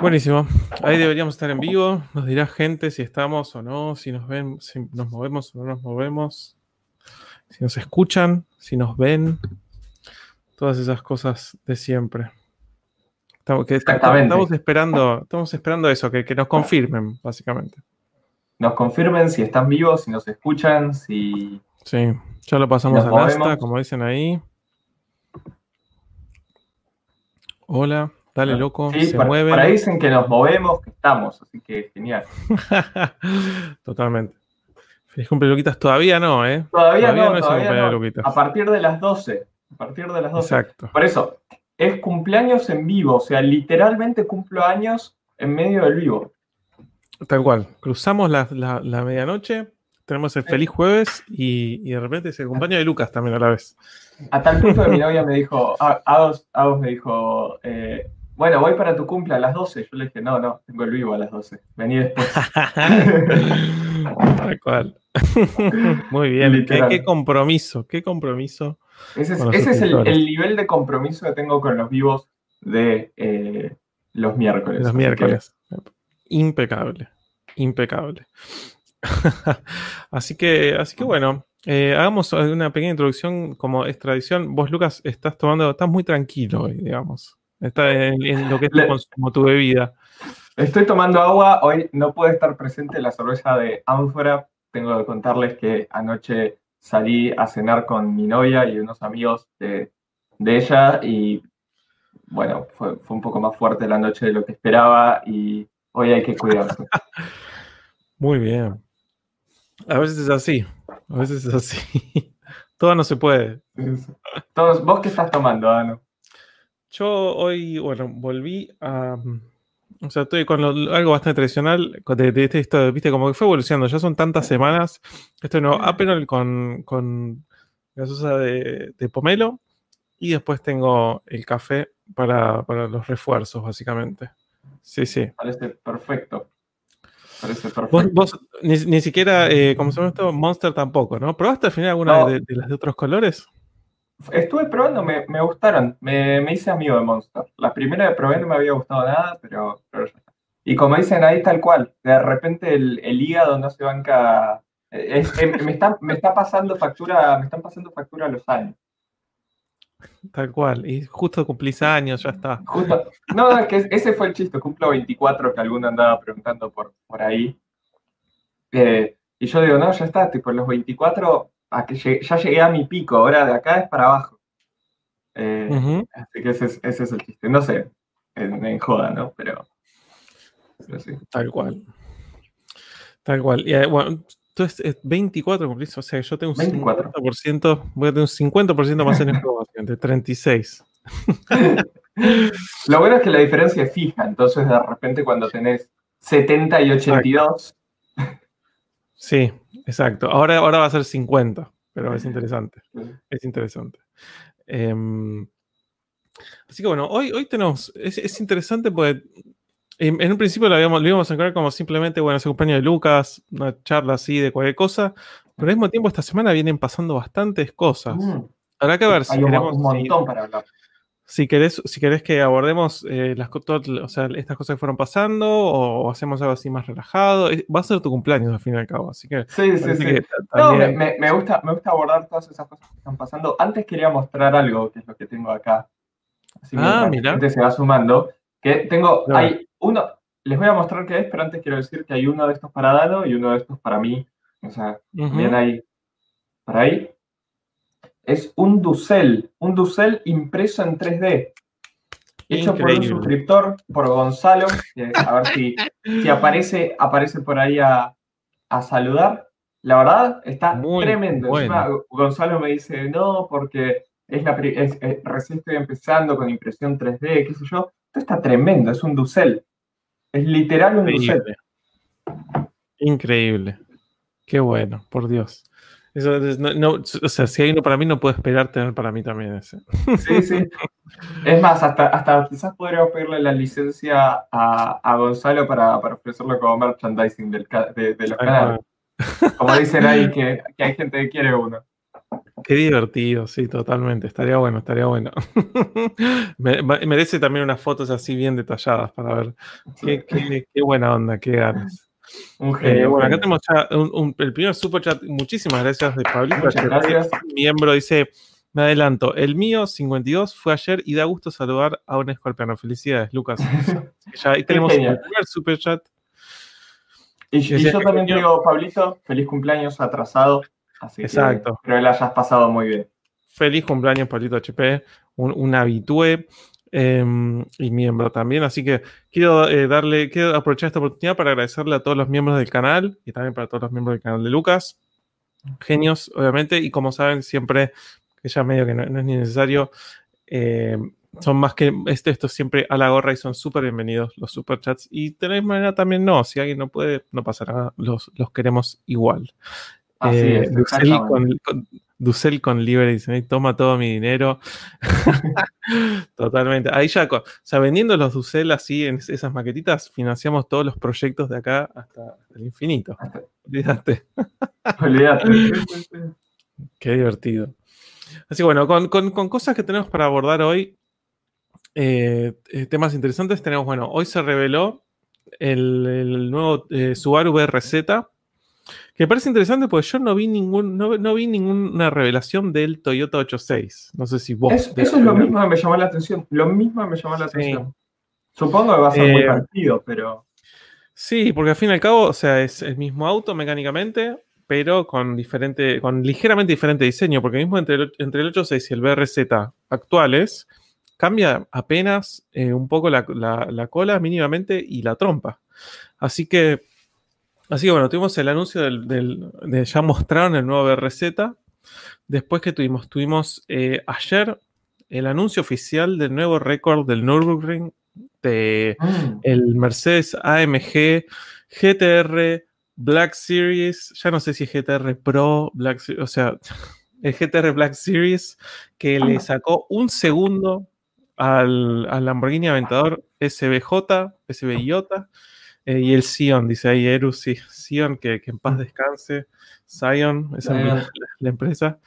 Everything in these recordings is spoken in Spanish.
Buenísimo. Ahí deberíamos estar en vivo. Nos dirá gente si estamos o no, si nos ven, si nos movemos o no nos movemos, si nos escuchan, si nos ven, todas esas cosas de siempre. Estamos, que- estamos esperando, estamos esperando eso, que, que nos confirmen, básicamente. Nos confirmen si están vivos, si nos escuchan, si... Sí, ya lo pasamos Nos a Nasta, movemos. como dicen ahí. Hola, dale loco, Sí, se por, mueven. por ahí dicen que nos movemos, que estamos, así que genial. Totalmente. Feliz cumple, Luquitas. Todavía no, ¿eh? Todavía, no, todavía no. A partir de las 12. A partir de las 12. Exacto. Por eso, es cumpleaños en vivo, o sea, literalmente cumplo años en medio del vivo. Tal cual. Cruzamos la, la- la medianoche, tenemos el feliz jueves y, y de repente es el cumpleaños de Lucas también a la vez. A tal punto que mi novia me dijo, Agos me dijo, eh, bueno, voy para tu cumple a las 12. Yo le dije, no, no, tengo el vivo a las 12. Vení después. Tal cual. Muy bien. Qué, compromiso, qué compromiso. Ese es, ese el, nivel de compromiso que tengo con los vivos de eh, los miércoles. Los que- miércoles. Impecable. Impecable. así que, así que bueno, eh, hagamos una pequeña introducción como es tradición. Vos, Lucas, estás tomando, estás muy tranquilo hoy, digamos. Está en, en lo que es tu consumo, tu bebida. Estoy tomando agua, hoy no puede estar presente la cerveza de Ánfora. Tengo que contarles que anoche salí a cenar con mi novia y unos amigos de, de ella y bueno, fue, fue un poco más fuerte la noche de lo que esperaba y hoy hay que cuidarse. Muy bien. A veces es así. A veces es así. Todo no se puede. Todos, ¿Vos qué estás tomando, Ano? Yo hoy, bueno, volví a. O sea, estoy con lo- algo bastante tradicional de, de este esto, viste, como que fue evolucionando. Ya son tantas semanas. Esto no, Aperol con, con gaseosa de, de pomelo. Y después tengo el café para, para los refuerzos, básicamente. Sí, sí. Parece perfecto. Parece perfecto. Vos, vos ni, ni siquiera, eh, como se llama esto, Monster tampoco, ¿no? ¿Probaste al final alguna No. de, de las de otros colores? Estuve probando, me, me gustaron. Me, me hice amigo de Monster. La primera que probé no me había gustado nada, pero, pero ya está. Y como dicen ahí, tal cual. De repente el, el hígado no se banca. eh, es- eh, me, está, me está pasando factura, me están pasando factura los años. Tal cual. Y justo cumplís años, ya está. Justo. No, no, es que ese fue el chiste. Cumplo 24, que alguno andaba preguntando por, por ahí. Eh, y yo digo, no, ya está, tipo, los 24, a que llegué- ya llegué a mi pico, ahora de acá es para abajo. Eh, Ujú. Así que ese es, ese es el chiste. No sé, en, en joda, ¿no? Pero, pero sí. Tal cual. Tal cual. Y, eh, bueno, tú es, es 24 cumplís, o sea, yo tengo un 24. 50%, voy a tener un 50% más en esto, básicamente, 36. Lo bueno es que la diferencia es fija, entonces de repente cuando tenés 70 y 82, Sí, exacto. Ahora, ahora va a ser 50, pero es interesante. Es interesante. Em, así que bueno, hoy, hoy tenemos. Es, es interesante porque en, en un principio lo, habíamos, lo íbamos a encarar como simplemente, bueno, ese cumpleaños de Lucas, una charla así de cualquier cosa. Pero al mismo tiempo, esta semana vienen pasando bastantes cosas. mm, Habrá que ver si hay un, si- montón para hablar. Si querés, si querés que abordemos eh, las, o sea, estas cosas que fueron pasando o, hacemos algo así más relajado, Es- va a ser tu cumpleaños al fin y al cabo, así que, Sí, sí, sí. que No, me, me- me gusta, me gusta abordar todas esas cosas que están pasando. Antes quería mostrar algo, que es lo que tengo acá. Así Ah, mira. gente se va sumando. Que tengo, hay uno, les voy a mostrar qué es, pero antes quiero decir que hay uno de estos para Dano y uno de estos para mí. O sea, Ujú. también hay para ahí. Es un Ducel, un Ducel impreso en 3D. Hecho por un suscriptor, por Gonzalo. a ver si, si aparece, aparece por ahí a, a saludar. La verdad, está Muy tremendo. bueno. Encima, Gonzalo me dice, no, porque es la, es- recién estoy empezando con impresión 3D, qué sé yo. Esto está tremendo, es un Ducel. Es literal un Ducel. Increíble. Increíble. Qué bueno, por Dios. Eso es- no- no, o sea, si hay uno para mí, no puedo esperar tener para mí también ese. Sí, sí. Es más, hasta, hasta quizás podríamos pedirle la licencia a, a Gonzalo para, para ofrecerlo como merchandising del, de, de los canales. Como dicen ahí, que, que hay gente que quiere uno. Qué divertido, sí, totalmente. Estaría bueno, estaría bueno. merece también unas fotos así bien detalladas para ver qué, buena onda, qué ganas. Eh, bueno, acá tenemos ya el primer super chat. Muchísimas gracias de Pablito. gracias. Miembro dice: Me adelanto. El mío, 52, fue ayer y da gusto saludar a un escorpiano. Felicidades, Lucas. ya ahí tenemos el primer super chat. Y, yo también digo, Pablito, feliz cumpleaños atrasado. Así Exacto. Que espero que hayas pasado muy bien. Feliz cumpleaños, Pablito HP, un, un habitué em, y miembro también. Así que quiero eh, darle, quiero aprovechar esta oportunidad para agradecerle a todos los miembros del canal y también para todos los miembros del canal de Lucas. Genios, obviamente, y como saben, siempre, que ya medio que no, es ni necesario, em, son más que este, esto siempre a la gorra y son súper bienvenidos los superchats. Y de manera también no, si alguien no puede, no pasa nada, los, los queremos igual. Así eh, es, Dussel con, con, Dussel con Libre dice, toma todo mi dinero. Totalmente. Ahí ya, o sea, vendiendo los Dussel así en esas maquetitas, financiamos todos los proyectos de acá hasta, el infinito. Olvídate. Olvídate. Qué divertido. Así bueno, con, cosas que tenemos para abordar hoy, eh, eh, temas interesantes, tenemos, bueno, hoy se reveló el, nuevo Subaru BRZ que me parece interesante porque yo no vi ningún, no, vi ninguna revelación del Toyota 86. No sé si vos. eso es lo mismo que me llamó la atención. Lo mismo que me llamó la atención. Supongo que va a ser muy eh, parecido, pero. Sí, porque al fin y al cabo, o sea, es el mismo auto mecánicamente, pero con diferente, con ligeramente diferente diseño, porque mismo entre el, entre el 86 y el BRZ actuales, cambia apenas eh, un poco la, la cola mínimamente y la trompa. Así que Así que bueno, tuvimos el anuncio del, de ya mostraron el nuevo BRZ. Después que tuvimos, tuvimos eh, ayer el anuncio oficial del nuevo récord del Nürburgring de mm. el Mercedes AMG GTR Black Series, ya no sé si es GTR Pro, Black, o sea, el GTR Black Series que le sacó un segundo al, al Lamborghini Aventador SBJ, SBJ eh, y el Sion, dice ahí Eru, sí, Sion, que, en paz descanse. Zion, esa es la, empresa.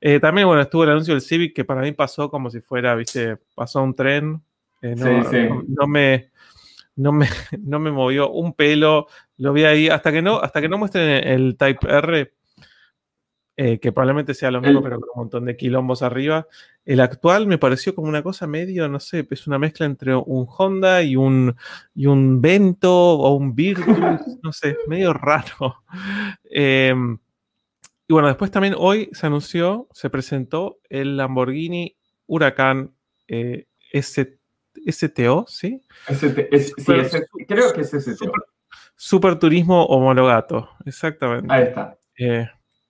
Eh, también, bueno, estuvo el anuncio del Civic, que para mí pasó como si fuera, viste, pasó un tren. Eh, no, me, no, me, no me movió un pelo. Lo vi ahí, hasta que no, hasta que no muestren el Type R, eh, que probablemente sea lo mismo, pero con un montón de quilombos arriba. El actual me pareció como una cosa medio, no sé, es una mezcla entre un Honda y un, y un Vento o un Virtus, no sé, medio raro. Em, y bueno, después también hoy se anunció, se presentó el Lamborghini Huracán eh, STO, ¿sí? sí, creo que es STO. Super, Turismo Homologato, exactamente. Ahí está.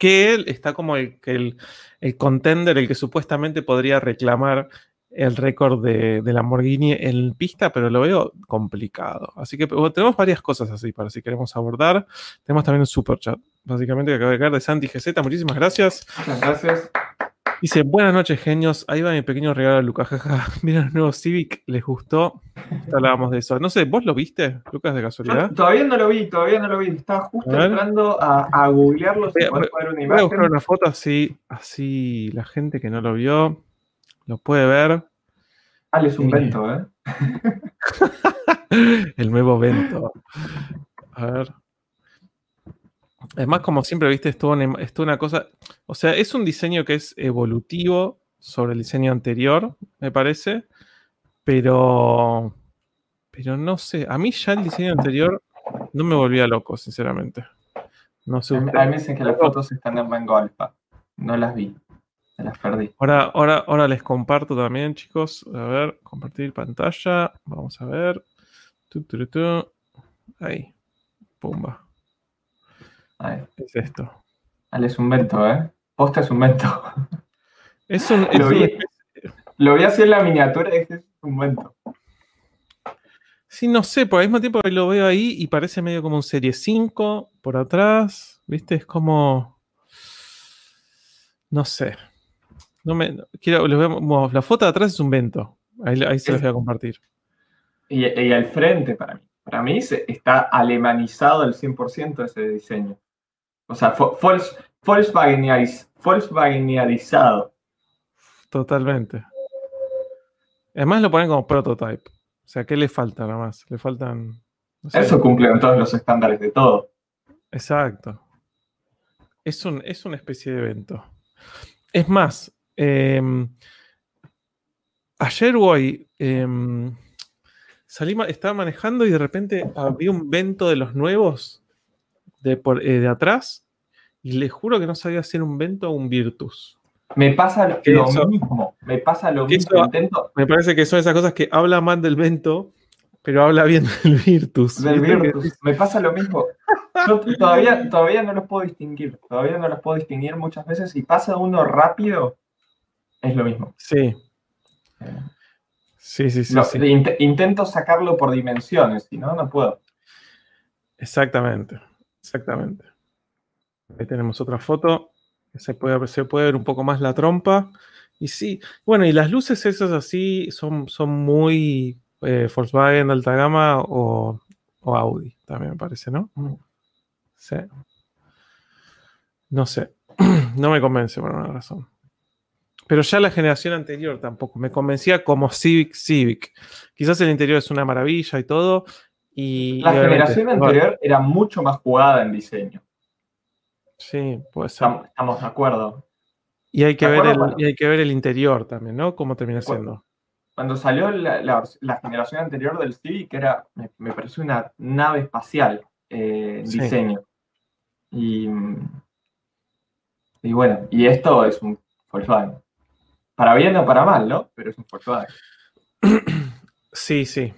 Que él está como el, el, el contender, el que supuestamente podría reclamar el récord de, Lamborghini en pista, pero lo veo complicado. Así que tenemos varias cosas así para si queremos abordar. Tenemos también un super chat, básicamente, que acaba de caer de Santi GZ. Muchísimas gracias. Muchas gracias. Dice, buenas noches, genios. Ahí va mi pequeño regalo a Lucas. Jaja. Miren el nuevo Civic, les gustó. Hablábamos de eso. No sé, ¿vos lo viste, Lucas, de casualidad? todavía no lo vi, todavía no lo vi. Estaba justo entrando a, a googlearlo. Voy, voy, una voy a buscar una foto así, así la gente que no lo vio lo puede ver. Ale es un vento, ¿eh? el nuevo vento. A ver. Además, como siempre, viste, es una cosa. O sea, es un diseño que es evolutivo sobre el diseño anterior, me parece. Pero. Pero no sé. A mí ya el diseño anterior no me volvía loco, sinceramente. No sé. A mí me dicen que las fotos están en Bengolfa. No las vi. Se las perdí. Ahora, ahora, ahora les comparto también, chicos. A ver, compartir pantalla. Vamos a ver. Ahí. Pumba. Es esto. Ale es un vento, ¿eh? Posta es un vento. Es un. lo, vi, lo, vi, así en la miniatura y dije, es un vento. Sí, no sé, por al mismo tiempo lo veo ahí y parece medio como un Serie 5 por atrás. ¿Viste? Es como. No sé. No me, quiero, la foto de atrás es un vento. Ahí, ahí se los voy a compartir. Y, y, al frente, para mí. Para mí está alemanizado el 100% ese diseño. O sea, Volkswagenializado. Totalmente. Además lo ponen como prototype. O sea, ¿qué le falta nada más? Le faltan. Eso cumple con todos los estándares de todo. Exacto. Es, un, es una especie de evento. Es más, em, ayer hoy salí, estaba manejando y de repente había un vento de los nuevos de, por, eh, de atrás y le juro que no sabía hacer un vento o un Virtus. Me pasa lo, mismo. Me pasa lo mismo. Me parece que son esas cosas que habla mal del vento, pero habla bien del Virtus. Del Virtus. Me pasa lo mismo. Yo todavía, todavía no los puedo distinguir. Todavía no los puedo distinguir muchas veces. Si pasa uno rápido, es lo mismo. Sí. Sí, sí, sí. intento sacarlo por dimensiones, si no, no puedo. Exactamente. Exactamente. Ahí tenemos otra foto. Se puede, se puede ver un poco más la trompa. Y sí, bueno, y las luces esas así son, son muy eh, Volkswagen alta gama o, Audi, también me parece, ¿no? Mm. Sí. No sé. No me convence por una razón. Pero ya la generación anterior tampoco. Me convencía como Civic Civic. Quizás el interior es una maravilla y todo. Y, la generación anterior era mucho más jugada en diseño. Sí, pues. Estamos, de acuerdo. Y hay, que ver el, hay que ver el interior también, ¿no? Cómo termina siendo. Cuando salió la, generación anterior del Civic, era, me, me pareció una nave espacial eh, en diseño. Y, y bueno, y esto es un Volkswagen. Para bien o para mal, ¿no? Pero es un Volkswagen. Sí, sí.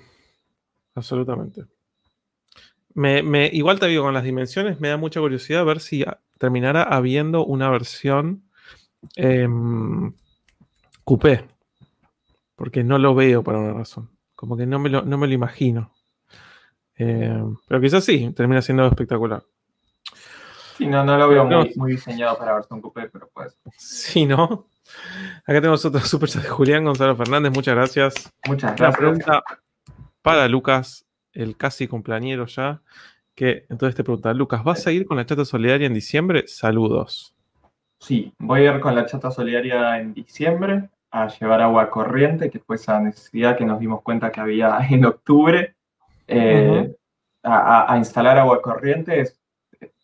Absolutamente. Me, igual te digo, con las dimensiones me da mucha curiosidad ver si terminara habiendo una versión em, coupé. Porque no lo veo por una razón. Como que no me lo, no me lo imagino. Em, pero quizás sí, termina siendo espectacular. Sí, no, no lo veo muy, diseñado para versión coupé, pero pues. Sí, ¿no? Acá tenemos otro superchat de Julián Gonzalo Fernández, muchas gracias. Muchas gracias. La pregunta para Lucas, el casi cumpleañero ya que entonces te pregunta, Lucas, ¿vas a ir con la chata solidaria en diciembre? Saludos. Sí, voy a ir con la chata solidaria en diciembre a llevar agua corriente, que fue esa necesidad que nos dimos cuenta que había en octubre, eh, a, instalar agua corriente.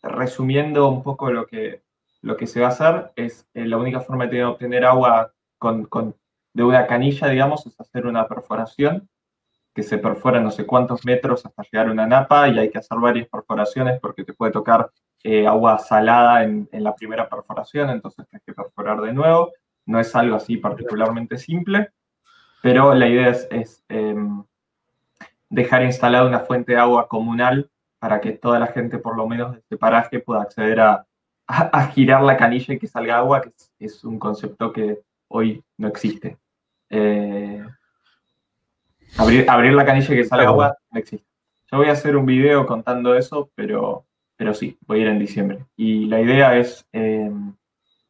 resumiendo un poco lo que, lo que se va a hacer, es eh, la única forma de obtener agua con, de una canilla, digamos, es hacer una perforación que se perfora no sé cuántos metros hasta llegar a una napa y hay que hacer varias perforaciones porque te puede tocar eh, agua salada en, la primera perforación, entonces tienes que perforar de nuevo. No es algo así particularmente simple, pero la idea es, em, dejar instalada una fuente de agua comunal para que toda la gente, por lo menos de este paraje, pueda acceder a, girar la canilla y que salga agua, que es, un concepto que hoy no existe. Eh, Abrir, la canilla que salga agua no existe. Yo voy a hacer un video contando eso, pero, pero sí, voy a ir en diciembre. Y la idea es, em,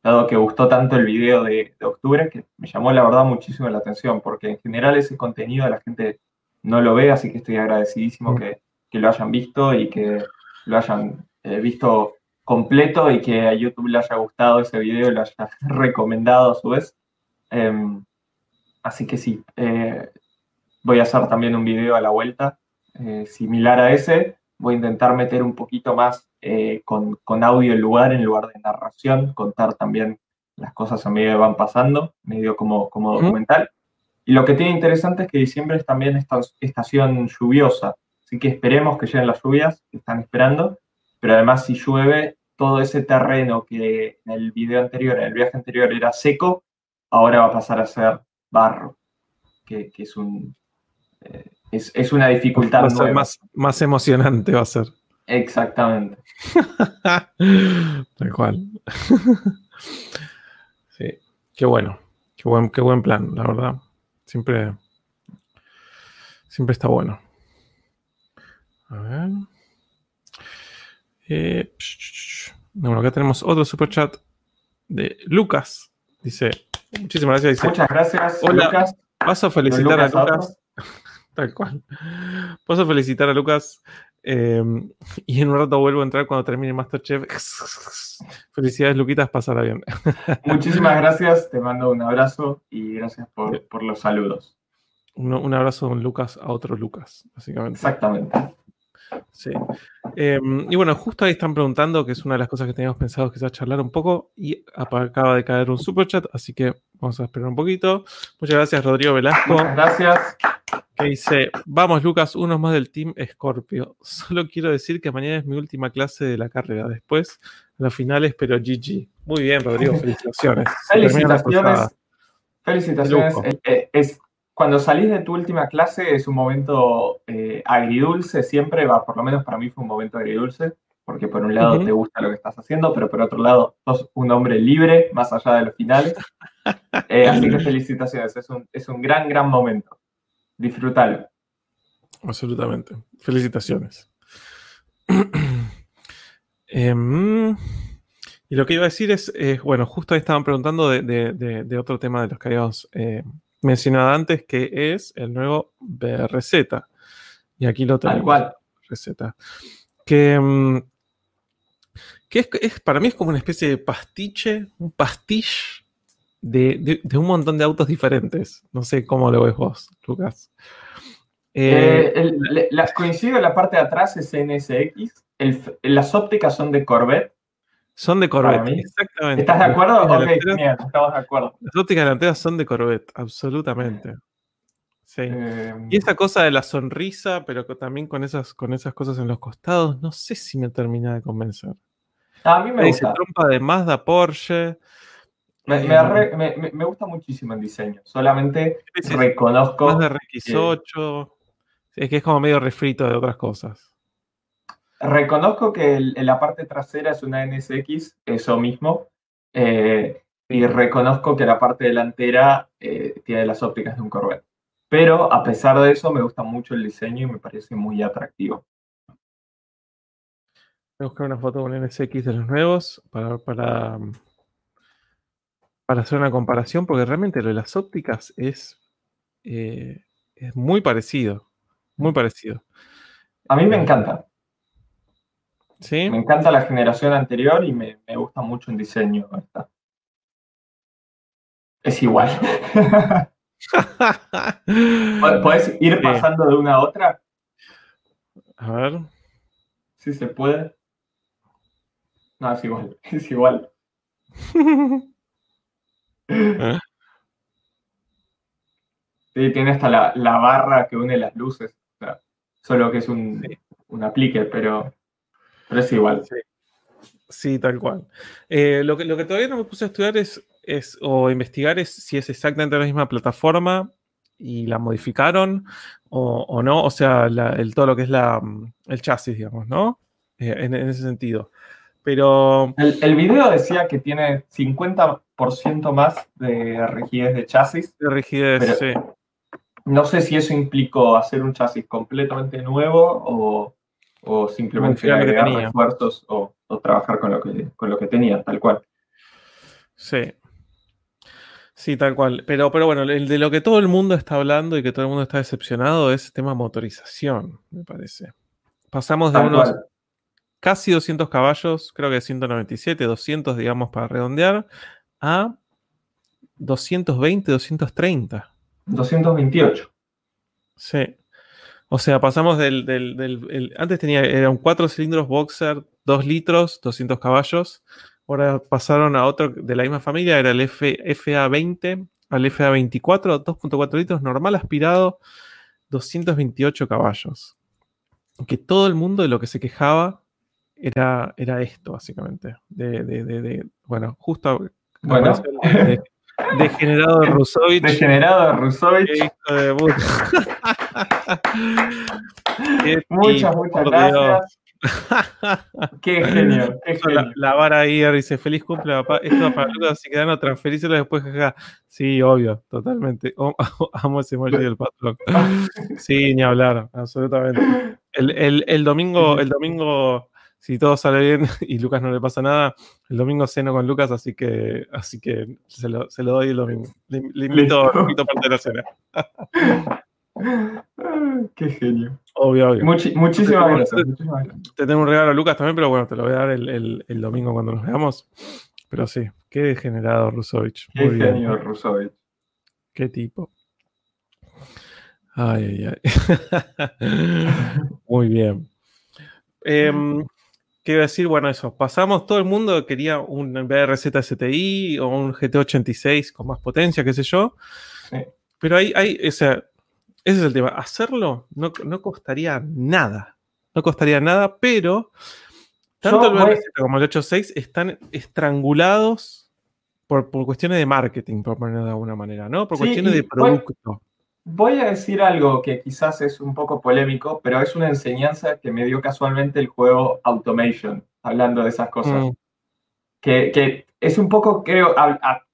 dado que gustó tanto el video de, octubre, que me llamó la verdad muchísimo la atención, porque en general ese contenido la gente no lo ve, así que estoy agradecidísimo mm. que, lo hayan visto y que lo hayan eh, visto completo y que a YouTube le haya gustado ese video y lo haya recomendado a su vez. Em, así que sí, eh, Voy a hacer también un video a la vuelta eh, similar a ese. Voy a intentar meter un poquito más eh, con, audio en lugar, en lugar de narración, contar también las cosas a medida que van pasando, medio como, como documental. Y lo que tiene interesante es que diciembre es también esta estación lluviosa, así que esperemos que lleguen las lluvias que están esperando, pero además si llueve, todo ese terreno que en el video anterior, en el viaje anterior era seco, ahora va a pasar a ser barro, que es un, es, una dificultad Más, más emocionante va a ser. Exactamente. Tal cual. sí, qué bueno. Qué buen, qué buen plan, la verdad. Siempre, siempre está bueno. A ver. Eh, bueno, acá tenemos otro super chat de Lucas. Dice, muchísimas gracias. Muchas gracias, Hola, Lucas. Vas a felicitar a Lucas. Tal cual. Paso a felicitar a Lucas Em, y en un rato vuelvo a entrar cuando termine Masterchef. Felicidades, Luquitas, pasará bien. Muchísimas gracias, te mando un abrazo y gracias por, por los saludos. Un, un, abrazo de un Lucas a otro Lucas, básicamente. Exactamente. Sí. Em, y bueno, justo ahí están preguntando, que es una de las cosas que teníamos pensado quizás charlar un poco, y acaba de caer un super chat, así que vamos a esperar un poquito. Muchas gracias, Rodrigo Velasco. gracias. Que dice, vamos Lucas, uno más del Team Scorpio. Solo quiero decir que mañana es mi última clase de la carrera. Después, los finales, pero GG. Muy bien, Rodrigo, felicitaciones. Felicitaciones. Felicitaciones. Eh, es, cuando salís de tu última clase es un momento eh, agridulce, siempre va, por lo menos para mí fue un momento agridulce, porque por un lado te gusta lo que estás haciendo, pero por otro lado sos un hombre libre, más allá de los finales. Eh, así que felicitaciones, es un, es un gran, gran momento. Disfrútalo. Absolutamente. Felicitaciones. Em, y lo que iba a decir es, bueno, justo ahí estaban preguntando de, otro tema de los que habíamos mencionado antes, que es el nuevo BRZ. Y aquí lo tenemos. Tal cual. Receta. Que, em, que es, para mí es como una especie de pastiche, un pastiche de, un montón de autos diferentes. No sé cómo lo ves vos, Lucas. Eh, eh, coincido en la parte de atrás es NSX. las ópticas son de Corvette. Son de Corvette, exactamente. ¿Estás de acuerdo? Ok, bien, estamos de acuerdo. Las ópticas delanteras son de Corvette, absolutamente. Sí. Eh, y esa cosa de la sonrisa, pero también con esas, con esas cosas en los costados, no sé si me termina de convencer. A mí me gusta. trompa de Mazda, Porsche. Eh, me, gusta muchísimo el diseño. Solamente reconozco. De RX8. Es que es como medio refrito de otras cosas. Reconozco que en la parte trasera es una NSX, eso mismo. Eh, y reconozco que la parte delantera eh, tiene las ópticas de un Corvette. Pero a pesar de eso, me gusta mucho el diseño y me parece muy atractivo. Voy a buscar una foto con NSX de los nuevos para, para, para hacer una comparación, porque realmente lo de las ópticas es, eh, es muy parecido. Muy parecido. A mí me encanta. ¿Sí? Me encanta la generación anterior y me, gusta mucho el diseño. Es igual. ¿Puedes ir pasando de una a otra? A ver. Si se puede. No, es igual. Es igual. ¿Eh? Sí, tiene hasta la, barra que une las luces. solo que es un, aplique, pero, es igual. Sí, tal cual. Eh, lo, que, lo que todavía no me puse a estudiar es, es, o investigar es si es exactamente la misma plataforma y la modificaron o, no. O sea, el, todo lo que es la, el chasis, digamos, ¿no? Eh, en, ese sentido. Pero. El, el, video decía que tiene 50% más de rigidez de chasis. De rigidez, sí. No sé si eso implicó hacer un chasis completamente nuevo o, simplemente agregar refuerzos o, trabajar con lo, que, con lo que tenía, tal cual. Sí. Sí, tal cual. Pero, pero bueno, el de lo que todo el mundo está hablando y que todo el mundo está decepcionado es el tema motorización, me parece. Pasamos de unos casi 200 caballos, creo que 197, 200, digamos, para redondear, a 220, 230. 228. Sí. O sea, pasamos del. antes tenía, eran cuatro cilindros boxer, 2 litros, 200 caballos. Ahora pasaron a otro de la misma familia, era el FA20 al FA24, 2.4 litros, normal aspirado, 228 caballos. Que todo el mundo de lo que se quejaba era, era esto, básicamente. De, bueno, justo bueno. Degenerado de Rusovich. Degenerado de Rusovich. muchas, muchas gracias. qué genio, qué genio. La, vara ahí dice, feliz cumple, papá. Esto va para Lucas, así que no, transferíselo después, jaja. Sí, obvio, totalmente. amo ese emoji del patrón. Sí, ni hablar, absolutamente. El, el, el domingo, el domingo si todo sale bien y Lucas no le pasa nada, el domingo ceno con Lucas, así que, así que se, lo, doy el domingo. Le, invito, a parte de la cena. Qué genio. Obvio, obvio. muchísimas gracias. Te tengo un regalo, Lucas, también, pero bueno, te lo voy a dar el, domingo cuando nos veamos. Pero sí, qué degenerado Rusovich. Qué genio Rusovich. Qué tipo. Ay, ay, ay. Muy bien. Eh, ¿Qué iba a decir? Bueno, eso. Pasamos, todo el mundo quería un BRZ STI o un GT86 con más potencia, qué sé yo. Pero ahí, hay, o sea, ese es el tema. Hacerlo no, costaría nada. No costaría nada, pero tanto el BRZ como el 86 están estrangulados por, cuestiones de marketing, por ponerlo de alguna manera, ¿no? Por cuestiones de producto. Voy a decir algo que quizás es un poco polémico, pero es una enseñanza que me dio casualmente el juego Automation, hablando de esas cosas. Mm. Que, es un poco, creo,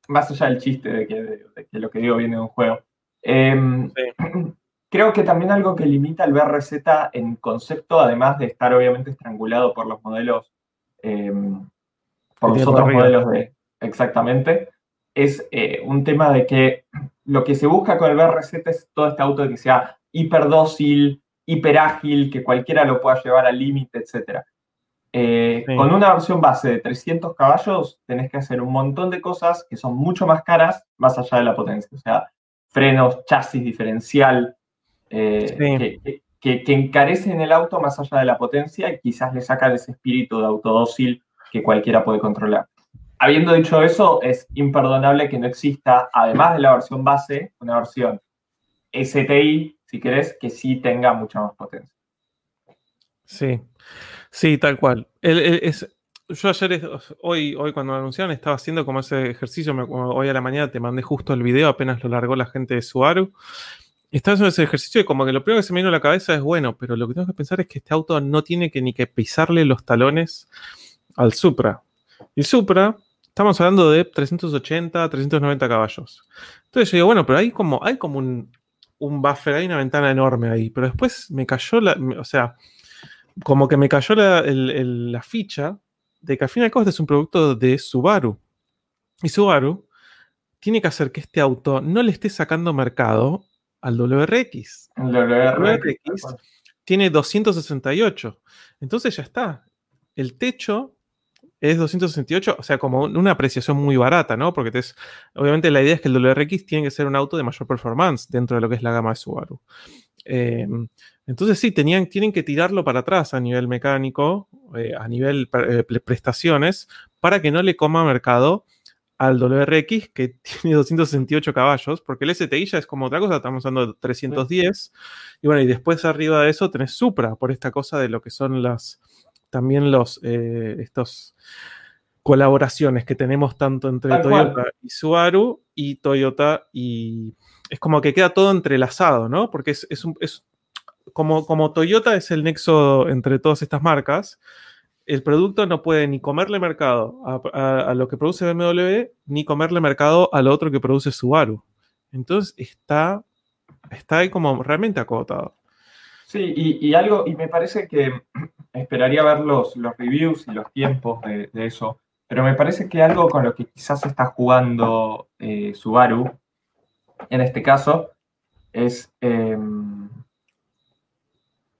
más allá del chiste de que, lo que digo viene de un juego. Em, creo que también algo que limita el BRZ en concepto, además de estar obviamente estrangulado por los modelos, em, por los otros modelos de. Exactamente, es eh, un tema de que lo que se busca con el BRZ es todo este auto que sea hiperdócil, hiperágil, que cualquiera lo pueda llevar al límite, etc. Eh, con una versión base de 300 caballos tenés que hacer un montón de cosas que son mucho más caras más allá de la potencia. O sea, frenos, chasis diferencial, eh, que, que, encarecen el auto más allá de la potencia y quizás le sacan ese espíritu de autodócil que cualquiera puede controlar. Habiendo dicho eso, es imperdonable que no exista, además de la versión base, una versión STI, si querés, que sí tenga mucha más potencia. Sí, sí, tal cual. yo ayer, hoy, hoy cuando lo anunciaron, estaba haciendo como ese ejercicio, hoy a la mañana te mandé justo el video, apenas lo largó la gente de Subaru. Estaba haciendo ese ejercicio y como que lo primero que se me vino a la cabeza es, bueno, pero lo que tengo que pensar es que este auto no tiene que ni que pisarle los talones al Supra. Y Supra Estamos hablando de 380, 390 caballos. Entonces yo digo, bueno, pero hay como, hay como un, buffer, hay una ventana enorme ahí. Pero después me cayó la, o sea, como que me cayó la, ficha de que al fin y al cabo este es un producto de Subaru. Y Subaru tiene que hacer que este auto no le esté sacando mercado al WRX. El WRX, tiene 268. Entonces ya está. El techo es 268, o sea, como una apreciación muy barata, ¿no? Porque es, obviamente la idea es que el WRX tiene que ser un auto de mayor performance dentro de lo que es la gama de Subaru. Em, entonces sí, tenían, tienen que tirarlo para atrás a nivel mecánico, eh, a nivel eh, prestaciones, para que no le coma mercado al WRX que tiene 268 caballos, porque el STI ya es como otra cosa, estamos hablando de 310, y bueno, y después arriba de eso tenés Supra, por esta cosa de lo que son las también los, eh, estos colaboraciones que tenemos tanto entre Toyota y Subaru y Toyota y es como que queda todo entrelazado, ¿no? Porque es, como, como Toyota es el nexo entre todas estas marcas, el producto no puede ni comerle mercado a, lo que produce BMW, ni comerle mercado al otro que produce Subaru. Entonces está, está ahí como realmente acotado. Sí, y, algo, y me parece que esperaría ver los, los reviews y los tiempos de, eso, pero me parece que algo con lo que quizás está jugando eh, Subaru, en este caso, es, em,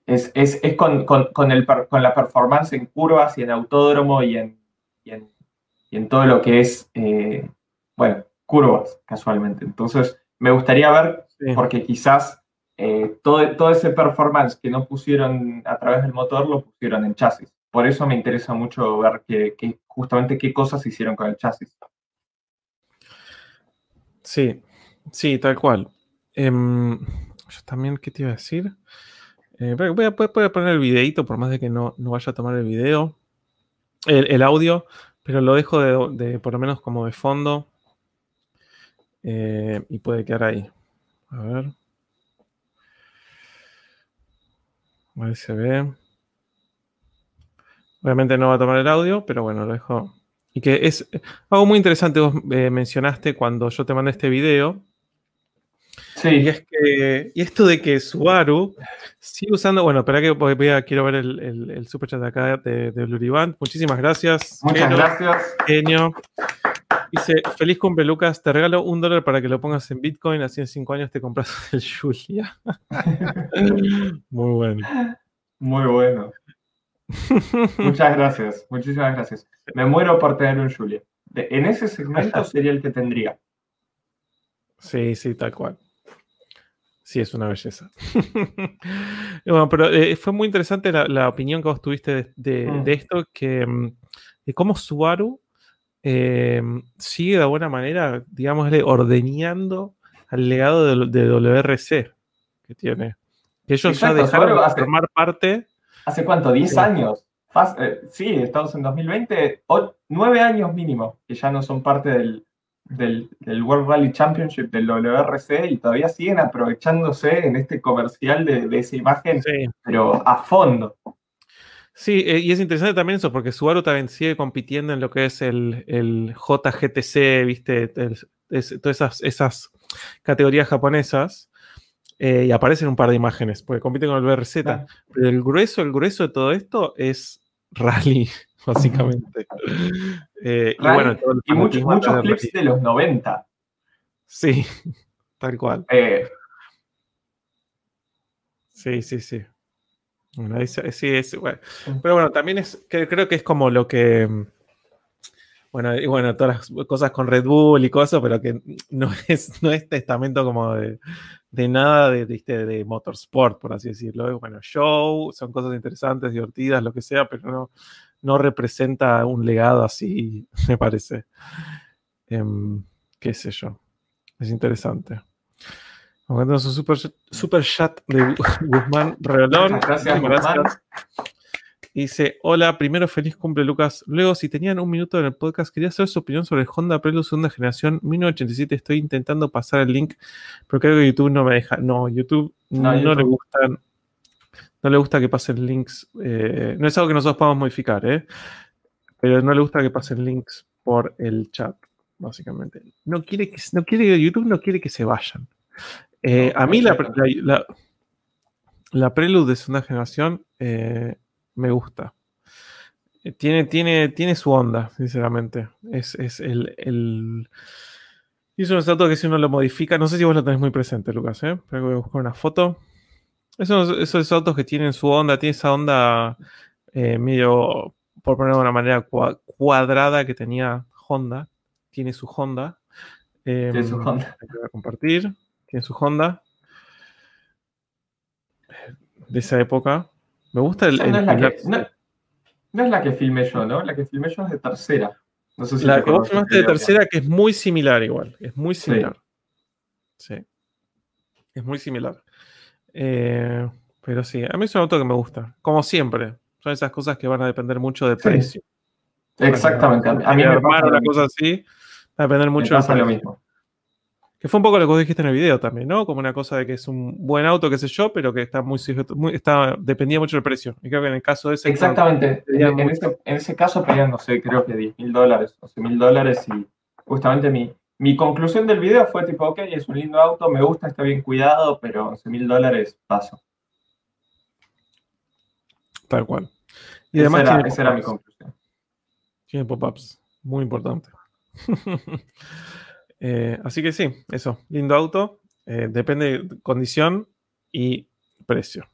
es, con, el, con, la performance en curvas y en autódromo y en, y en, todo lo que es, eh, bueno, curvas, casualmente. Entonces, me gustaría ver, porque quizás eh, todo, todo ese performance que no pusieron a través del motor lo pusieron en chasis. Por eso me interesa mucho ver que, justamente qué cosas hicieron con el chasis. Sí, sí, tal cual. Em, yo también, ¿qué te iba a decir? Eh, voy, a, poner el videito, por más de que no, no vaya a tomar el video, el, audio, pero lo dejo de, por lo menos como de fondo eh, y puede quedar ahí. A ver. Ahí se ve. Obviamente no va a tomar el audio, pero bueno, lo dejo. Y que es algo muy interesante, vos eh, mencionaste cuando yo te mandé este video. Sí. Y es que, y esto de que Subaru sigue usando, bueno, espera que voy a, quiero ver el, el, el de acá de, de Band. Muchísimas gracias. Muchas gracias. Genio. Dice, feliz cumple Lucas, te regalo un dólar para que lo pongas en Bitcoin, así en cinco años te compras el Julia. Muy bueno. Muy bueno. Muchas gracias, muchísimas gracias. Me muero por tener un Julia. en ese segmento sería el que tendría. Sí, sí, tal cual. Sí, es una belleza. bueno, pero eh, fue muy interesante la, opinión que vos tuviste de, mm. esto, que mm, de cómo Subaru eh, sigue de buena manera, digamos, ordeñando al legado de, WRC que tiene. Que ellos ya dejaron de formar parte. ¿Hace cuánto? ¿10 años? Eh, sí, estamos en 2020, 9 años mínimo, que ya no son parte del, del, World Rally Championship del WRC y todavía siguen aprovechándose en este comercial de, esa imagen, pero a fondo. Sí, eh, y es interesante también eso, porque Subaru también sigue compitiendo en lo que es el, JGTC, ¿viste? todas esas, esas, categorías japonesas. Eh, y aparecen un par de imágenes, porque compiten con el BRZ. Pero el grueso, el grueso de todo esto es rally, básicamente. Eh, y bueno, y muchos, muchos clips de los 90. Sí, tal cual. Sí, sí, sí. Bueno, sí, es, bueno. Pero bueno, también es, creo que es como lo que, bueno, y bueno, todas las cosas con Red Bull y cosas, pero que no es, no es testamento como de, nada de, de, motorsport, por así decirlo. Bueno, show, son cosas interesantes, divertidas, lo que sea, pero no, no representa un legado así, me parece. Em, qué sé yo. Es interesante. Un super, super chat de Guzmán Reolón. Gracias, gracias. Dice, hola, primero feliz cumple Lucas. Luego, si tenían un minuto en el podcast, quería saber su opinión sobre el Honda Prelude segunda generación 1987. Estoy intentando pasar el link, pero creo que YouTube no me deja. No, YouTube no, le gustan. No le gusta que pasen links. Eh, no es algo que nosotros podamos modificar, ¿eh? Pero no le gusta que pasen links por el chat, básicamente. No quiere que, no quiere, YouTube no quiere que se vayan. Eh, a mí la, la, Prelude de segunda generación eh, me gusta. Eh, tiene, tiene, tiene su onda, sinceramente. Es, el, el... es un auto que si uno lo modifica, no sé si vos lo tenés muy presente, Lucas, ¿eh? Pero voy a buscar una foto. Esos, esos autos que tienen su onda, tiene esa onda medio, por ponerlo de una manera cuadrada que tenía Honda. Tiene su Honda. tiene su Honda. Voy a compartir tiene su Honda. De esa época. Me gusta el. no, es la que, filmé yo, ¿no? La que filmé yo es de tercera. No sé si la que vos filmaste de tercera, que es muy similar igual. Es muy similar. Sí. Es muy similar. Eh, pero sí, a mí es un auto que me gusta. Como siempre. Son esas cosas que van a depender mucho del precio. Exactamente. A mí me pasa una cosa así. Va a depender mucho me pasa lo mismo. Que fue un poco lo que vos dijiste en el video también, ¿no? Como una cosa de que es un buen auto, qué sé yo, pero que está muy, muy está, dependía mucho del precio. Y creo que en el caso de ese. Exactamente. En, ese, en, ese, caso pedían, no sé, creo que 10 mil dólares, 12 mil dólares. Y justamente mi, mi conclusión del video fue tipo, ok, es un lindo auto, me gusta, está bien cuidado, pero 11 mil dólares paso. Tal cual. Y además esa era, esa era mi conclusión. Tiene pop-ups, muy importante. Eh, así que sí, eso, lindo auto. Eh, depende de condición y precio.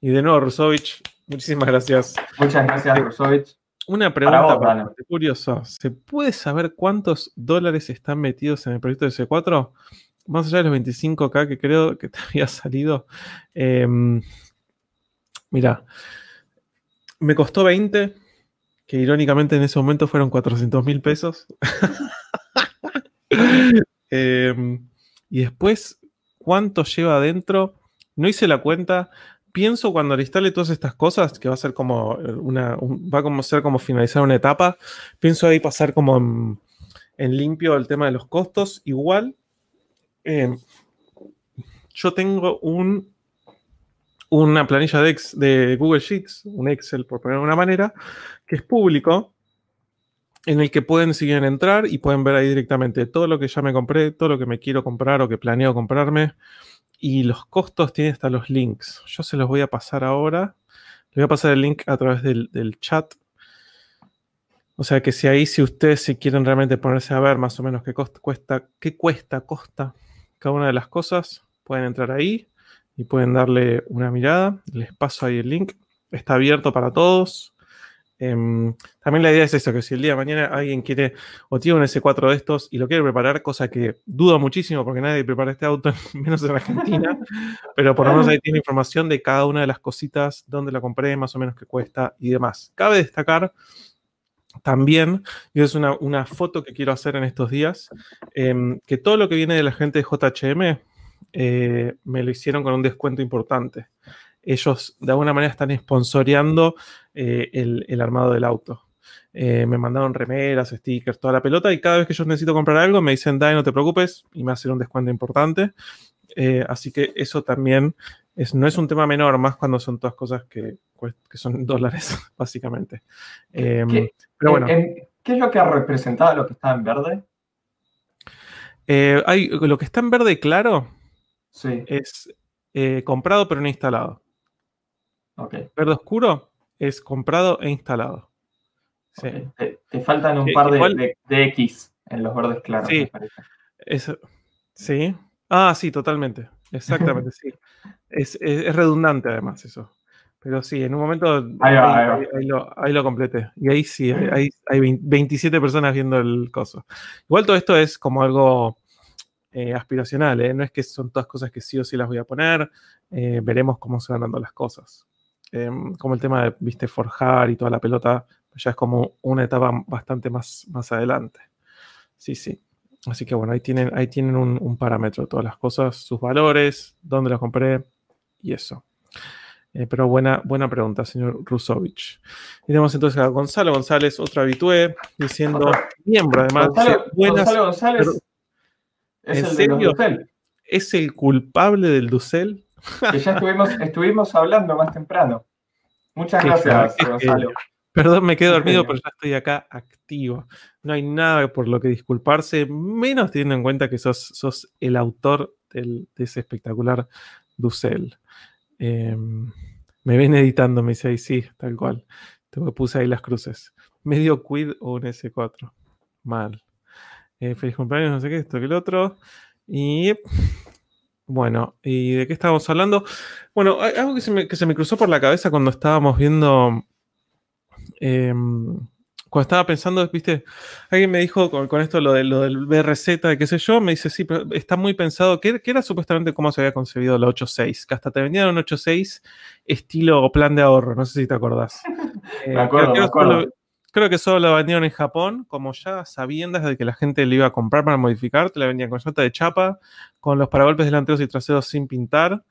Y de nuevo, Rusovich, muchísimas gracias. Muchas gracias, Rusovich. Una pregunta para curiosa. ¿Se puede saber cuántos dólares están metidos en el proyecto de C4? Más allá de los 25K que creo que te había salido. Em, mira, me costó 20, que irónicamente en ese momento fueron 400 mil pesos. Em, y después, ¿cuánto lleva adentro? No hice la cuenta. Pienso cuando le instale todas estas cosas, que va a ser como una, va a ser como finalizar una etapa. Pienso ahí pasar como en, limpio el tema de los costos. Igual, em, yo tengo un, una planilla de, de Google Sheets, un Excel por ponerlo de una manera, que es público en el que pueden seguir entrar y pueden ver ahí directamente todo lo que ya me compré, todo lo que me quiero comprar o que planeo comprarme. Y los costos tienen hasta los links. Yo se los voy a pasar ahora. Les voy a pasar el link a través del, chat. O sea que si ahí, si ustedes si quieren realmente ponerse a ver más o menos qué cuesta, qué cuesta, costa cada una de las cosas, pueden entrar ahí y pueden darle una mirada. Les paso ahí el link. Está abierto para todos. Em, también la idea es eso, que si el día de mañana alguien quiere o tiene un S4 de estos y lo quiere preparar, cosa que dudo muchísimo porque nadie prepara este auto, menos en Argentina, pero por lo menos ahí tiene información de cada una de las cositas, dónde la compré, más o menos qué cuesta y demás. Cabe destacar también, y es una, foto que quiero hacer en estos días, em, que todo lo que viene de la gente de JHM eh, me lo hicieron con un descuento importante ellos de alguna manera están sponsoreando eh, el, armado del auto. Eh, me mandaron remeras, stickers, toda la pelota y cada vez que yo necesito comprar algo me dicen, Dai, no te preocupes y me hacen un descuento importante. Eh, así que eso también es, no es un tema menor, más cuando son todas cosas que, que son dólares, básicamente. Em, pero bueno. ¿Qué es lo que ha representado lo que está en verde? hay, lo que está en verde claro es comprado pero no instalado. Verde oscuro es comprado e instalado. Te, faltan un par de, X en los verdes claros. Sí. sí. Ah, sí, totalmente. Exactamente, sí. Es, redundante además eso. Pero sí, en un momento ahí, lo, completé. Y ahí sí, hay, hay 27 personas viendo el coso. Igual todo esto es como algo eh, aspiracional, ¿eh? no es que son todas cosas que sí o sí las voy a poner. Eh, veremos cómo se van dando las cosas. Em, como el tema de, viste, forjar y toda la pelota, ya es como una etapa bastante más, más adelante. Sí, sí. Así que bueno, ahí tienen, ahí tienen un, parámetro, todas las cosas, sus valores, dónde las compré y eso. Eh, pero buena, buena pregunta, señor Rusovich. Y tenemos entonces a Gonzalo González, otro habitué, diciendo miembro además. Gonzalo, González es el serio? ¿Es el culpable del Ducel? Que ya estuvimos, estuvimos hablando más temprano. Muchas gracias, Gonzalo. Perdón, me quedo dormido, pero ya estoy acá activo. No hay nada por lo que disculparse, menos teniendo en cuenta que sos, sos el autor de ese espectacular Ducel. Em, me ven editando, me dice ahí, sí, tal cual. Te puse ahí las cruces. Medio quid o un S4. Mal. Eh, feliz cumpleaños, no sé qué, esto que el otro. Y bueno, ¿y de qué estábamos hablando? Bueno, algo que se me, cruzó por la cabeza cuando estábamos viendo. Em, cuando estaba pensando, viste, alguien me dijo con, esto lo, de, lo del BRZ, qué sé yo, me dice, sí, pero está muy pensado, que, era supuestamente cómo se había concebido la 8.6, que hasta te vendían un 8.6 estilo plan de ahorro, no sé si te acordás. me acuerdo, me acuerdo creo que solo lo vendieron en Japón, como ya sabiendas de que la gente lo iba a comprar para modificar, te la vendían con llanta de chapa, con los paragolpes delanteros y traseros sin pintar.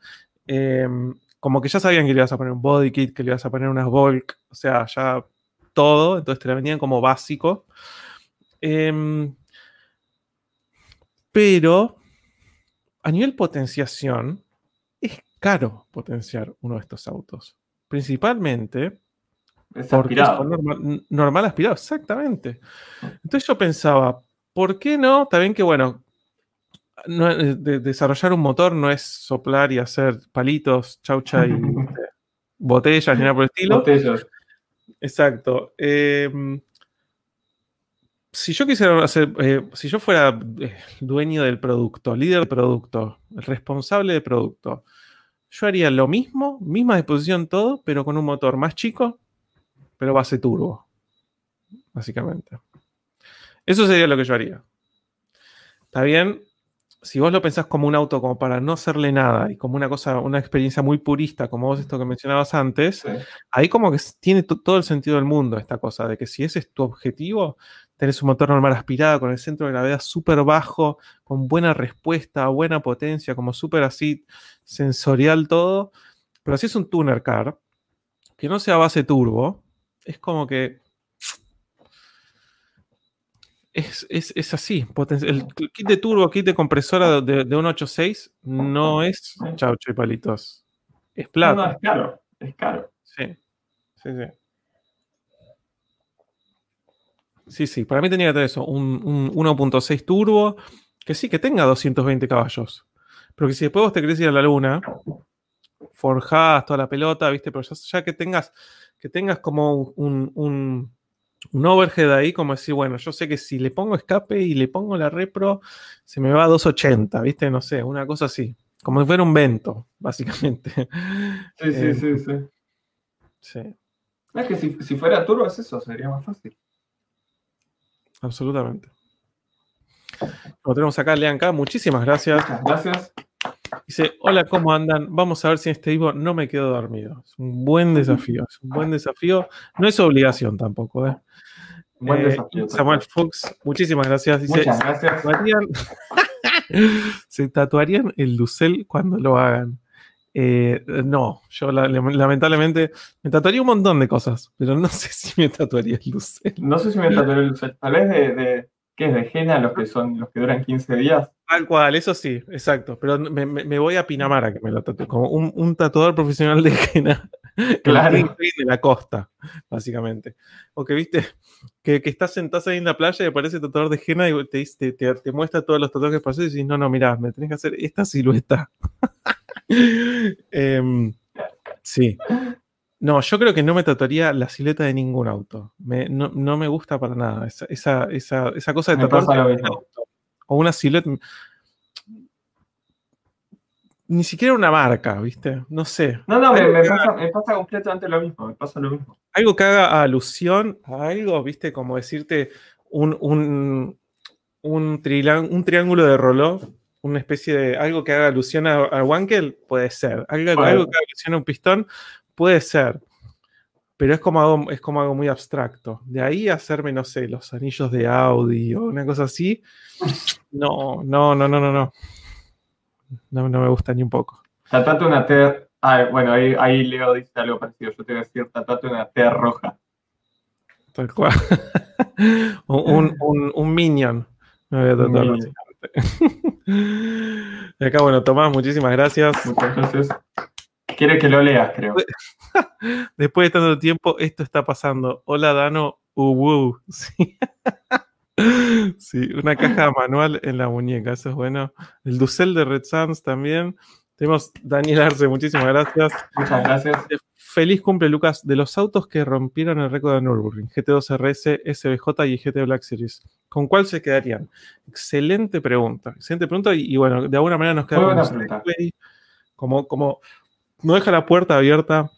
Em, como que ya sabían que le ibas a poner un body kit, que le ibas a poner unas bulk, o sea, ya todo, entonces te la vendían como básico. Em, pero a nivel potenciación, es caro potenciar uno de estos autos. Principalmente es aspirado. normal, aspirado, exactamente. Entonces yo pensaba, ¿por qué no? También que, bueno, eh, desarrollar un motor no es soplar y hacer palitos, chaucha y botellas ni nada por el estilo. Botellas. Exacto. Em, si yo quisiera hacer, eh, si yo fuera eh, dueño del producto, líder del producto, responsable del producto, yo haría lo mismo, misma disposición todo, pero con un motor más chico, pero base turbo, básicamente. Eso sería lo que yo haría. Está bien, si vos lo pensás como un auto como para no hacerle nada y como una cosa, una experiencia muy purista, como vos esto que mencionabas antes, ahí como que tiene todo el sentido del mundo esta cosa, de que si ese es tu objetivo, tenés un motor normal aspirado con el centro de gravedad súper bajo, con buena respuesta, buena potencia, como súper así sensorial todo, pero si es un tuner car, que no sea base turbo, es como que. Es, así. El kit de turbo, kit de compresora de, un 8.6 no es chaucho y palitos. Es plata. No, es caro. Es caro. Sí. Sí, sí. Sí, sí. Para mí tenía que tener eso. Un, 1.6 turbo. Que sí, que tenga 220 caballos. Pero que si después vos te querés ir a la luna, forjás toda la pelota, ¿viste? Pero ya que tengas que tengas como un, un overhead ahí, como decir, bueno, yo sé que si le pongo escape y le pongo la repro, se me va a 280, ¿viste? No sé, una cosa así. Como si fuera un vento, básicamente. Sí, sí, sí, sí. Sí. Es que si, si fuera turbo es eso, sería más fácil. Absolutamente. Lo tenemos acá, lean acá. Muchísimas gracias. Muchas gracias. Dice, hola, ¿cómo andan? Vamos a ver si en este vivo no me quedo dormido. Es un buen desafío, es un buen desafío. No es obligación tampoco, ¿eh? Buen Eh, desafío. Samuel Fox, muchísimas gracias. Dice, Muchas ¿se gracias. tatuarían, ¿se tatuarían el Ducel cuando lo hagan? Eh, no, yo la- lamentablemente me tatuaría un montón de cosas, pero no sé si me tatuaría el Ducel. No sé si me tatuaré el Lucet. Tal vez de, de. ¿Qué es? ¿De Jena los que son los que duran 15 días? Tal cual, eso sí, exacto. Pero me, me- me voy a Pinamar a que me lo tatúe, como un, un tatuador profesional de el Claro. De la costa, básicamente. O que viste, que, que estás sentado ahí en la playa y aparece el tatuador de henna y te, te, te- te muestra todos los tatuajes hacer y dices, no, no, mirá, me tenés que hacer esta silueta. Em, sí. No, yo creo que no me tatuaría la silueta de ningún auto. Me- no, no me gusta para nada. Esa, esa, esa, esa cosa de Me lo un auto o una silueta. Ni siquiera una marca, ¿viste? No sé. No, no, me, me pasa, me pasa completamente lo mismo. Me pasa lo mismo. algo que haga alusión a algo, ¿viste? Como decirte un, un, un, triángulo de rollo, una especie de algo que haga alusión a, a Wankel, puede ser. Algo, algo que haga alusión a un pistón, puede ser. Pero es como, algo, es como algo muy abstracto. De ahí a hacerme, no sé, los anillos de Audi o una cosa así. No, no, no, no, no, no. No, no me gusta ni un poco. Tatuate una T. Ah, bueno, ahí, ahí Leo dice algo parecido. Yo te voy a decir, tatuate una T roja. Tal cual. un, un, un- un minion. Me voy a tatuar. Y acá, bueno, Tomás, muchísimas gracias. Muchas gracias. Quiere que lo leas, creo. Después de tanto tiempo, esto está pasando. Hola, Dano. Uwu. Sí. Sí, una caja manual en la muñeca, eso es bueno. El Ducel de Red Suns también. Tenemos Daniel Arce, muchísimas gracias. Muchas gracias. Feliz cumple, Lucas. De los autos que rompieron el récord de Nürburgring, GT2 RS, SBJ y GT Black Series, ¿con cuál se quedarían? Excelente pregunta. Excelente pregunta. Y, y bueno, de alguna manera nos queda Muy como, buena un pregunta. segue, como, como no deja la puerta abierta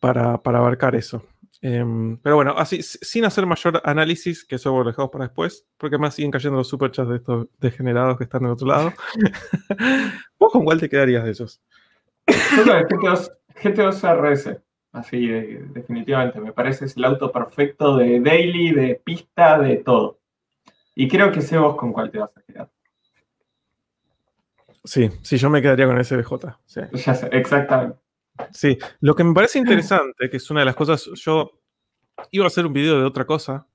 para, para abarcar eso. Em, pero bueno, así, sin hacer mayor análisis, que eso lo dejamos para después, porque más siguen cayendo los superchats de estos degenerados que están del otro lado. ¿Vos con cuál te quedarías de esos? Yo creo que GT2, GT2 RS. Así, de- definitivamente. Me parece es el auto perfecto de daily, de pista, de todo. Y creo que sé vos con cuál te vas a quedar. Sí, sí, yo me quedaría con el SBJ. Sí. Exactamente. Sí, lo que me parece interesante, que es una de las cosas, yo iba a hacer un video de otra cosa,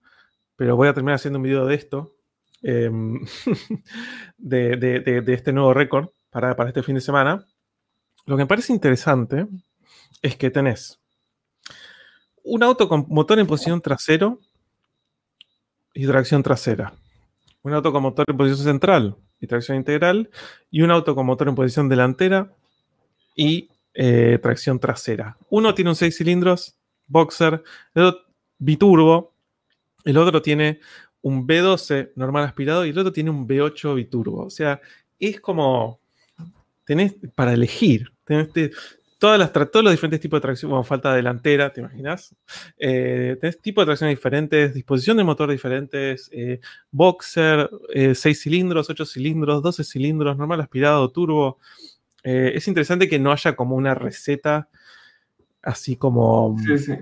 pero voy a terminar haciendo un video de esto, em, de, de- de- de este nuevo récord para, para este fin de semana. Lo que me parece interesante es que tenés un auto con motor en posición trasero y tracción trasera. Un auto con motor en posición central y tracción integral. Y un auto con motor en posición delantera y eh, tracción trasera. Uno tiene un 6 cilindros, boxer, el otro biturbo, el otro tiene un B12 normal aspirado y el otro tiene un B8 biturbo. O sea, es como tenés para elegir. Tenés te- todas las, todos los diferentes tipos de tracción, bueno, falta delantera, ¿te imaginas? Eh, tenés tipos de tracción diferentes, disposición de motor diferentes, eh, boxer, 6 cilindros, 8 cilindros, 12 cilindros, normal aspirado, turbo. Eh, es interesante que no haya como una receta así como Sí, sí.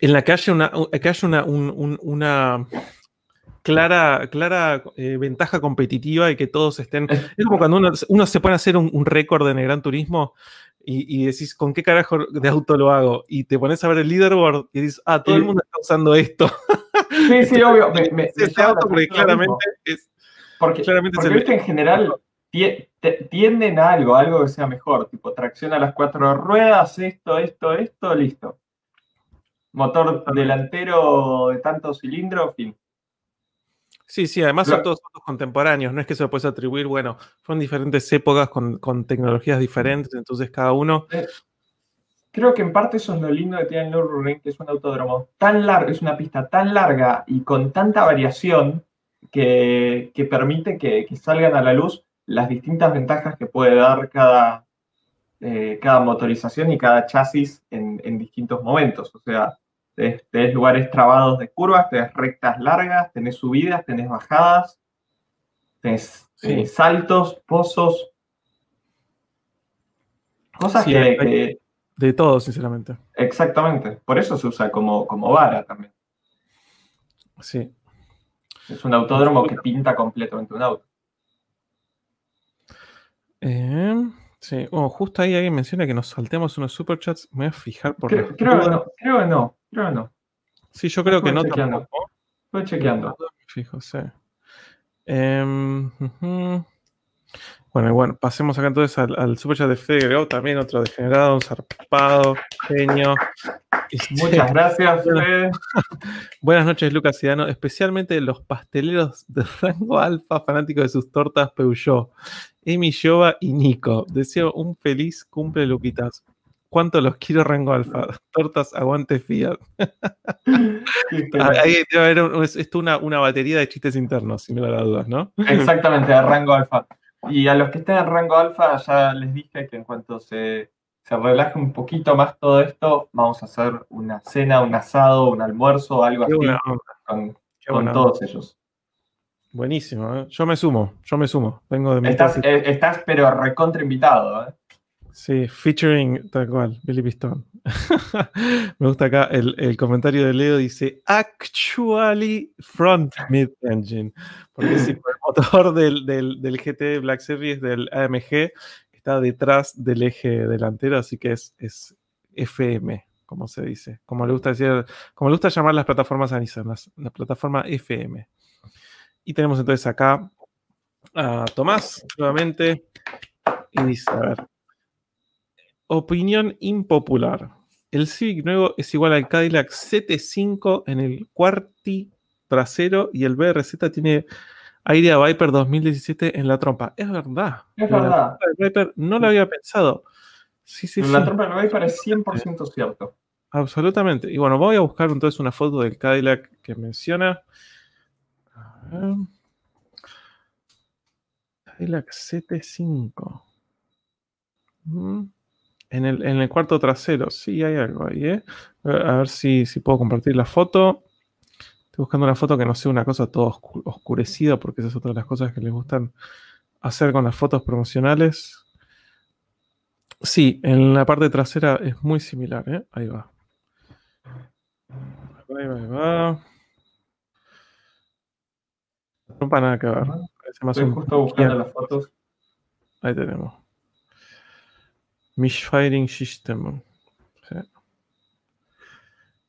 en la que haya una, que haya una, un- un- una clara, clara eh, ventaja competitiva y que todos estén. Es- como cuando uno, uno se pone a hacer un, un récord en el Gran Turismo y, y decís, ¿con qué carajo de auto lo hago? Y te pones a ver el leaderboard y dices, ah, todo el mundo está usando esto. Sí, sí, obvio. Me, me- me Este auto porque claramente es, Porque, claramente porque se le- viste, en general tienden a algo, algo que sea mejor, tipo tracción a las cuatro ruedas, esto, esto, esto, listo. Motor delantero de tantos cilindros, fin. Sí, sí, además son todos autos contemporáneos, no es que se lo puedes atribuir, bueno, fueron diferentes épocas con, con tecnologías diferentes, entonces cada uno creo que en parte eso es lo lindo que tiene el Nürburgring, que es un autódromo tan largo, es una pista tan larga y con tanta variación que, permite que, salgan a la luz las distintas ventajas que puede dar cada, eh, cada motorización y cada chasis en, distintos momentos. O sea, tenés, lugares trabados de curvas, tenés rectas largas, tenés subidas, tenés bajadas, tenés eh, saltos, pozos. Cosas que, De todo, sinceramente. Exactamente. Por eso se usa como, como vara también. Sí. Es un autódromo que pinta completamente un auto. Eh, sí, oh, justo ahí alguien menciona que nos saltemos unos superchats. Me voy a fijar por. Creo, creo que no, creo que no, que no. Sí, yo creo que no. Estoy chequeando. Fijo, sí. Em, bueno, bueno, pasemos acá entonces al, al superchat de Fede también otro degenerado, un zarpado, genio. Este, Muchas gracias, Fede. Buenas noches, Lucas Ciudadano, especialmente los pasteleros de rango alfa fanáticos de sus tortas Peugeot, Emi, Jova y Nico. Deseo un feliz cumple, Luquitas. ¿Cuánto los quiero rango alfa? Tortas, aguante Fiat. Ahí debe haber esto una, una batería de chistes internos, sin lugar a dudas, ¿no? Exactamente, de rango alfa. Y a los que estén en rango alfa, ya les dije que en cuanto se, relaje un poquito más todo esto, vamos a hacer una cena, un asado, un almuerzo, algo así con, todos ellos. Buenísimo, ¿eh? yo me sumo, yo me sumo. Vengo de estás, eh, estás, pero recontra invitado. ¿eh? Sí, featuring tal cual, Billy Pistón. Me gusta acá el, comentario de Leo, dice Actually Front Mid Engine. Porque sí, el motor del, del, GT Black Series del AMG está detrás del eje delantero, así que es, es FM, como se dice. Como le gusta decir, como le gusta llamar las plataformas a Nissan, la plataforma FM. Y tenemos entonces acá a Tomás nuevamente. Y dice, a ver, Opinión impopular. El Civic nuevo es igual al Cadillac CT5 en el cuarti trasero y el BRZ tiene aire a Viper 2017 en la trompa. Es verdad. Es verdad. Viper no lo había pensado. Sí, sí, la trompa de Viper es 100% cierto. Absolutamente. Y bueno, voy a buscar entonces una foto del Cadillac que menciona. Cadillac CT5. En el, cuarto trasero, sí hay algo ahí, ¿eh? A ver si, si puedo compartir la foto. Estoy buscando una foto que no sea una cosa todo oscurecida, porque esa es otra de las cosas que les gustan hacer con las fotos promocionales. Sí, en la parte trasera es muy similar, ¿eh? Ahí va. Ahí va, ahí va. No para nada que ver. Estoy justo buscando las fotos. Ahí tenemos. Misfiring System.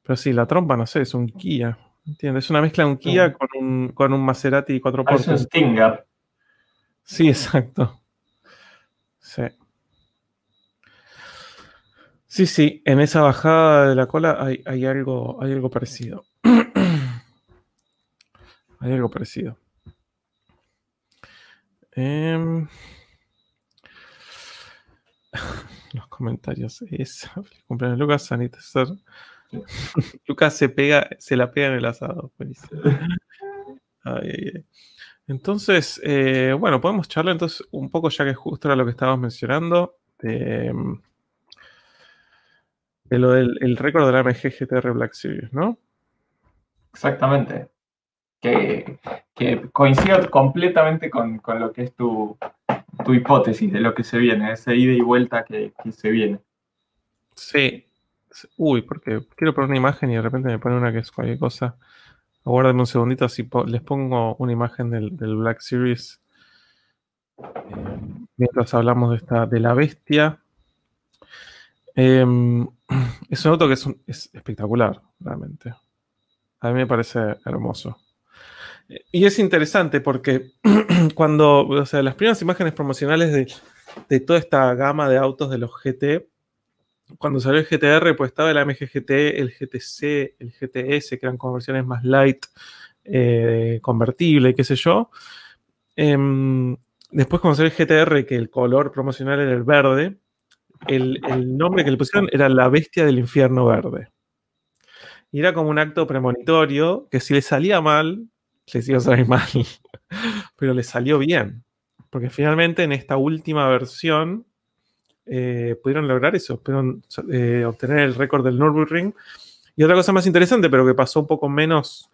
Pero sí, la trompa, no sé, es un Kia. ¿Entiendes? Es una mezcla de un Kia con, un, con un Maserati 4 x Es un Stinger. Sí, exacto. Sí. Sí, sí, en esa bajada de la cola hay, hay algo, hay algo parecido. hay algo parecido. Eh los comentarios. Es cumpleaños Lucas Sanitazer. Lucas se pega, se la pega en el asado. Entonces, eh, bueno, podemos charlar entonces un poco, ya que justo era lo que estábamos mencionando, de, lo del el récord de la MG GTR Black Series, ¿no? Exactamente. Que, que coincido completamente con, con, lo que es tu, tu hipótesis de lo que se viene, ese ida y vuelta que, se viene. Sí. Uy, porque quiero poner una imagen y de repente me pone una que es cualquier cosa. Aguárdenme un segundito, así les pongo una imagen del, Black Series. Eh, mientras hablamos de esta, de la bestia. Em, es un auto que es espectacular, realmente. A mí me parece hermoso. Y es interesante porque cuando, o sea, las primeras imágenes promocionales de, toda esta gama de autos de los GT, cuando salió el GTR, pues estaba el AMG GT, el GTC, el GTS, que eran conversiones más light, eh, convertible, qué sé yo. Em, después cuando salió el GTR, que el color promocional era el verde, el, nombre que le pusieron era La Bestia del Infierno Verde. Y era como un acto premonitorio que si le salía mal, les iba a salir mal. Pero le salió bien. Porque finalmente en esta última versión eh, pudieron lograr eso, pudieron eh, obtener el récord del Nürburgring. Y otra cosa más interesante, pero que pasó un poco menos,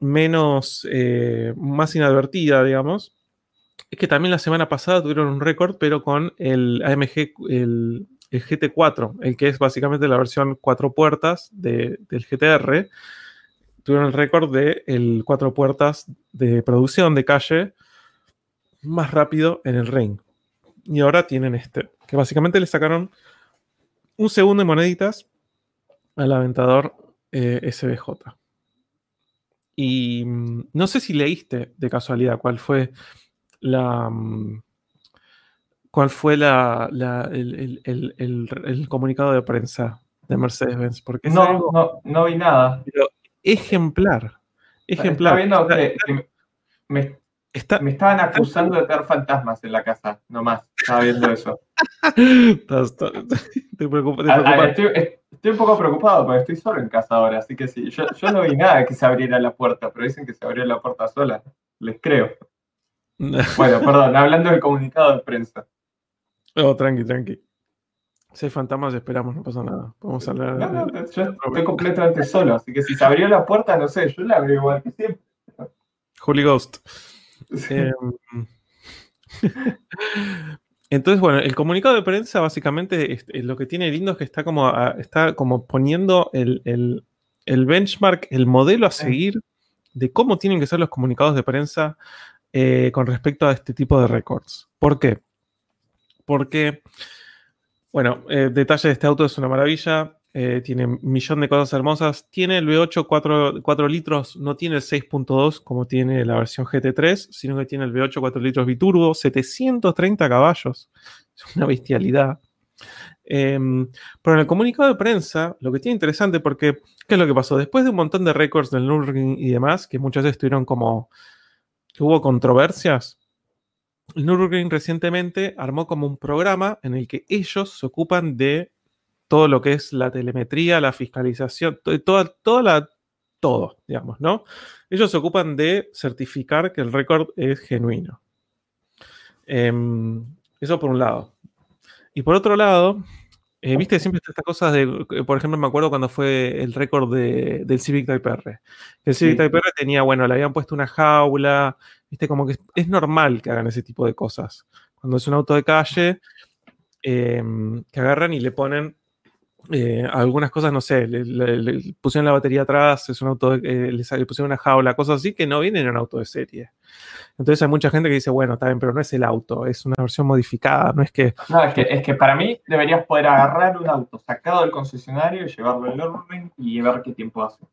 menos, eh, más inadvertida, digamos, es que también la semana pasada tuvieron un récord, pero con el AMG, el, GT4, el que es básicamente la versión cuatro puertas del GTR. Tuvieron el récord de el cuatro puertas de producción de calle más rápido en el ring. Y ahora tienen este, que básicamente le sacaron un segundo de moneditas al aventador eh, SBJ. Y mm, no sé si leíste de casualidad cuál fue la, mm, cuál fue la, el, comunicado de prensa de Mercedes-Benz. Porque no, no, no, vi nada. Pero ejemplar. Ejemplar. viendo que, me, estaban acusando de tener fantasmas en la casa, nomás. Estaba viendo eso. estoy, un poco preocupado porque estoy solo en casa ahora, así que sí, yo, yo no vi nada que se abriera la puerta, pero dicen que se abrió la puerta sola. Les creo. Bueno, perdón, hablando del comunicado de prensa. Oh, tranqui, tranqui. Si hay fantasmas, esperamos, no pasa nada. Podemos hablar. No, no, yo estoy completamente solo, así que si se abrió la puerta, no sé, yo la abrí igual que siempre. Holy Ghost. Em, entonces, bueno, el comunicado de prensa básicamente lo que tiene lindo es que está como, está como poniendo el, el, benchmark, el modelo a seguir de cómo tienen que ser los comunicados de prensa eh, con respecto a este tipo de récords. ¿Por qué? Porque, bueno, eh, detalle de este auto es una maravilla. Eh, tiene un millón de cosas hermosas. Tiene el V8 4, litros, no tiene el 6.2 como tiene la versión GT3, sino que tiene el V8 4 litros biturbo, 730 caballos. Es una bestialidad. Em, pero en el comunicado de prensa, lo que tiene interesante, porque, ¿qué es lo que pasó? Después de un montón de récords del Nürburgring y demás, que muchas veces estuvieron como hubo controversias, el recientemente armó como un programa en el que ellos se ocupan de todo lo que es la telemetría, la fiscalización, toda, toda la, todo, digamos, ¿no? Ellos se ocupan de certificar que el récord es genuino. Em, eso por un lado. Y por otro lado, eh, viste, siempre estas cosas de, eh, por ejemplo, me acuerdo cuando fue el récord del Civic Type R. El Civic Type R tenía, bueno, le habían puesto una jaula, viste, como que es, normal que hagan ese tipo de cosas. Cuando es un auto de calle, em, que agarran y le ponen eh, algunas cosas, no sé, le, pusieron la batería atrás, es un auto, le, pusieron una jaula, cosas así que no vienen en un auto de serie. Entonces hay mucha gente que dice, bueno, está bien, pero no es el auto, es una versión modificada, no es que... No, es que, es que para mí deberías poder agarrar un auto sacado del concesionario llevarlo al orden y ver qué tiempo hace.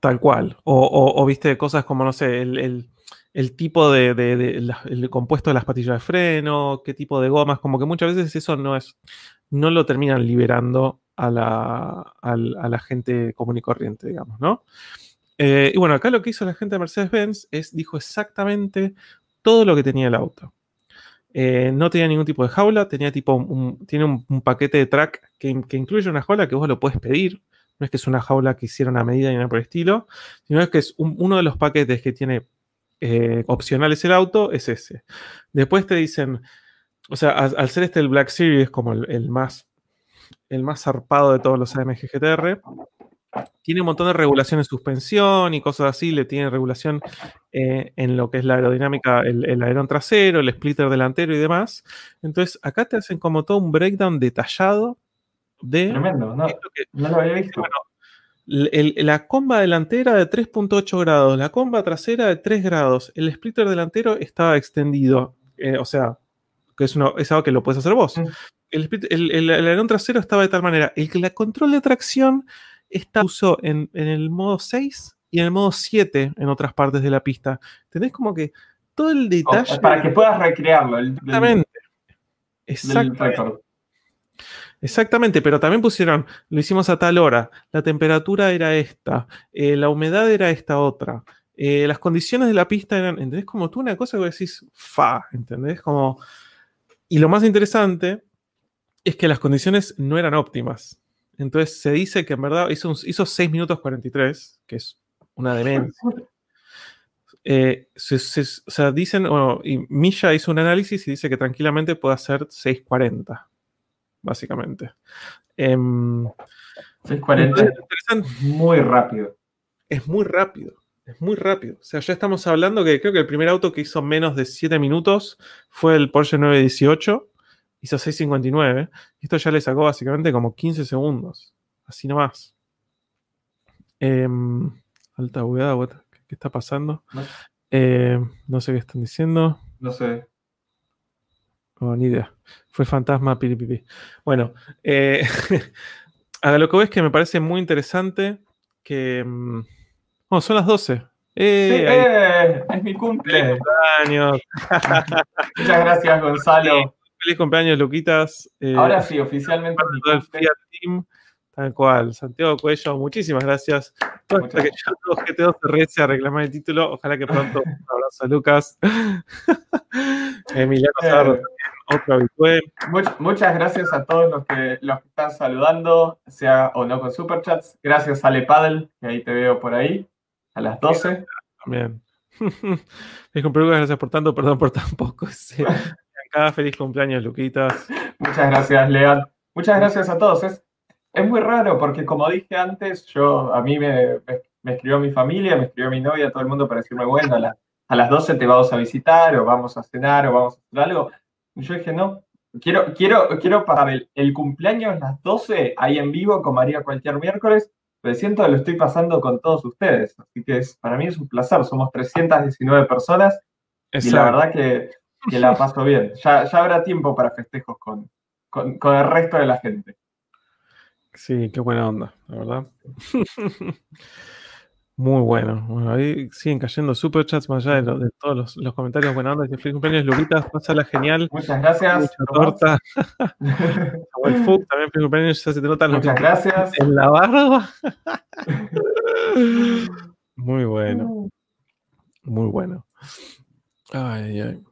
Tal cual. O, viste cosas como, no sé, el, tipo de, el compuesto de las patillas de freno, qué tipo de gomas, como que muchas veces eso no es, no lo terminan liberando a la, a la gente común y corriente, digamos, ¿no? Eh, y bueno, acá lo que hizo la gente de Mercedes-Benz es, dijo exactamente todo lo que tenía el auto. Eh, no tenía ningún tipo de jaula, tenía tipo un, tiene un, paquete de track que, incluye una jaula que vos lo puedes pedir. No es que es una jaula que hicieron a medida ni nada por el estilo, sino es que es uno de los paquetes que tiene eh, opcionales el auto, es ese. Después te dicen, o sea, al, ser este el Black Series como el, más el más zarpado de todos los AMG GTR, tiene un montón de regulación en suspensión y cosas así, le tiene regulación eh, en lo que es la aerodinámica, el, el aerón trasero, el splitter delantero y demás. Entonces, acá te hacen como todo un breakdown detallado de... Tremendo, no, lo había visto. La comba delantera de 3.8 grados, la comba trasera de 3 grados, el splitter delantero estaba extendido, eh, o sea, que es, uno, es algo que lo puedes hacer vos. Mm. El, el, aerón trasero estaba de tal manera, el, la control de tracción está uso en, el modo 6 y en el modo 7 en otras partes de la pista. Tenés como que todo el detalle. para que puedas recrearlo. exactamente. exactamente. Exactamente, pero también pusieron, lo hicimos a tal hora, la temperatura era esta, eh, la humedad era esta otra, eh, las condiciones de la pista eran, ¿entendés? Como tú una cosa que decís, fa, ¿entendés? Como... Y lo más interesante es que las condiciones no eran óptimas. Entonces se dice que en verdad hizo, hizo 6 minutos 43, que es una demencia. Eh, o sea, dicen, y Misha hizo un análisis y dice que tranquilamente puede hacer 640, básicamente. 640 em, es muy rápido. Es muy rápido, es muy rápido. O sea, ya estamos hablando que creo que el primer auto que hizo menos de 7 minutos fue el Porsche 918, hizo 659, y esto ya le sacó básicamente como 15 segundos, así nomás. Eh, alta bugueada, ¿Qué está pasando? Eh, no. sé qué están diciendo. No sé. Oh, ni idea. Fue fantasma, piripipi. Bueno, eh, a lo que ves que me parece muy interesante que. Mm, oh, son las 12. Eh, es mi cumpleaños. Muchas gracias, Gonzalo. Feliz cumpleaños, Luquitas. Ahora sí, oficialmente. Todo el Fiat Team. Tal cual. Santiago Cuello, muchísimas gracias. Todo que yo GT2 se a reclamar el título. Ojalá que pronto un abrazo a Lucas. Emiliano Sarro eh, otro habitué. muchas gracias a todos los que, los que están saludando, sea o no con superchats. Gracias a Ale Paddle, que ahí te veo por ahí, a las 12. También. Feliz cumpleaños, gracias por tanto, perdón por tan poco. Cada feliz cumpleaños, Luquitas. Muchas gracias, Leal. Muchas gracias a todos. Es, es muy raro porque como dije antes, yo a mí me, me, escribió mi familia, me escribió mi novia, todo el mundo para decirme, bueno, a, a, las 12 te vamos a visitar o vamos a cenar o vamos a hacer algo. Y yo dije, no, quiero, quiero, quiero pasar el, el cumpleaños a las 12 ahí en vivo como haría cualquier miércoles, pero siento que lo estoy pasando con todos ustedes. Así que es, para mí es un placer, somos 319 personas y la verdad que, que la paso bien. Ya, ya habrá tiempo para festejos con, con, con el resto de la gente. Sí, qué buena onda, la verdad. Muy bueno. Bueno, ahí siguen cayendo superchats más allá de, todos los, comentarios. Buena onda. Feliz cumpleaños, Luquitas. Pásala genial. Muchas gracias. Mucha torta. también feliz cumpleaños. Ya se te notan Muchas gracias. En la barba. Muy bueno. Uh. Muy bueno. Ay, ay.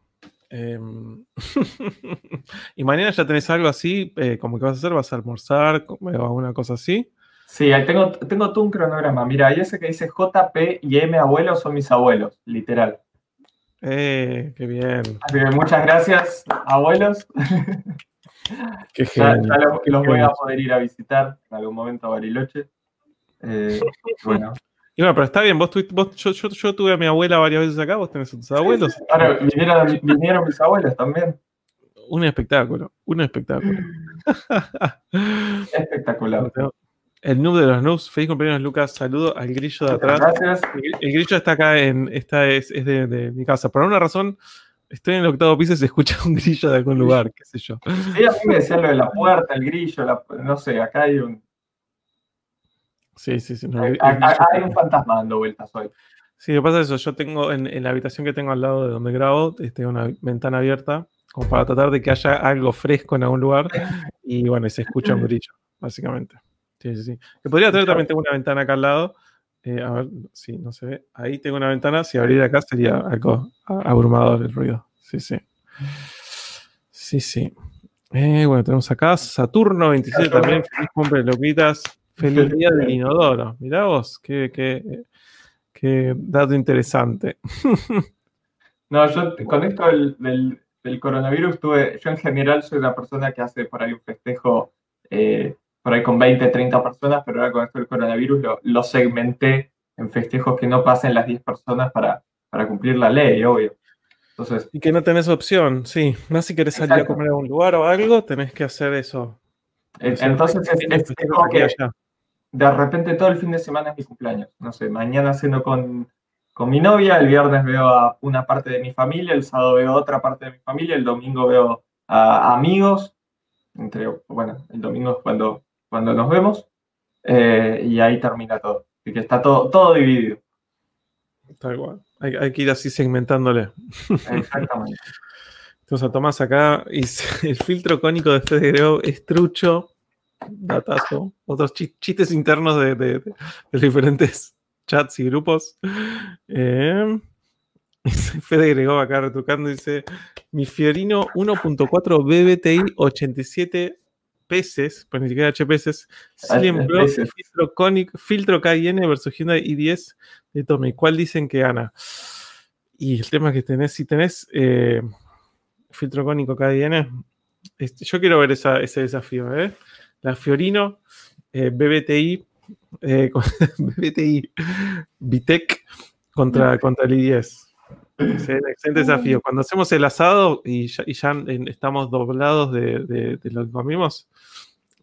Em, y mañana ya tenés algo así, eh, como que vas a hacer, vas a almorzar o alguna cosa así. Sí, ahí tengo, tengo todo un cronograma. Mira, ahí ese que dice JP y M abuelos son mis abuelos, literal. Eh, qué bien. muchas gracias, abuelos. Qué genial. Ya, los, voy a poder ir a visitar en algún momento a Bariloche. Eh, bueno, y bueno, pero está bien, vos, yo, tuve a mi abuela varias veces acá, vos tenés a tus abuelos. Claro, vinieron, mis abuelos también. Un espectáculo, un espectáculo. Espectacular. El noob de los noobs, feliz cumpleaños Lucas, saludo al grillo de atrás. Gracias. El, grillo está acá en, esta es, de, mi casa. Por una razón, estoy en el octavo piso y se escucha un grillo de algún lugar, qué sé yo. Sí, a mí me decían lo de la puerta, el grillo, no sé, acá hay un, Sí, sí, sí. hay, un fantasma dando vueltas hoy. Sí, lo que pasa es eso. Yo tengo en, la habitación que tengo al lado de donde grabo, este, una ventana abierta, como para tratar de que haya algo fresco en algún lugar. Y bueno, se escucha un brillo, básicamente. Sí, sí, sí. Que podría tener también tengo una ventana acá al lado. Eh, a ver si no se ve. Ahí tengo una ventana. Si abriera acá sería algo abrumador el ruido. Sí, sí. Sí, sí. Eh, bueno, tenemos acá Saturno 27 también. Feliz cumple, loquitas. Feliz día del inodoro. Mirá vos, qué, qué, qué dato interesante. No, yo con esto del, del, coronavirus tuve, yo en general soy una persona que hace por ahí un festejo eh, por ahí con 20, 30 personas, pero ahora con esto del coronavirus lo, lo segmenté en festejos que no pasen las 10 personas para, para cumplir la ley, obvio. Entonces, y que no tenés opción, sí. Más si querés salir a comer a un lugar o algo, tenés que hacer eso. Entonces, es, como que de repente todo el fin de semana es mi cumpleaños. No sé, mañana ceno con, con mi novia, el viernes veo a una parte de mi familia, el sábado veo a otra parte de mi familia, el domingo veo a amigos, entre, bueno, el domingo es cuando, cuando nos vemos, eh, y ahí termina todo. Así que está todo, todo dividido. Está igual. Hay, hay que ir así segmentándole. Exactamente. Entonces a Tomás acá, y el filtro cónico de Fede es trucho datazo, otros chistes internos de, diferentes chats y grupos. Eh, Fede agregó acá retrucando, dice, mi Fiorino 1.4 BBTI 87 peces, pues ni siquiera HPS, Cillian Pro, filtro, Conic, filtro KN versus Hyundai i10 de Tommy. ¿Cuál dicen que gana? Y el tema que tenés, si tenés eh, filtro cónico KN, este, yo quiero ver ese desafío, ¿eh? La Fiorino, eh, BBTI, BBTI, Vitec contra, contra el i10. Excelente desafío. Cuando hacemos el asado y ya, estamos doblados de, lo que comimos,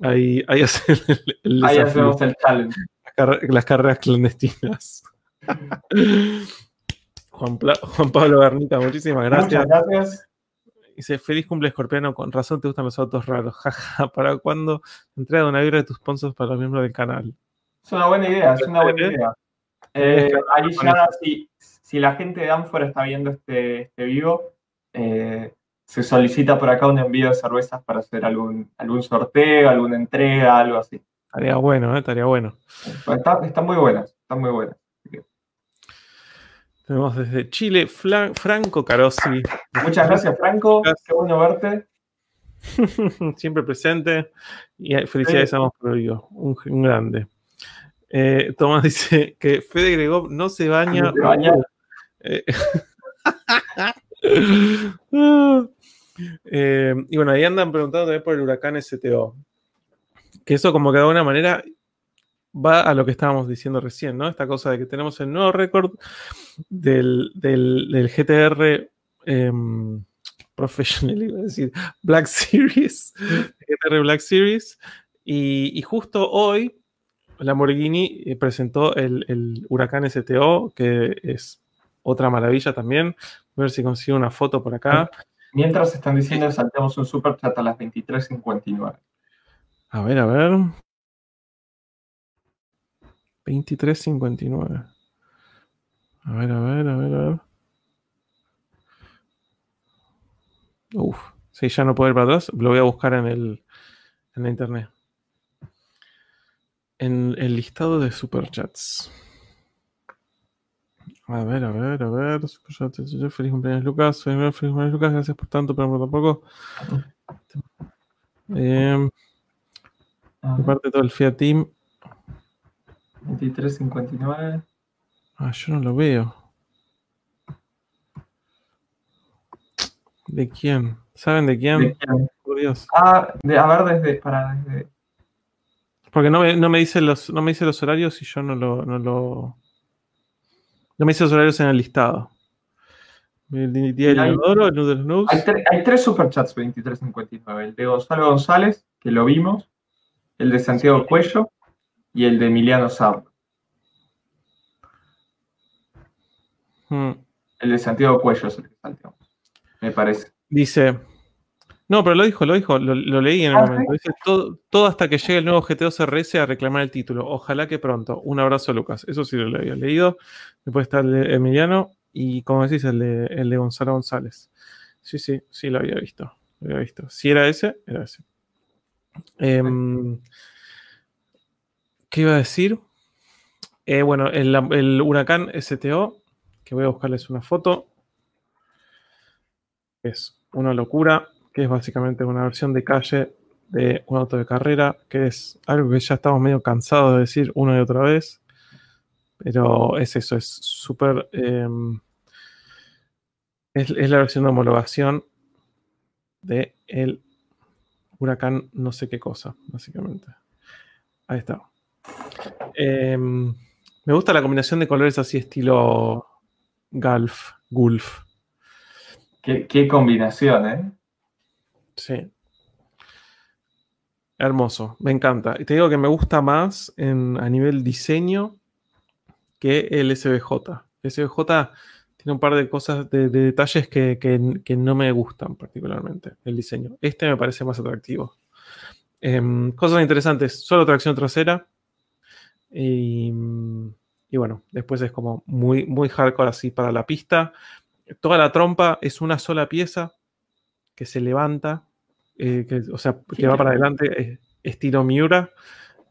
ahí, ahí, hacemos el challenge. Las, carreras clandestinas. Juan, Pablo Garnica, muchísimas gracias. Muchas gracias. Dice, feliz cumple escorpiano, con razón te gustan los autos raros. Jaja, ¿para cuándo entrega una vibra de tus sponsors para los miembros del canal? Es una buena idea, es una buena idea. Eh, ahí ya, si, si, la gente de Amphora está viendo este, este vivo, eh, se solicita por acá un envío de cervezas para hacer algún, algún sorteo, alguna entrega, algo así. Estaría bueno, ¿eh? estaría bueno. están muy buenas, están muy buenas. Tenemos desde Chile, Franco Carosi. Muchas gracias, Franco. Qué bueno verte. Siempre presente. Y felicidades a por un, un grande. Eh, Tomás dice que Fede Gregov no se baña. Eh, eh, y bueno, ahí andan preguntando también por el huracán STO. Que eso como que de alguna manera va a lo que estábamos diciendo recién, ¿no? Esta cosa de que tenemos el nuevo récord del, GTR em, Professional, iba a decir, Black Series, GTR Black Series, y, justo hoy Lamborghini eh, presentó el, el, Huracán STO, que es otra maravilla también. A ver si consigo una foto por acá. Mientras están diciendo, saltemos un super chat a las 23.59. A ver, a ver. 23.59. A ver, a ver, a ver, a ver. Uf, si ya no puedo ir para atrás. Lo voy a buscar en el en la internet. En el listado de superchats. A ver, a ver, a ver. Feliz cumpleaños, Lucas. Feliz cumpleaños, Lucas. Gracias por tanto, pero tampoco. Eh, aparte todo el Fiat Team. 23.59. Ah, yo no lo veo. ¿De quién? ¿Saben de quién? Por Dios. Ah, de, a ver, desde. Para, desde... Porque no me, no me, dice los, no me dice los horarios y yo no lo, no lo. No me los horarios en el listado. El día del Inodoro, el News. Hay, hay tres superchats 23.59. El de Gonzalo González, que lo vimos. El de Santiago Cuello y el de Emiliano Sardo. Hmm. El de Santiago Cuello es el que salteamos, me parece. Dice, no, pero lo dijo, lo dijo, lo, leí en el ah, momento. Dice, todo, hasta que llegue el nuevo GTO CRS a reclamar el título. Ojalá que pronto. Un abrazo, Lucas. Eso sí lo había leído. Después está el de Emiliano y, como decís, el de, el de Gonzalo González. Sí, sí, sí lo había visto. Lo había visto. Si era ese, era ese. Eh, ¿Qué iba a decir? Eh, bueno, el, huracán STO, que voy a buscarles una foto, es una locura, que es básicamente una versión de calle de un auto de carrera, que es algo que ya estamos medio cansados de decir una y otra vez, pero es eso, es súper... Em, es, la versión de homologación de el huracán no sé qué cosa, básicamente. Ahí está. Em, me gusta la combinación de colores así estilo Gulf. Gulf. Qué, combinación, ¿eh? Sí. Hermoso, me encanta. Y te digo que me gusta más a nivel diseño que el SBJ. El SBJ tiene un par de cosas, de, detalles que, no me gustan particularmente, el diseño. Este me parece más atractivo. Em, cosas interesantes, solo tracción trasera, y, bueno, después es como muy, muy hardcore así para la pista. Toda la trompa es una sola pieza que se levanta, eh, que, o sea, que va para adelante, estilo Miura.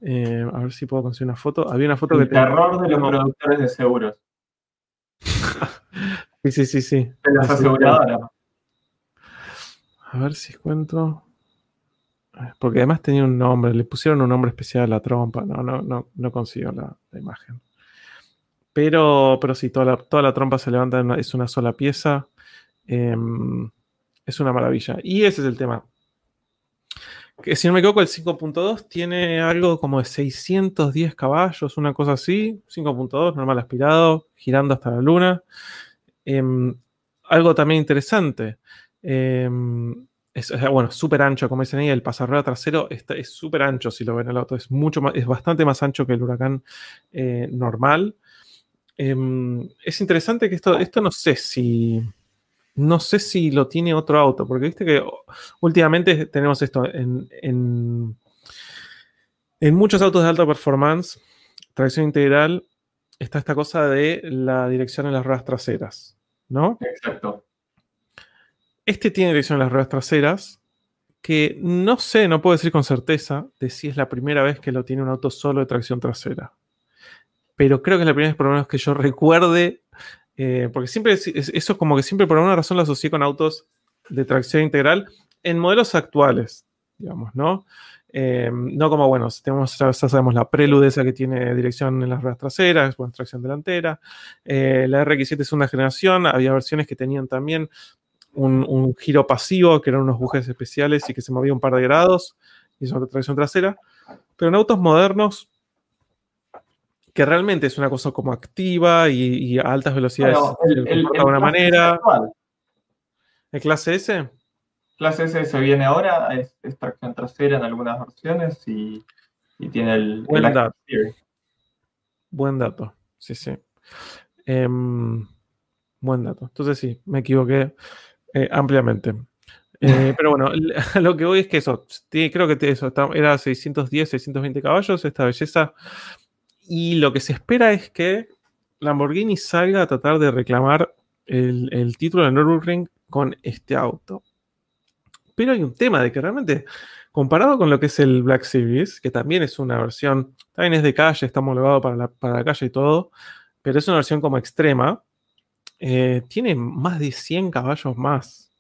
Eh, a ver si puedo conseguir una foto. Había una foto El que terror de los productores de seguros. sí, sí, sí, sí. De las aseguradoras. A ver si encuentro. Porque además tenía un nombre, le pusieron un nombre especial a la trompa. No, no, no, no consigo la, imagen. Pero, pero sí, toda la, toda la trompa se levanta, es una sola pieza. Em, es una maravilla. Y ese es el tema. Que si no me equivoco, el 5.2 tiene algo como de 610 caballos, una cosa así. 5.2, normal aspirado, girando hasta la luna. Em, algo también interesante. Em, es, bueno, súper ancho, como dicen ahí, el pasarrueda trasero está, es súper ancho si lo ven en el auto, es, mucho más, es bastante más ancho que el huracán eh, normal. Em, es interesante que esto, esto no sé si, no sé si lo tiene otro auto, porque viste que últimamente tenemos esto en, en, en muchos autos de alta performance, tracción integral, está esta cosa de la dirección en las ruedas traseras, ¿no? Exacto. Este tiene dirección en las ruedas traseras, que no sé, no puedo decir con certeza de si es la primera vez que lo tiene un auto solo de tracción trasera. Pero creo que es la primera vez, por lo menos, que yo recuerde, eh, porque siempre eso como que siempre por alguna razón lo asocié con autos de tracción integral en modelos actuales, digamos, ¿no? Eh, no como, bueno, tenemos, ya sabemos la Prelude esa que tiene dirección en las ruedas traseras, bueno, tracción delantera. Eh, la RX7 es una generación, había versiones que tenían también un, giro pasivo, que eran unos bujes especiales y que se movía un par de grados, y eso es tracción trasera. Pero en autos modernos, que realmente es una cosa como activa y, a altas velocidades de alguna manera. ¿El clase S? Clase S se viene ahora, es, tracción trasera en algunas versiones y, tiene el. Buen dato. Buen dato, sí, sí. Em, buen dato. Entonces sí, me equivoqué. Eh, ampliamente. Eh, pero bueno, lo que voy es que eso, creo que eso era 610, 620 caballos, esta belleza. Y lo que se espera es que Lamborghini salga a tratar de reclamar el, título de Nürburgring con este auto. Pero hay un tema de que realmente, comparado con lo que es el Black Series, que también es una versión, también es de calle, está homologado para la, para la calle y todo, pero es una versión como extrema, eh, tiene más de 100 caballos más.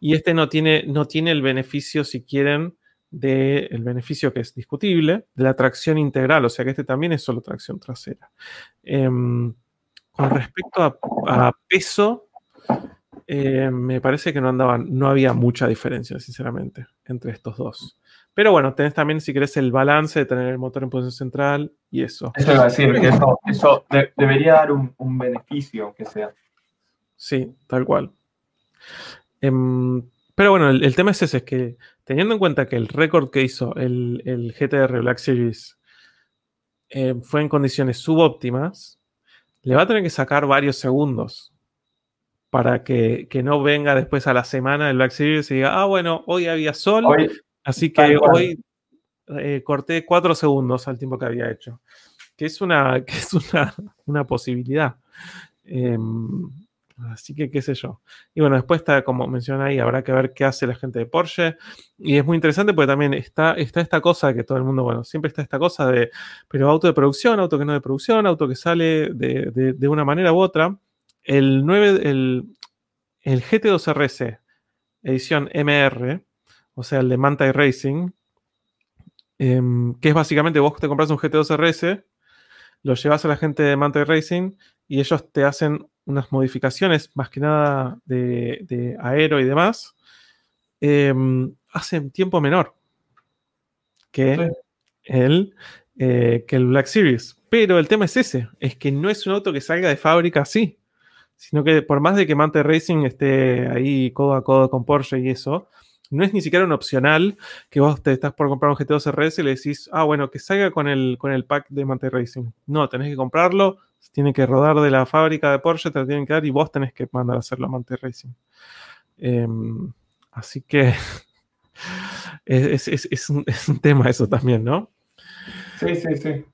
Y este no tiene, no tiene el beneficio, si quieren, del beneficio que es discutible, de la tracción integral, o sea que este también es solo tracción trasera. Em, con respecto a, peso, eh, me parece que no andaban, no había mucha diferencia, sinceramente, entre estos dos. Pero bueno, tenés también, si querés, el balance de tener el motor en posición central y eso. Eso iba a decir, que eso, debería dar un, beneficio, aunque sea. Sí, tal cual. Em, pero bueno, el, tema es ese, es que teniendo en cuenta que el récord que hizo el, GTR Black Series eh, fue en condiciones subóptimas, le va a tener que sacar varios segundos para que, no venga después a la semana el Black Series y diga, ah, bueno, hoy había sol, Así que hoy eh, corté cuatro segundos al tiempo que había hecho, que es una, que es una, posibilidad. Em, así que qué sé yo. Y bueno, después está, como menciona ahí, habrá que ver qué hace la gente de Porsche. Y es muy interesante porque también está, está esta cosa que todo el mundo, bueno, siempre está esta cosa de, pero auto de producción, auto que no de producción, auto que sale de, una manera u otra. El 9, el, el GT2 RS, edición MR, o sea, el de Manta Racing, em, que es básicamente vos te compras un GT2 RS, lo llevas a la gente de Manta Racing y ellos te hacen unas modificaciones, más que nada de, aero y demás, em, hacen tiempo menor que, el, eh, que el Black Series. Pero el tema es ese, es que no es un auto que salga de fábrica así, sino que por más de que Manta Racing esté ahí codo a codo con Porsche y eso, no es ni siquiera un opcional que vos te estás por comprar un GT2 RS y le decís, ah, bueno, que salga con el, con el pack de Mante Racing. No, tenés que comprarlo, tiene que rodar de la fábrica de Porsche, te lo tienen que dar y vos tenés que mandar a hacerlo a Mante Racing. Em, así que es, un, tema eso también, ¿no? Sí, sí, sí.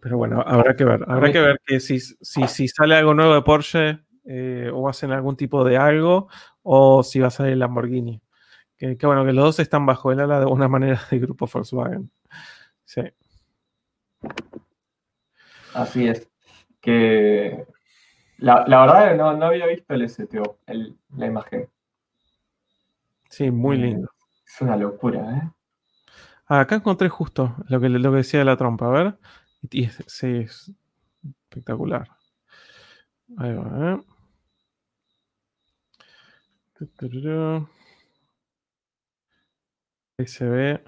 Pero bueno, habrá que ver. Habrá que ver que si, si, si sale algo nuevo de Porsche eh, o hacen algún tipo de algo, o si va a salir el Lamborghini. Que, bueno, que los dos están bajo el ala de una manera del grupo Volkswagen. Sí. Así es. Que la, la verdad no, había visto el STO, la imagen. Sí, muy eh, lindo. Es una locura, ¿eh? Ah, acá encontré justo lo que, lo que decía de la trompa, a ver. Y, sí, es espectacular. Ahí va, ¿eh? Ahí se ve.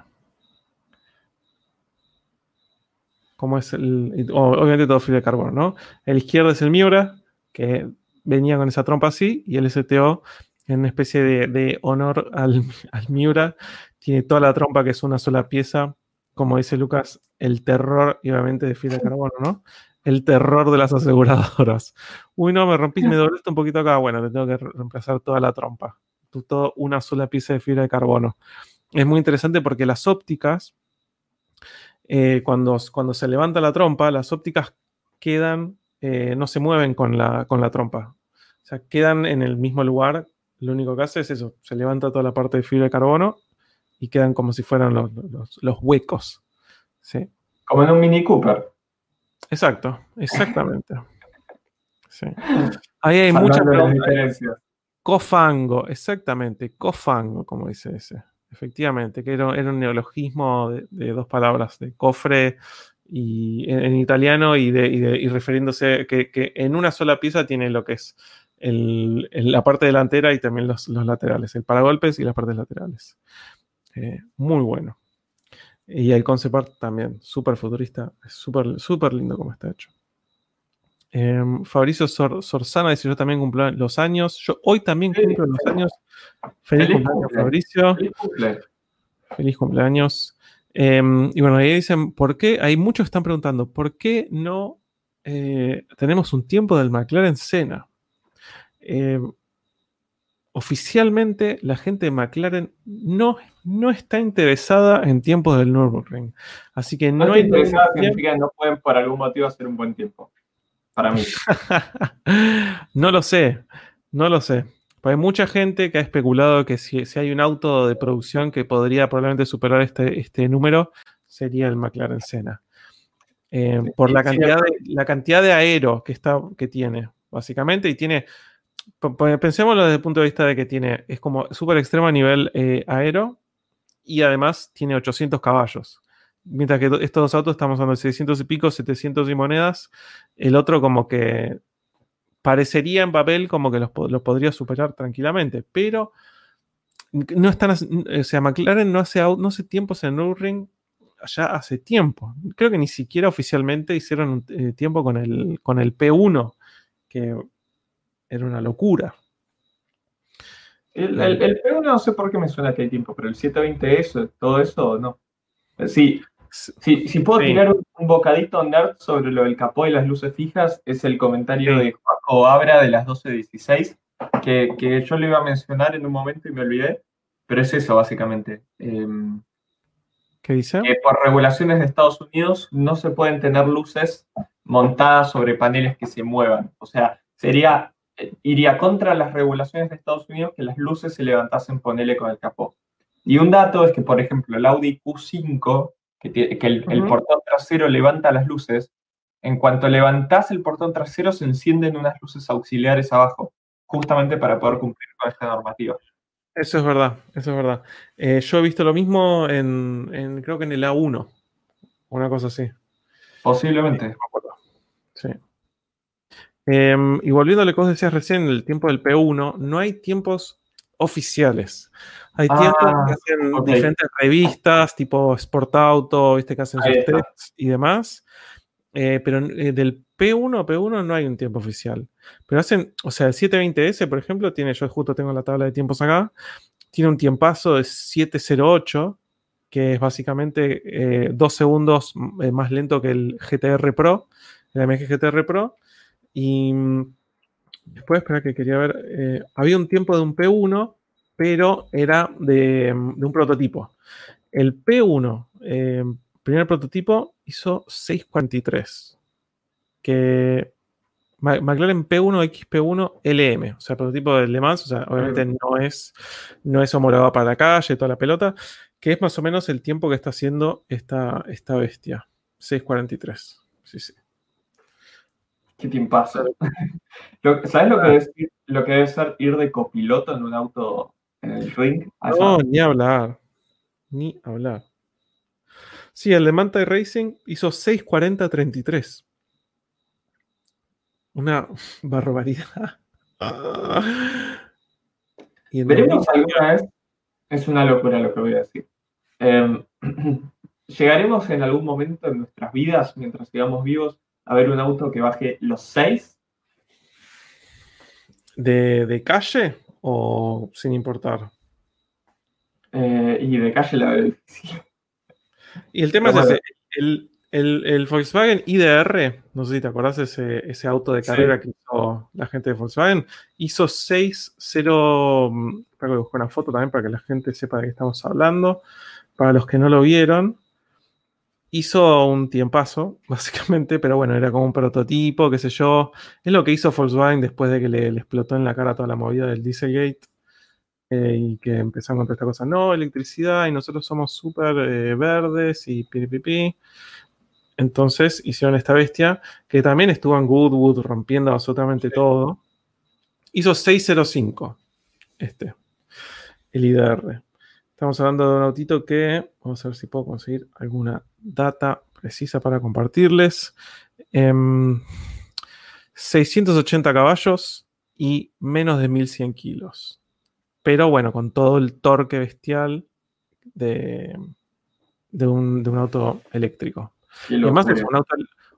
Cómo es el. Obviamente todo fibra de carbono, ¿no? El izquierdo es el Miura, que venía con esa trompa así, y el STO, en una especie de, honor al, Miura, tiene toda la trompa que es una sola pieza. Como dice Lucas, el terror, obviamente, de fibra de carbono, ¿no? El terror de las aseguradoras. Uy, no, me rompí, me doblé un poquito acá. Bueno, te tengo que reemplazar toda la trompa. Toda una sola pieza de fibra de carbono. Es muy interesante porque las ópticas, eh, cuando, cuando se levanta la trompa, las ópticas quedan, eh, no se mueven con la, con la trompa. O sea, quedan en el mismo lugar. Lo único que hace es eso, se levanta toda la parte de fibra de carbono y quedan como si fueran los, los, huecos. ¿sí? Como en un Mini Cooper. Exacto, exactamente. Sí. Ahí hay muchas diferencias. Cofango, exactamente, cofango, como dice ese efectivamente, que era, un neologismo de, dos palabras, de cofre y en, italiano y, de, refiriéndose que, en una sola pieza tiene lo que es la parte delantera y también los, laterales, el paragolpes y las partes laterales. Eh, muy bueno. Y el concept art también, súper futurista, súper super lindo como está hecho. Em, Fabricio Sorzana dice: Yo también cumplo los años. Yo hoy también cumplo los años. Feliz, cumpleaños, Fabricio. Feliz, cumpleaños. Em, y bueno, ahí dicen: ¿Por qué? Hay muchos que están preguntando: ¿Por qué no eh, tenemos un tiempo del McLaren Senna? Em, oficialmente, la gente de McLaren no, no está interesada en tiempos del Nürburgring. Así que no, no hay. Interesada significa que no pueden por algún motivo hacer un buen tiempo para mí. no lo sé, no lo sé. Pues hay mucha gente que ha especulado que si, hay un auto de producción que podría probablemente superar este, este número, sería el McLaren Senna. Eh, por la cantidad, de, la cantidad de aero que, está, que tiene, básicamente, y tiene, pensémoslo desde el punto de vista de que tiene, es como súper extremo a nivel eh, aero, y además tiene 800 caballos mientras que estos dos autos estamos hablando de 600 y pico, 700 y monedas, el otro como que parecería en papel como que los, podría superar tranquilamente, pero no están, o sea, McLaren no hace, no hace tiempos en Nürburgring, ya hace tiempo. Creo que ni siquiera oficialmente hicieron un eh, tiempo con el, con el P1, que era una locura. El, el, P1 no sé por qué me suena que hay tiempo, pero el 720S, todo eso, no. Sí, si, puedo tirar un, bocadito nerd sobre lo del capó y las luces fijas, es el comentario de Juaco Abra de las 12.16, que, que yo le iba a mencionar en un momento y me olvidé, pero es eso básicamente. Em, ¿Qué dice? Que por regulaciones de Estados Unidos no se pueden tener luces montadas sobre paneles que se muevan. O sea, sería, eh, iría contra las regulaciones de Estados Unidos que las luces se levantasen, ponele con el capó. Y un dato es que, por ejemplo, el Audi Q5 que, el, portón trasero levanta las luces, en cuanto levantás el portón trasero se encienden unas luces auxiliares abajo, justamente para poder cumplir con esta normativa. Eso es verdad, eso es verdad. Eh, yo he visto lo mismo en, creo que en el A1, una cosa así. Posiblemente. Sí. Em, y volviendo a lo que vos decías recién, el tiempo del P1, no hay tiempos oficiales. Hay tiempos que ah, hacen diferentes revistas, tipo Sport Auto, ¿viste? que hacen sus tests y demás. Eh, pero eh, del P1 a P1 no hay un tiempo oficial. Pero hacen, o sea, el 720S, por ejemplo, tiene, yo justo tengo la tabla de tiempos acá, tiene un tiempazo de 708, que es básicamente eh, dos segundos más lento que el GTR Pro, el MG GTR Pro. Y mm, después, espera que quería ver, había un tiempo de un P1 pero era de, un prototipo. El P1, eh, primer prototipo, hizo 643. Que McLaren P1, XP1, LM, o sea, prototipo de Le Mans, o sea, obviamente no es, no es homologado para la calle, toda la pelota, que es más o menos el tiempo que está haciendo esta, esta bestia. 643. Sí, sí. ¿Qué tiempo ¿Sabes lo que, es, lo que debe ser ir de copiloto en un auto en el ring. No, ni hablar. Ni hablar. Sí, el de Manta Racing hizo 640-33. Una barbaridad. Y Veremos alguna vez. Es una locura lo que voy a decir. Em, ¿Llegaremos en algún momento en nuestras vidas, mientras sigamos vivos, a ver un auto que baje los 6? ¿De, calle o sin importar? Eh, y de calle la. Y el tema es el, el, Volkswagen IDR, no sé si te acordás ese, ese auto de carrera que hizo la gente de Volkswagen, hizo 6.0, para que busque una foto también para que la gente sepa de qué estamos hablando. Para los que no lo vieron, hizo un tiempazo, básicamente, pero bueno, era como un prototipo, qué sé yo. Es lo que hizo Volkswagen después de que le, explotó en la cara toda la movida del Dieselgate. Eh, y que empezaron con toda esta cosa, no, electricidad, y nosotros somos súper eh, verdes y pipipi. Entonces hicieron esta bestia que también estuvo en Goodwood rompiendo absolutamente todo. Hizo 605, este, el IDR. Estamos hablando de un autito que, vamos a ver si puedo conseguir alguna data precisa para compartirles. 680 em, caballos y menos de 1100 kilos. Pero bueno, con todo el torque bestial de, de un auto eléctrico. Además es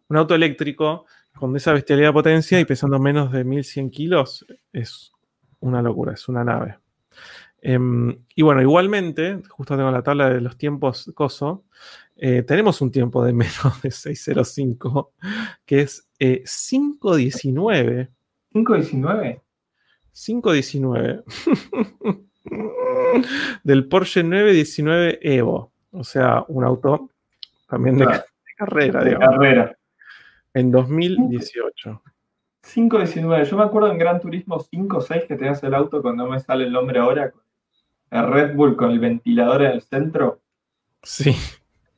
un auto, eléctrico con esa bestialidad de potencia y pesando menos de 1100 kilos es una locura, es una nave. Em, y bueno, igualmente, justo tengo la tabla de los tiempos COSO, eh, tenemos un tiempo de menos de 605, que es 519. ¿519? 519. del Porsche 919 Evo. O sea, un auto también de, carrera, digamos. Carrera. En 2018. 5.19. Yo me acuerdo en Gran Turismo 5 6 que tenías el auto cuando me sale el nombre ahora. El Red Bull con el ventilador en el centro. Sí.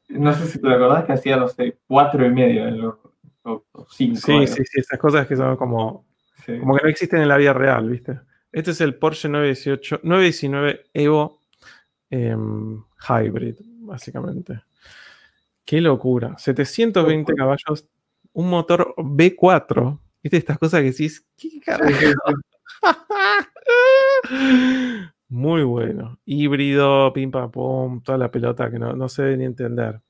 No sé si te acordás que hacía, no sé, 4 y medio en los 5. Sí, sí, sí, esas cosas que son como, como que no existen en la vida real, ¿viste? Este es el Porsche 918, 919 Evo em, Hybrid, básicamente. Qué locura. 720 caballos, un motor B4. ¿Viste estas cosas que decís? ¿Qué Muy bueno. Híbrido, pim pam pum, toda la pelota que no, se debe ni entender.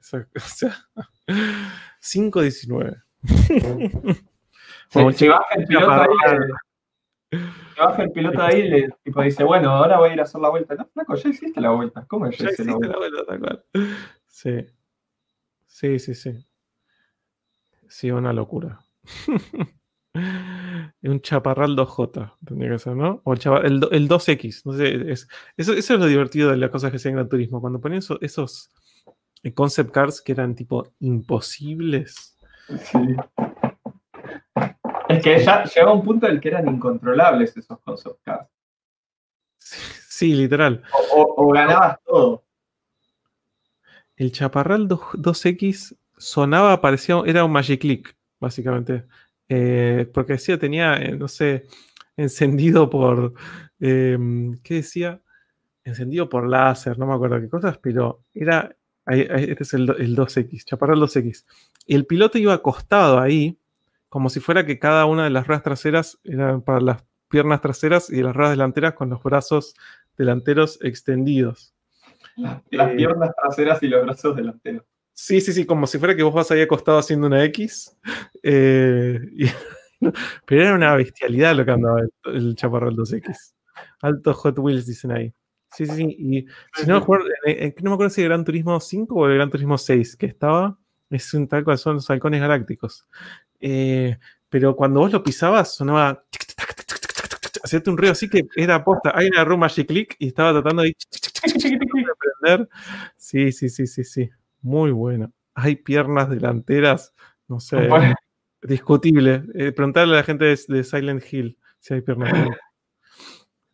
o sea, 5.19. Si, baja el piloto ahí, baja el piloto ahí y le dice, bueno, ahora voy a ir a hacer la vuelta. No, flaco, ya hiciste la vuelta. ¿Cómo ya, hiciste la vuelta? La vuelta Sí. Sí, sí, sí. Sí, una locura. un chaparral 2J, tendría que ser, ¿no? O el, 2X, no sé. eso, eso, es lo divertido de las cosas que se en Gran Turismo. Cuando ponen esos eh, concept cars que eran tipo imposibles. Sí. Es que ya llegaba un punto en el que eran incontrolables esos concept cars. Sí, literal. o ganabas todo el Chaparral 2, x sonaba, parecía, era un Magic Click, básicamente. Eh, porque decía, tenía, eh, no sé, encendido por, em, ¿qué decía? Encendido por láser, no me acuerdo qué cosas, pero era, este es el, 2X, Chaparral 2X. Y el piloto iba acostado ahí, como si fuera que cada una de las ruedas traseras eran para las piernas traseras y las ruedas delanteras con los brazos delanteros extendidos. Las, eh, piernas traseras y los brazos delanteros. Sí, sí, sí, como si fuera que vos vas ahí acostado haciendo una X. Eh, pero era una bestialidad lo que andaba el, Chaparral 2X. Alto Hot Wheels, dicen ahí. Sí, sí, sí. Y si no, me eh, no me acuerdo si el Gran Turismo 5 o el Gran Turismo 6 que estaba. Es un tal cual son los halcones galácticos. pero cuando vos lo pisabas, sonaba. Hacíate un ruido así que era aposta. Hay una room Magic Click y estaba tratando de. Sí, sí, sí, sí, sí. Muy bueno. Hay piernas delanteras, no sé, discutible. Eh, preguntarle a la gente de, Silent Hill si hay piernas delanteras.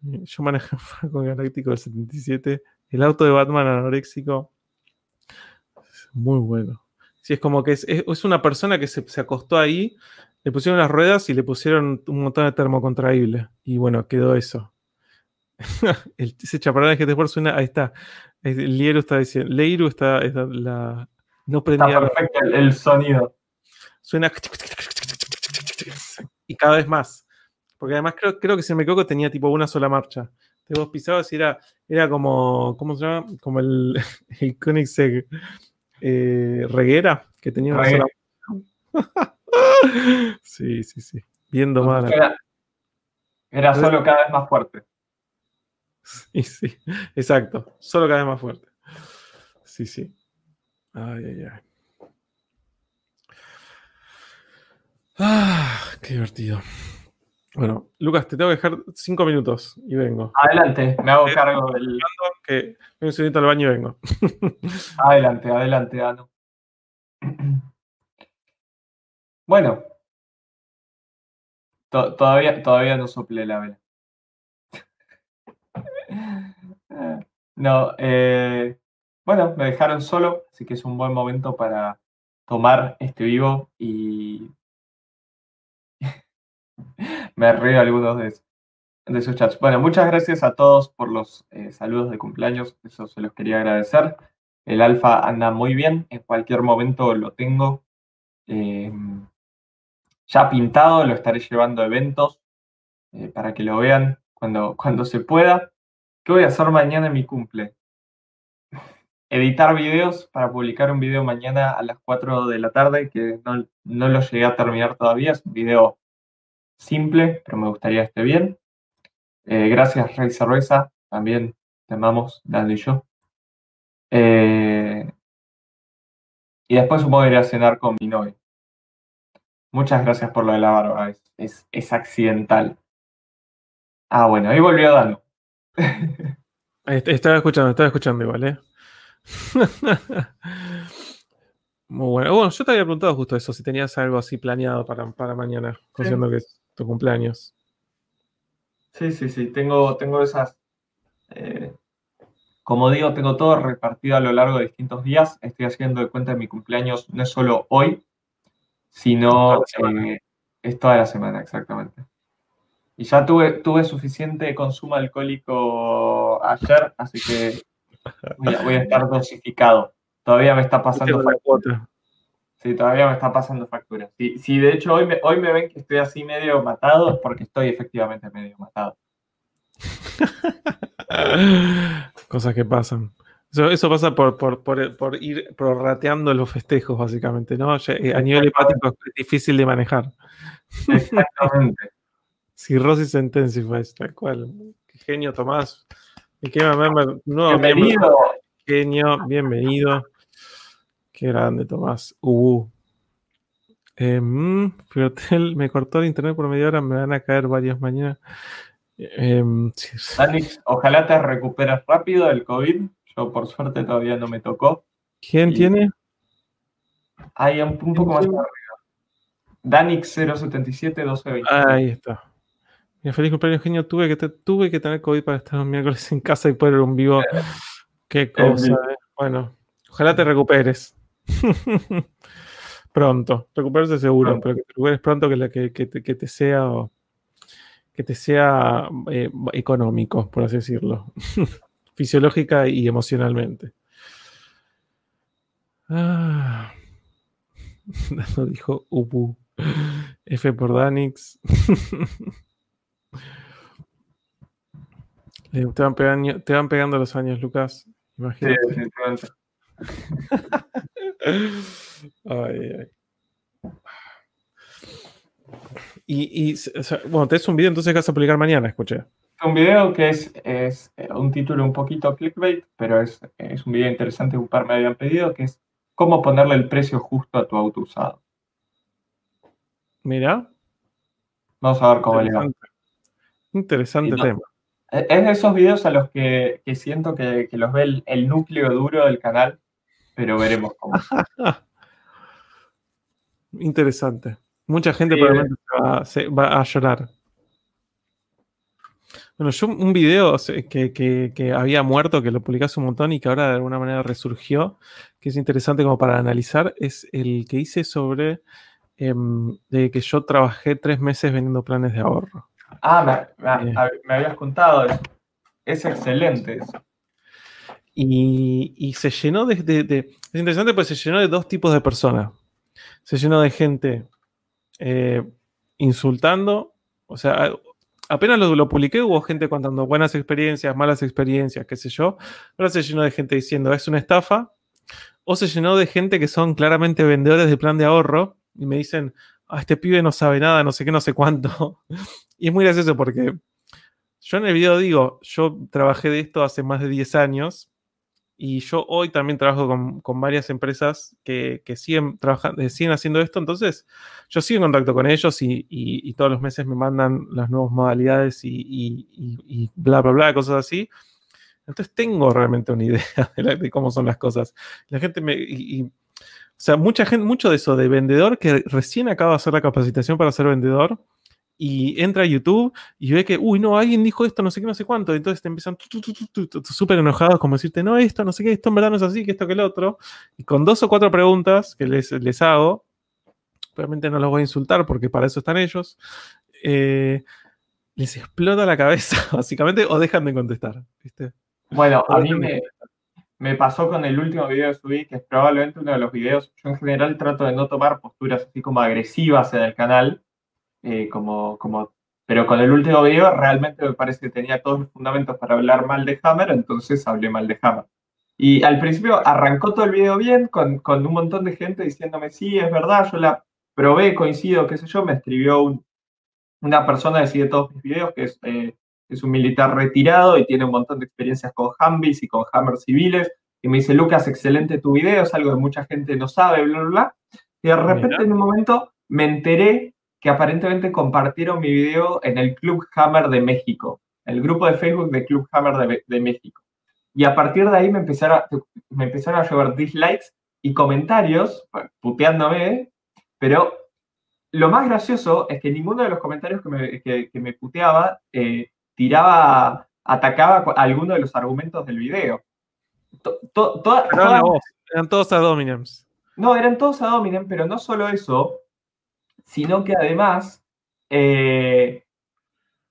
Yo manejo con Galáctico del 77. El auto de Batman anoréxico. Muy bueno. Sí, es como que es, es una persona que se, se, acostó ahí, le pusieron las ruedas y le pusieron un montón de termocontraíble. Y bueno, quedó eso. el, ese de GT Sport suena, ahí está. El Lieru está diciendo, Leiru está, está la, no prendía. Está perfecto el, el sonido. Suena y cada vez más. Porque además creo, creo que si me equivoco tenía tipo una sola marcha. Te vos pisabas y era, era como, ¿cómo se llama? Como el, el Koenigsegg eh, Reguera, que tenía una Reguera. sola Sí, sí, sí. Viendo mal. Era, era solo cada vez más fuerte. Sí, sí. Exacto. Solo cada vez más fuerte. Sí, sí. Ay, ay, ay. Ah, qué divertido. Bueno, Lucas, te tengo que dejar cinco minutos y vengo. Adelante, me hago cargo del. Que un segundito al baño y vengo. Adelante, adelante, Dano. Bueno. To- todavía, todavía no soplé la vela. No, eh, bueno, me dejaron solo, así que es un buen momento para tomar este vivo y me río algunos de, de esos chats. Bueno, muchas gracias a todos por los eh, saludos de cumpleaños, eso se los quería agradecer. El alfa anda muy bien, en cualquier momento lo tengo eh, ya pintado, lo estaré llevando a eventos eh, para que lo vean cuando, cuando se pueda. ¿Qué voy a hacer mañana en mi cumple? Editar videos para publicar un video mañana a las 4 de la tarde, que no, no lo llegué a terminar todavía, es un video simple, pero me gustaría que esté bien. Eh, gracias, Rey Cerveza, también te amamos, Dando y yo. Eh, y después supongo iré a cenar con mi novia. Muchas gracias por lo de la barba, es, es, es accidental. Ah, bueno, ahí volvió Dano. Estaba escuchando, estaba escuchando igual, ¿eh? Muy bueno. Bueno, yo te había preguntado justo eso, si tenías algo así planeado para, para mañana, considerando que es tu cumpleaños. Sí, sí, sí, tengo, tengo esas. eh, como digo, tengo todo repartido a lo largo de distintos días. Estoy haciendo de cuenta de mi cumpleaños no es solo hoy, sino Toda la semana. eh, es toda la semana, exactamente. Y ya tuve, tuve suficiente consumo alcohólico ayer, así que voy a, voy a estar dosificado. Todavía me está pasando factura. Sí, todavía me está pasando factura. Sí, sí, de hecho hoy me, hoy me ven que estoy así medio matado, es porque estoy efectivamente medio matado. Cosas que pasan. Eso, eso pasa por, por, por, por ir prorrateando los festejos, básicamente, ¿no? Eh, A nivel hepático es difícil de manejar. Exactamente. Cirrosis intensify, tal cual. Qué genio, Tomás. Y qué mamá, no, Bienvenido. genio, bienvenido. Qué grande, Tomás. Uh. Eh, mm, Fiotel, me cortó el internet por media hora, me van a caer varias mañanas. Eh. Danix, ojalá te recuperes rápido del COVID. Yo por suerte todavía no me tocó. ¿Quién Y- tiene? Ahí un, un poco más arriba. Danix 077 1220. Ahí está. Mira, feliz cumpleaños, genio. Tuve que, te- tuve que tener COVID para estar un miércoles en casa y poder ver un vivo. Qué cosa. eh. Bueno, ojalá te recuperes. pronto. Recuperarse seguro, Pronto. pero que te recuperes pronto que, la- que, que te, que te sea que te sea eh, económico, por así decirlo. Fisiológica y emocionalmente. Ah. Dano dijo Ubu. F por Danix. Eh, te, van pegando, te van pegando los años, Lucas. Sí, Imagínate. definitivamente. Ay, ay. Y, y, o sea, bueno, tenés un video entonces que vas a publicar mañana, escuché. Un video que es, es eh, un título un poquito clickbait, pero es, es un video interesante que un par me habían pedido, que es cómo ponerle el precio justo a tu auto usado. Mira, Vamos a ver cómo le va. interesante, interesante no- tema. Eh, Es de esos videos a los que, que siento que, que los ve el, el núcleo duro del canal, pero veremos cómo. Interesante. Mucha gente Sí, probablemente se va, se va a llorar. Bueno, yo un video que, que- había muerto, que lo publiqué hace un montón y que ahora de alguna manera resurgió, que es interesante como para analizar, es el que hice sobre em, de que yo trabajé tres meses vendiendo planes de ahorro. Ah, me, me- Eh. me habías contado eso. es excelente eso. Y, se llenó de, Es interesante porque se llenó de dos tipos de personas. Se llenó de gente eh, insultando. O sea, apenas lo, lo, publiqué, hubo gente contando buenas experiencias, malas experiencias, qué sé yo. Ahora se llenó de gente diciendo es una estafa. O se llenó de gente que son claramente vendedores de plan de ahorro y me dicen, ah, este pibe no sabe nada, no sé qué, no sé cuánto. y es muy gracioso porque yo en el video digo, yo trabajé de esto hace más de 10 años y yo hoy también trabajo con, varias empresas que, siguen, trabajando, eh, siguen haciendo esto, entonces yo sigo en contacto con ellos y, todos los meses me mandan las nuevas modalidades y, bla, bla, bla, cosas así. Entonces tengo realmente una idea de, cómo son las cosas. La gente me... o sea, mucha gente, mucho de eso de vendedor que recién acaba de hacer la capacitación para ser vendedor, y entra a YouTube y ve que, uy, no, alguien dijo esto, no sé qué, no sé cuánto. entonces te empiezan súper enojados, como decirte, no, esto, no sé qué, esto en verdad no es así, que esto, que el otro. Y con dos o cuatro preguntas que les, les hago, realmente no los voy a insultar porque para eso están ellos, eh, les explota la cabeza, básicamente, o dejan de contestar. ¿viste? Bueno, a mí me, me pasó con el último video que subí, que es probablemente uno de los videos. Yo en general trato de no tomar posturas así como agresivas en el canal eh, como, como, pero con el último video realmente me parece que tenía todos los fundamentos para hablar mal de Hammer, entonces hablé mal de Hammer. Y al principio arrancó todo el video bien, con, con un montón de gente diciéndome, sí, es verdad, yo la probé, coincido, qué sé yo, me escribió una persona que sigue todos mis videos, que es, eh, es un militar retirado y tiene un montón de experiencias con Humvees y con Hammer civiles, y me dice, Lucas, excelente tu video, es algo que mucha gente no sabe, bla, bla, bla. Y de repente en un momento me enteré que aparentemente compartieron mi video en el Club Hammer de México, el grupo de Facebook de Club Hammer de, México. Y a partir de ahí me empezaron, a, me empezaron a llevar dislikes y comentarios, puteándome, pero lo más gracioso es que ninguno de los comentarios que me, que, me puteaba eh, tiraba, atacaba alguno de los argumentos del video. eran todos a No, eran todos a pero no solo eso, sino que además, eh,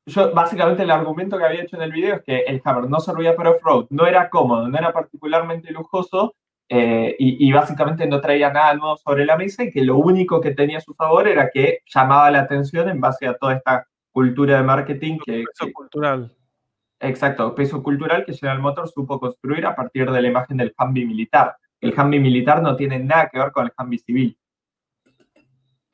yo básicamente el argumento que había hecho en el video es que el Hammer no servía para off-road, no era cómodo, no era particularmente lujoso eh, y, básicamente no traía nada nuevo sobre la mesa y que lo único que tenía a su favor era que llamaba la atención en base a toda esta cultura de marketing que... Peso cultural. Exacto, peso cultural que General Motors supo construir a partir de la imagen del Humvee militar. El Humvee militar no tiene nada que ver con el Humvee civil.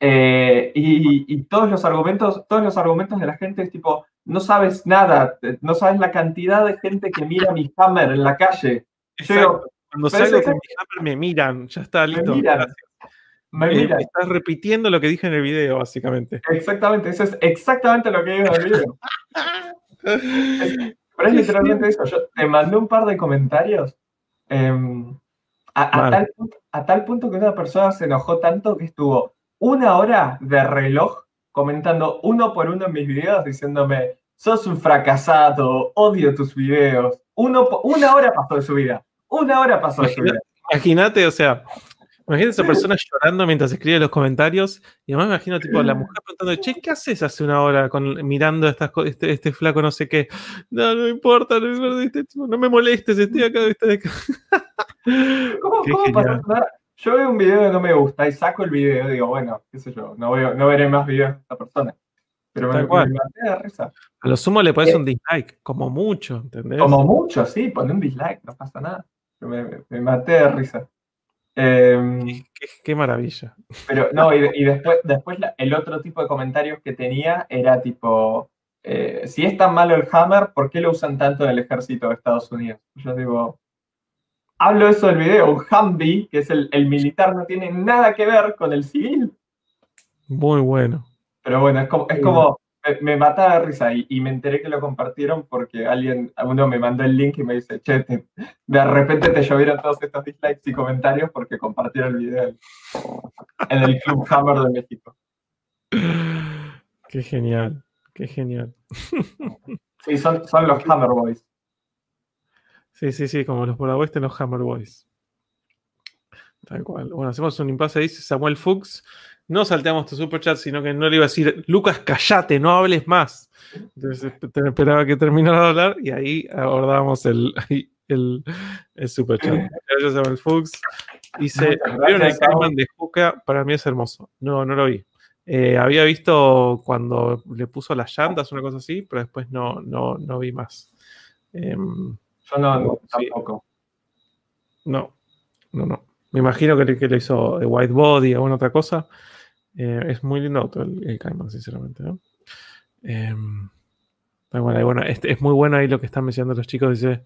Eh, y, todos los argumentos, todos los argumentos de la gente es tipo, no sabes nada, no sabes la cantidad de gente que mira mi hammer en la calle. Cuando salgo con mi hammer me miran, ya está listo. Me eh, estás repitiendo lo que dije en el video, básicamente. Exactamente, eso es exactamente lo que digo en el video. pero es literalmente eso. Yo te mandé un par de comentarios. Em, a, tal, a tal punto que una persona se enojó tanto que estuvo una hora de reloj comentando uno por uno en mis videos diciéndome, sos un fracasado, odio tus videos. Uno, una hora pasó de su vida. Una hora pasó de su vida. Imagínate, o sea, imagínate esa persona llorando mientras escribe los comentarios. Y además me imagino, tipo, la mujer preguntando, che, ¿qué haces hace una hora con, mirando estas, este, este flaco no sé qué? No, no importa, no, este no me molestes, estoy acá. Estoy acá. ¿Cómo, ¿cómo yo veo un video que no me gusta y saco el video y digo, bueno, qué sé yo, no, veo, no veré más videos de esta persona. Pero me, me, de risa. A lo sumo le pones eh, un dislike, como mucho, ¿entendés? Como mucho, sí, pone un dislike, no pasa nada. Me, me maté de risa. Em, qué, maravilla. Pero no, y, después, después el otro tipo de comentarios que tenía era tipo, eh, si es tan malo el Hammer, ¿por qué lo usan tanto en el ejército de Estados Unidos? Yo digo, hablo eso del video, un Humvee, que es el, militar, no tiene nada que ver con el civil. Muy bueno. Pero bueno, es como, es como me, mata de risa y, me enteré que lo compartieron porque alguien, uno me mandó el link y me dice, che, de repente te llovieron todos estos dislikes y comentarios porque compartieron el video en el Club Hammer de México. Qué genial, qué genial. Sí, son, son los Hammer Boys. Sí, sí, sí, como los por oeste, los Hammer Boys. Tal cual. Bueno, hacemos un impasse, dice Samuel Fuchs. No salteamos tu superchat, sino que no le iba a decir, Lucas, callate, no hables más. Entonces esperaba que terminara de hablar y ahí abordábamos el, el, el superchat. Gracias, Samuel Fuchs. Dice, ¿vieron el Cayman de Juca? Para mí es hermoso. No, no lo vi. Eh, había visto cuando le puso las llantas, una cosa así, pero después no, no, no vi más. Em, Yo no, tampoco. No, no, no. Me imagino que, que le hizo White Body o alguna otra cosa. Eh, es muy lindo auto el, el Cayman, sinceramente. ¿no? Em, bueno, bueno, este, es muy bueno ahí lo que están mencionando los chicos. Dice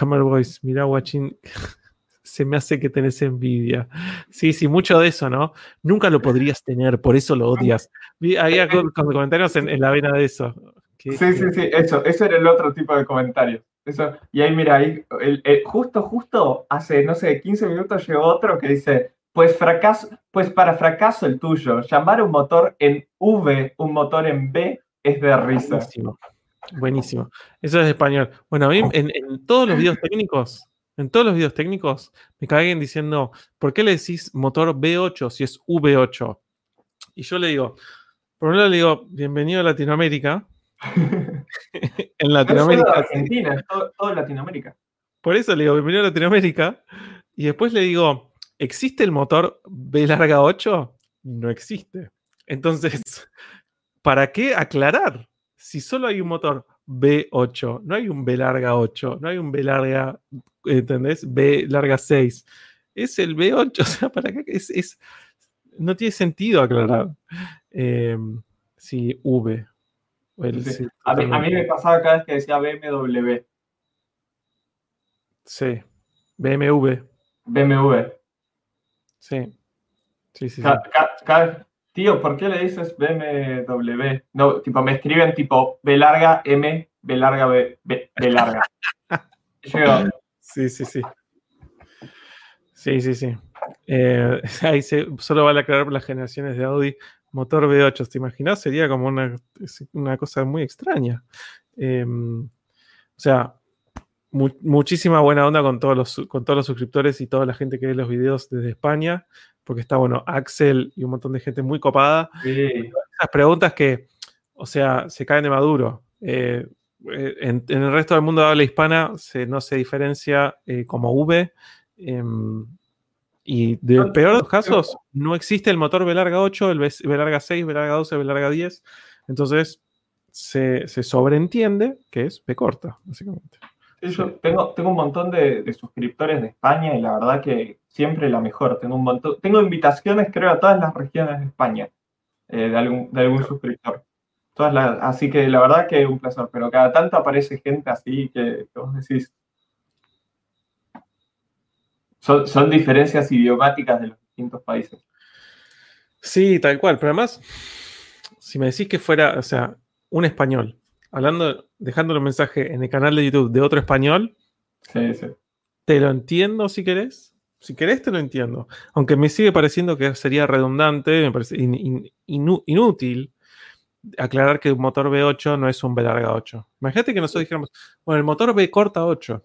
Hammer Boys, mira, Watching, se me hace que tenés envidia. Sí, sí, mucho de eso, ¿no? Nunca lo podrías tener, por eso lo odias. Había comentarios en, en la vena de eso. Sí, sí, sí, eso, eso era el otro tipo de comentario. Eso, y ahí, mira, ahí, el, el, justo, justo hace, no sé, 15 minutos llegó otro que dice, pues fracaso, pues para fracaso el tuyo, llamar un motor en V, un motor en B, es de risa. Buenísimo. Buenísimo. Eso es español. Bueno, a mí en, en todos los videos técnicos, en todos los videos técnicos, me caguen diciendo, ¿por qué le decís motor B8 si es V8? Y yo le digo, por un lado le digo, bienvenido a Latinoamérica. en Latinoamérica. No Argentina, es todo, todo Latinoamérica. Por eso le digo, bienvenido a Latinoamérica. Y después le digo, ¿existe el motor B larga 8? No existe. Entonces, ¿para qué aclarar? Si solo hay un motor B8, no hay un B larga 8, no hay un B larga, ¿entendés? B larga 6. Es el B8, o sea, ¿para qué? Es, es no tiene sentido aclarar. Eh, sí, V. El, sí. Sí, a, mí, a, mí, me pasaba cada vez que decía BMW. Sí, BMW. BMW. Sí. Sí, sí, cada, cada, cada, tío, ¿por qué le dices BMW? No, tipo, me escriben tipo B larga M, B larga B, B, B larga. Yo, sí, sí, sí. Sí, sí, sí. Eh, ahí se, solo vale aclarar las generaciones de Audi motor V8. ¿Te imaginas? Sería como una, una cosa muy extraña. Eh, o sea, mu muchísima buena onda con todos, los, con todos los suscriptores y toda la gente que ve los videos desde España, porque está, bueno, Axel y un montón de gente muy copada. Sí. Esas preguntas que, o sea, se caen de maduro. Eh, en, en, el resto del mundo de habla hispana se, no se diferencia eh, como V. Y de peor de los casos, no existe el motor B larga 8, el B, B larga 6, B larga 12, B larga 10. Entonces, se, se sobreentiende que es B corta, básicamente. Sí, yo tengo, tengo un montón de, de, suscriptores de España y la verdad que siempre la mejor. Tengo un montón, tengo invitaciones, creo, a todas las regiones de España eh, de, algún, de algún suscriptor. Todas las, así que la verdad que un placer, pero cada tanto aparece gente así que, que vos decís. Son, son diferencias idiomáticas de los distintos países. Sí, tal cual, pero además, si me decís que fuera, o sea, un español, hablando, dejando el mensaje en el canal de YouTube de otro español, sí, sí. te lo entiendo si querés. Si querés, te lo entiendo. Aunque me sigue pareciendo que sería redundante, me parece in, in, in, inútil aclarar que un motor V8 no es un B larga 8. Imagínate que nosotros dijéramos, bueno, el motor B corta 8.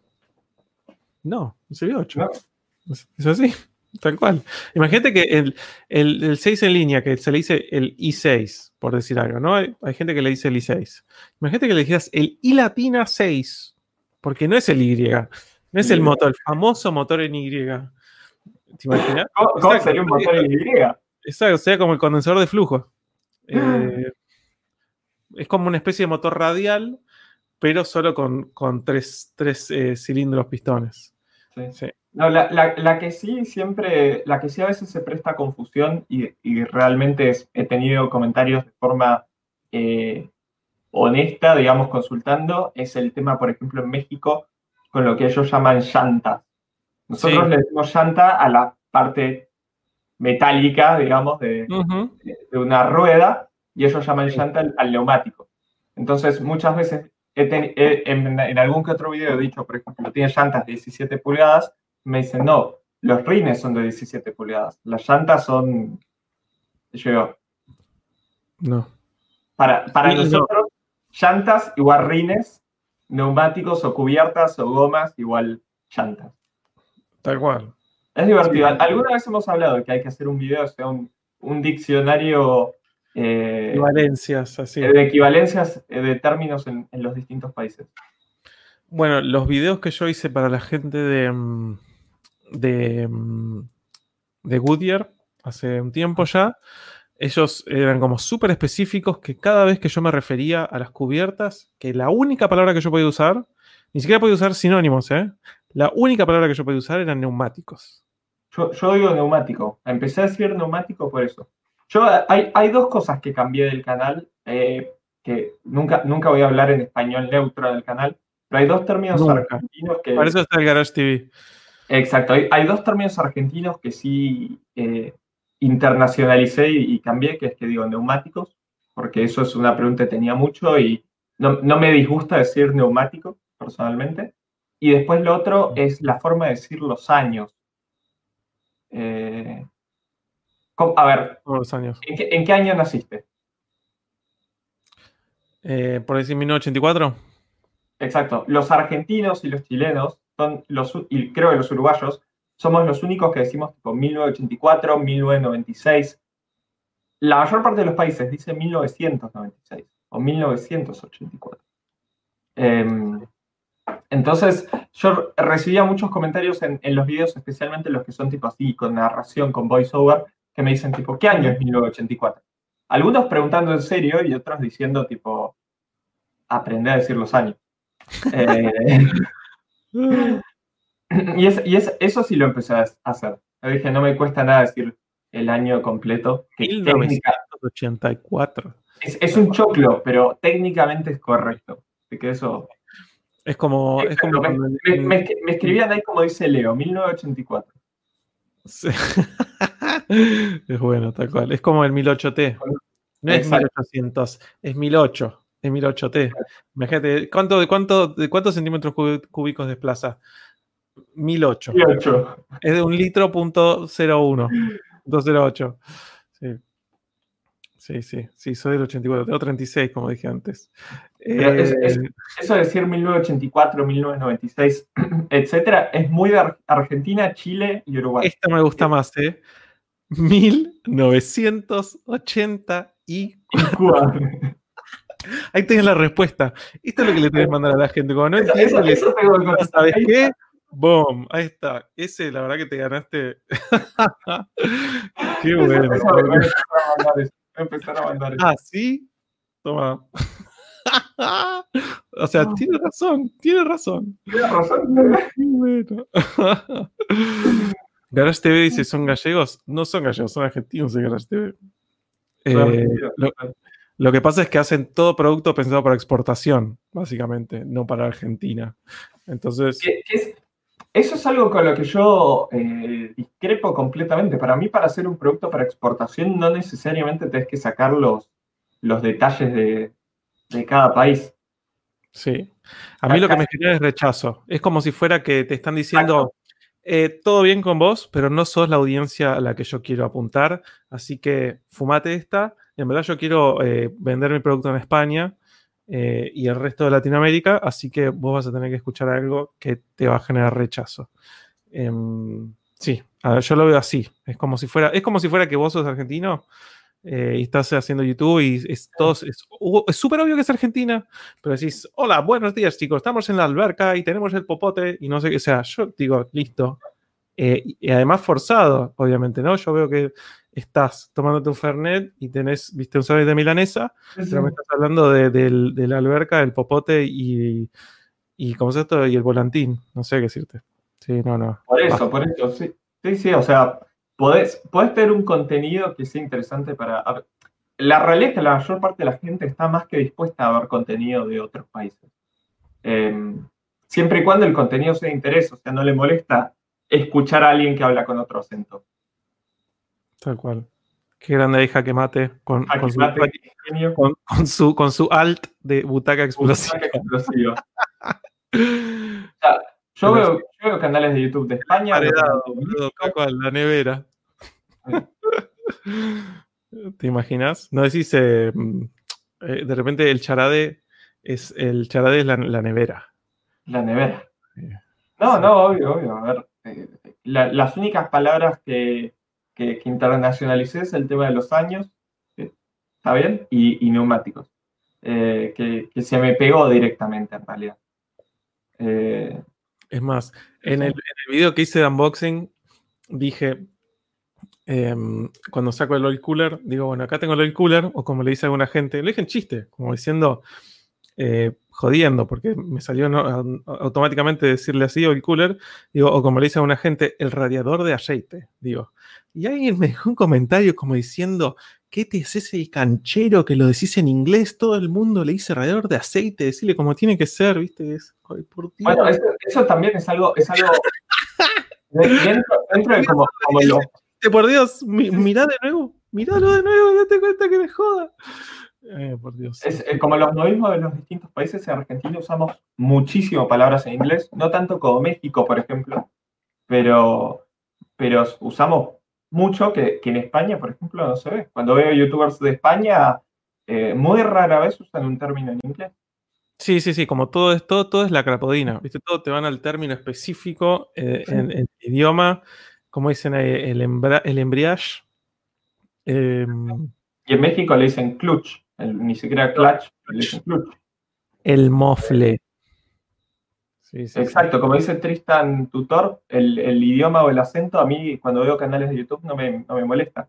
No, es V8. No. Es así, tal cual. Imagínate que el, el, el, 6 en línea, que se le dice el I6, por decir algo, ¿no? Hay, hay, gente que le dice el I6. Imagínate que le dijeras el I latina 6, porque no es el Y, no es el motor, el famoso motor en Y. ¿Te imaginas? ¿Cómo, ¿Cómo sería un motor en Y? Exacto, sea, como el condensador de flujo. Eh, es como una especie de motor radial, pero solo con, con tres, tres eh, cilindros pistones. Sí. sí. No, la, la, la, que sí siempre, la que sí a veces se presta a confusión y, y realmente es, he tenido comentarios de forma eh, honesta, digamos, consultando, es el tema, por ejemplo, en México, con lo que ellos llaman llanta. Nosotros sí. le decimos llanta a la parte metálica, digamos, de, uh -huh. de, de una rueda, y ellos llaman llanta al, al neumático. Entonces, muchas veces he he, en, en, algún que otro video he dicho, por ejemplo, tiene llantas de 17 pulgadas, me dicen, no, los rines son de 17 pulgadas, las llantas son. Yo No. Para, para sí, nosotros, no. llantas igual rines, neumáticos o cubiertas o gomas igual llantas. Tal cual. Es divertido. Alguna vez hemos hablado de que hay que hacer un video, o sea, un, diccionario eh, equivalencias, así. de equivalencias de términos en, los distintos países. Bueno, los videos que yo hice para la gente de, mm, de, mm, de Goodyear hace un tiempo ya, ellos eran como súper específicos que cada vez que yo me refería a las cubiertas, que la única palabra que yo podía usar, ni siquiera podía usar sinónimos, ¿eh? La única palabra que yo podía usar eran neumáticos. Yo, digo neumático. Empecé a decir neumático por eso. Yo, hay, hay dos cosas que cambié del canal, eh, que nunca, nunca voy a hablar en español neutro en el canal, pero hay dos términos argentinos que... Por eso está el Garage TV. Exacto, hay, dos términos argentinos que sí eh, internacionalicé y, cambié, que es que digo neumáticos, porque eso es una pregunta que tenía mucho y no, no me disgusta decir neumático personalmente. Y después lo otro es la forma de decir los años. Eh, a ver, los años. ¿en qué, año naciste? Eh, por decir 1984. Exacto. Los argentinos y los chilenos son los, y creo que los uruguayos, somos los únicos que decimos tipo 1984, 1996. La mayor parte de los países dice 1996 o 1984. Entonces, yo recibía muchos comentarios en, los videos, especialmente los que son tipo así, con narración, con voiceover, que me dicen tipo, ¿qué año es 1984? Algunos preguntando en serio y otros diciendo tipo, aprende a decir los años. Eh, y, eso sí lo empecé a hacer. Yo dije, no me cuesta nada decir el año completo. 1984. Es, es, un choclo, pero técnicamente es correcto. Así que eso es como. me, escribían ahí como dice Leo, 1984. es bueno, tal cual. Es como el 1008T. No es 1800, es 1008. Es 1008T. Imagínate, ¿cuánto, de, cuánto, ¿de cuántos centímetros cúbicos desplaza? 1008. 1008. Es de un litro punto 01. 208. Sí. Sí, sí, sí, soy del 84, tengo 36, como dije antes. Eh, eso de decir 1984, 1996, etcétera, es muy de Argentina, Chile y Uruguay. Esta me gusta más, ¿eh? 1984. Ahí tienes la respuesta. Esto es lo que le tienes que mandar a la gente. Como no entiendes, ¿sabes qué? Boom, ahí está. Ese, la verdad que te ganaste. Qué bueno empezar a mandar. Ah, sí. Toma. o sea, tiene razón, tiene razón. Tiene razón. bueno. Garage TV dice, ¿son gallegos? No son gallegos, son argentinos de Garage TV. Eh, lo, que pasa es que hacen todo producto pensado para exportación, básicamente, no para Argentina. Entonces... Eso es algo con lo que yo eh, discrepo completamente. Para mí, para hacer un producto para exportación, no necesariamente tenés que sacar los, los detalles de, cada país. Sí. A mí lo que me genera es rechazo. Es como si fuera que te están diciendo, eh, todo bien con vos, pero no sos la audiencia a la que yo quiero apuntar, así que fumate esta. En verdad yo quiero eh, vender mi producto en España eh, y el resto de Latinoamérica, así que vos vas a tener que escuchar algo que te va a generar rechazo. Em, sí, yo lo veo así. Es como si fuera, es como si fuera que vos sos argentino eh, y estás haciendo YouTube y es es súper obvio que es Argentina, pero decís, hola, buenos días chicos, estamos en la alberca y tenemos el popote y no sé qué sea. Yo digo, listo. Eh, y además forzado, obviamente, ¿no? Yo veo que estás tomándote un Fernet y tenés, viste, un sándwich de milanesa, pero me estás hablando de, la alberca, el popote y, y, ¿cómo es esto? Y el volantín. No sé qué decirte. Sí, no, no. Por eso, por eso, sí. Sí, sí, o sea, podés, tener un contenido que sea interesante para... La realidad es que la mayor parte de la gente está más que dispuesta a ver contenido de otros países. Em, siempre y cuando el contenido sea de interés, o sea, no le molesta escuchar a alguien que habla con otro acento. Tal cual. Qué grande hija que mate con, su, con, su, alt de butaca explosiva. yo, veo, canales de YouTube de España. la nevera. ¿Te imaginas? No decís, eh, eh, de repente el charade es el charade es la, nevera. La nevera. No, no, obvio, obvio. A ver, eh, las únicas palabras que, que, internacionalicé es el tema de los años, ¿está bien? Y, neumáticos, eh, que, se me pegó directamente en realidad. Eh, es más, en el, video que hice de unboxing, dije, em, cuando saco el oil cooler, digo, bueno, acá tengo el oil cooler, o como le dice alguna gente, le dije en chiste, como diciendo, eh, jodiendo, porque me salió automáticamente decirle así, oil cooler, digo, o como le dice a una gente, el radiador de aceite, digo. Y alguien me dejó un comentario como diciendo, ¿qué te es ese canchero que lo decís en inglés? Todo el mundo le dice radiador de aceite, decirle como tiene que ser, ¿viste? Es, Bueno, eso, también es algo, es algo dentro, de como, lo... Por Dios, mirá de nuevo, miralo de nuevo, date cuenta que me joda. Eh, por Dios. Es, eh, como los modismos de los distintos países, en Argentina usamos muchísimo palabras en inglés, no tanto como México, por ejemplo, pero, pero usamos mucho que, en España, por ejemplo, no se ve. Cuando veo youtubers de España, eh, muy rara vez usan un término en inglés. Sí, sí, sí, como todo es, todo, es la crapodina, ¿viste? Todo te van al término específico en, el idioma, como dicen ahí, el, el embriage. Em, y en México le dicen clutch ni siquiera clutch, El mofle. Exacto, como dice Tristan Tutor, el, idioma o el acento a mí cuando veo canales de YouTube no me, molesta,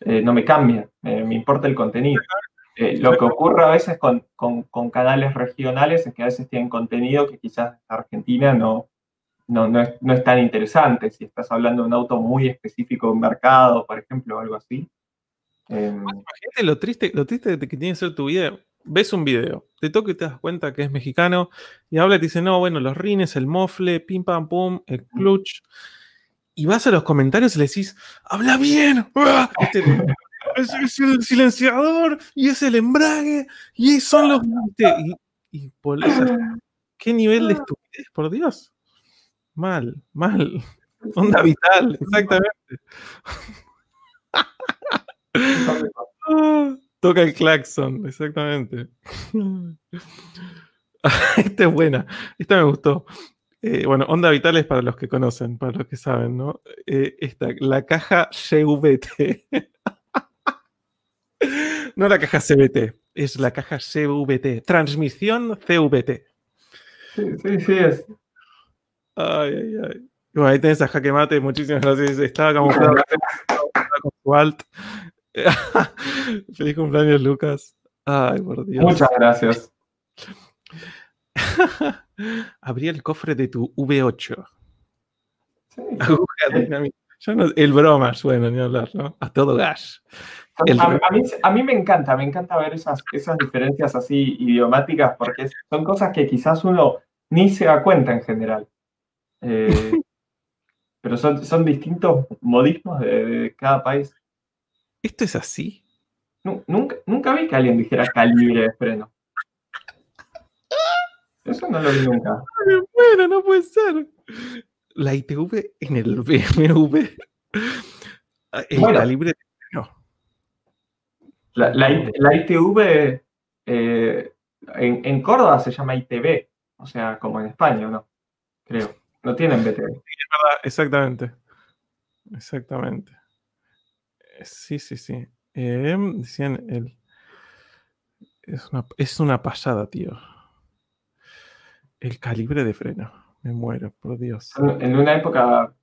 eh, no me cambia, me importa el contenido. Eh, lo que ocurre a veces con, canales regionales es que a veces tienen contenido que quizás Argentina no, no, es, tan interesante. Si estás hablando de un auto muy específico de un mercado, por ejemplo, o algo así, Em, imagínate lo triste, lo triste que tiene que ser tu video. Ves un video, te toca y te das cuenta que es mexicano y habla y te dice, no, bueno, los rines, el mofle, pim pam pum, el clutch. Y vas a los comentarios y le decís, habla bien, este, es, el silenciador y es el embrague y son los... Y, y por ¿Qué nivel de estupidez, por Dios? Mal, mal. Onda vital, exactamente. Toca el claxon, exactamente. Esta es buena, esta me gustó. Eh, bueno, onda vital es para los que conocen, para los que saben, ¿no? Eh, esta, la caja CVT. no la caja CVT, es la caja CVT. Transmisión CVT. Sí, sí, sí es. Ay, ay, ay. Bueno, ahí tenés a Jaque Mate, muchísimas gracias. Estaba camuflado con su alt. Feliz cumpleaños, Lucas. Ay, por Dios. Muchas gracias. Abrí el cofre de tu V8. Sí. el broma suena, ni hablar, ¿no? A todo gas. A, mí, me encanta, me encanta ver esas, esas diferencias así idiomáticas porque son cosas que quizás uno ni se da cuenta en general. Eh, pero son, son distintos modismos de cada país. ¿Esto es así? nunca, nunca vi que alguien dijera calibre de freno. Eso no lo vi nunca. Bueno, no puede ser. La ITV en el BMW. El calibre de freno. La, ITV eh, en, Córdoba se llama ITV, o sea, como en España, ¿no? Creo. No tienen BTV. Sí, es verdad, exactamente. Exactamente. Sí, sí, sí. Em, decían el. Es una, es una pasada, tío. El calibre de freno. Me muero, por Dios. En una época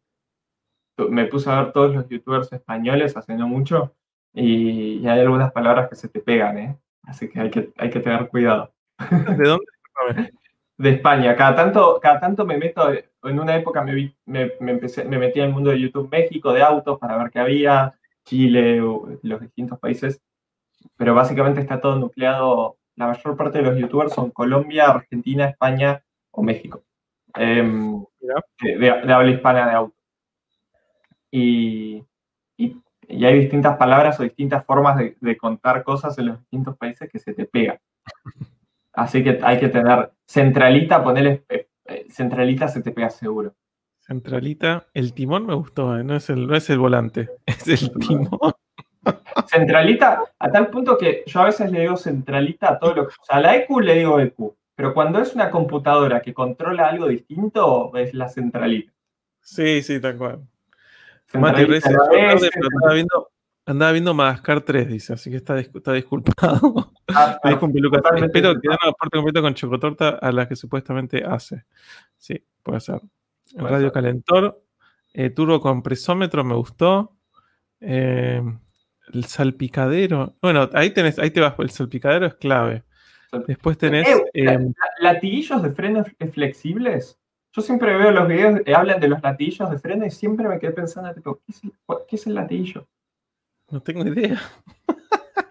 me puse a ver todos los youtubers españoles hace no mucho y, hay algunas palabras que se te pegan, ¿eh? Así que hay que, hay que tener cuidado. ¿De dónde? de España. Cada tanto, cada tanto me meto, en una época me, me, empecé, me metí en el mundo de YouTube México, de autos, para ver qué había. Chile o los distintos países, pero básicamente está todo nucleado, la mayor parte de los youtubers son Colombia, Argentina, España o México, em, de, habla hispana de auto. Y, y, hay distintas palabras o distintas formas de, contar cosas en los distintos países que se te pega. Así que hay que tener centralita, ponerle eh, eh, centralita se te pega seguro. Centralita, el timón me gustó, ¿eh? no, es el, no es el volante, es el timón. Centralita, a tal punto que yo a veces le digo centralita a todo lo que. O sea, a la EQ le digo EQ, pero cuando es una computadora que controla algo distinto, es la centralita. Sí, sí, tal cual. Mati pero andaba viendo, andaba viendo Madagascar 3, dice, así que está, dis- está disculpado. Ah, totalmente Espero que den parte completa con chocotorta a la que supuestamente hace. Sí, puede ser. Radio. Calentor, eh, turbo con presómetro, me gustó. Eh, el salpicadero. Bueno, ahí tenés, ahí te vas, el salpicadero es clave. Después tenés. Eh, eh, la- latiguillos de freno f- flexibles. Yo siempre veo los videos que hablan de los latiguillos de freno y siempre me quedé pensando, tipo, ¿qué es el, qué es el latillo? no tengo idea.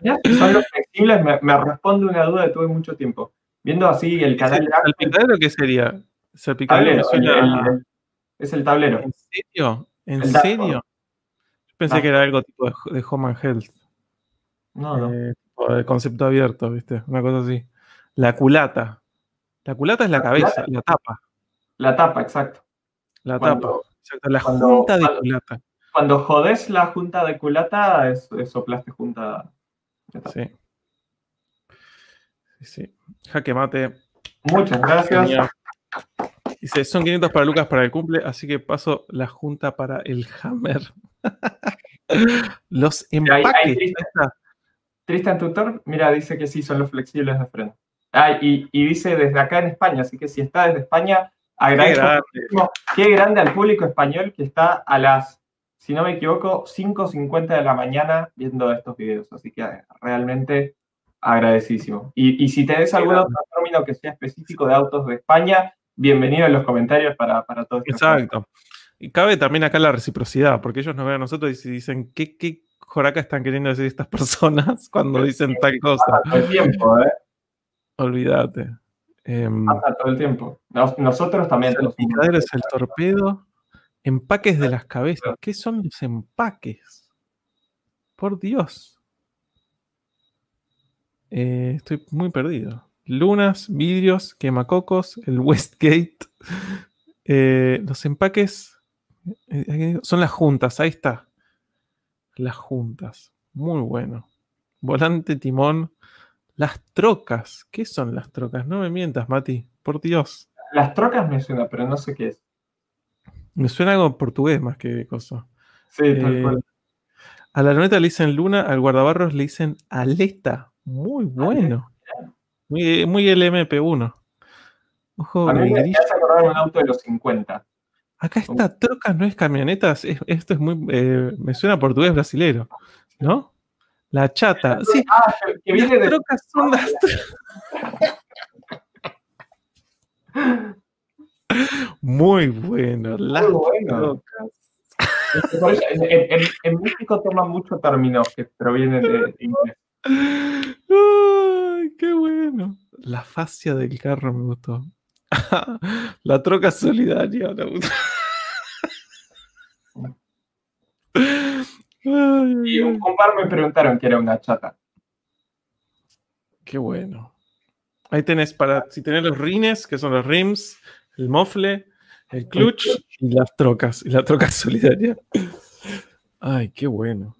Mirá, son los flexibles, me, me responde una duda que tuve mucho tiempo. Viendo así el canal ¿El salpicadero qué sería? Salpicadero tablero, el- suena. el- el- es el tablero. ¿En serio? ¿En El serio? Yo pensé que era algo tipo de, de Home and Health. No, no. eh, de concepto abierto, ¿viste? Una cosa así. La culata. La culata es la, La cabeza, culata. la tapa. La tapa, exacto. La Cuando- tapa. Exacto, la cuando- junta de cuando- culata. Cuando jodés la junta de culata, es, es soplaste junta de tapa. Sí. Sí, sí. Jaque mate. Muchas gracias. Genial. Dice, son 500 para Lucas para el cumple, así que paso la junta para el Hammer. Los empaques. Tristan. ahí está. Tristan Tutor, mira, dice que sí, son los flexibles de freno. Ah, y, y dice desde acá en España, así que si está desde España, agradezco grande. Qué grande al público español que está a las, si no me equivoco, 5.50 de la mañana viendo estos videos. Así que eh, realmente agradecidísimo. Y, y si tenés algún otro término que sea específico de autos de España, bienvenido en los comentarios para, para todo esto. Exacto. Y cabe también acá la reciprocidad, porque ellos nos ven a nosotros y dicen, ¿qué, qué joraca están queriendo decir estas personas cuando dicen tal cosa? Pasa todo el tiempo, ¿eh? Olvídate. Em, Pasa todo el tiempo. Nos- nosotros también. el picadero es el torpedo. Empaques de las cabezas. ¿Qué son los empaques? Por Dios. Eh, estoy muy perdido. Lunas, vidrios, quemacocos, el Westgate. Eh, los empaques eh, son las juntas, ahí está. Las juntas. Muy bueno. Volante, timón. Las trocas. ¿Qué son las trocas? No me mientas, Mati. Por Dios. Las trocas me suena, pero no sé qué es. Me suena algo portugués más que cosa. Sí, tal Eh, cual. A la luneta le dicen luna, al guardabarros le dicen aleta. Muy bueno. Muy, muy LMP1. Ojo, A mí el me, hace acordar un auto de los 50. Acá está trocas, no es camionetas. es- esto es muy. eh, me suena a portugués brasilero. ¿No? La chata. Sí, Ah, que, viene las de. trocas son las Muy bueno. Las Muy bueno. trocas. En- en- en México toman muchos términos que provienen de inglés. Ay, qué bueno. La fascia del carro me gustó. La troca solidaria. Ay, Y un, ay. un par me preguntaron que era una chata. Qué bueno. Ahí tenés para, si tenés los rines, que son los rims, el mofle, el clutch y las trocas, y la troca solidaria. Ay, qué bueno.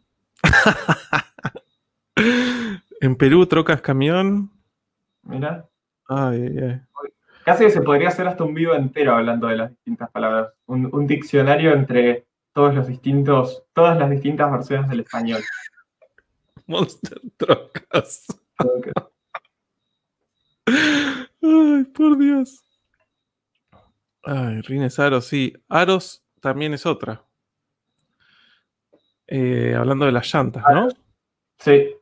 En Perú, trocas camión. Mira. Ay, ay, ay. Casi que se podría hacer hasta un video entero hablando de las distintas palabras. Un, un diccionario entre todos los distintos, todas las distintas versiones del español. Monster trocas. Ay, por Dios. Ay, rines aros, sí. Aros también es otra. Eh, hablando de las llantas, ¿no? Sí,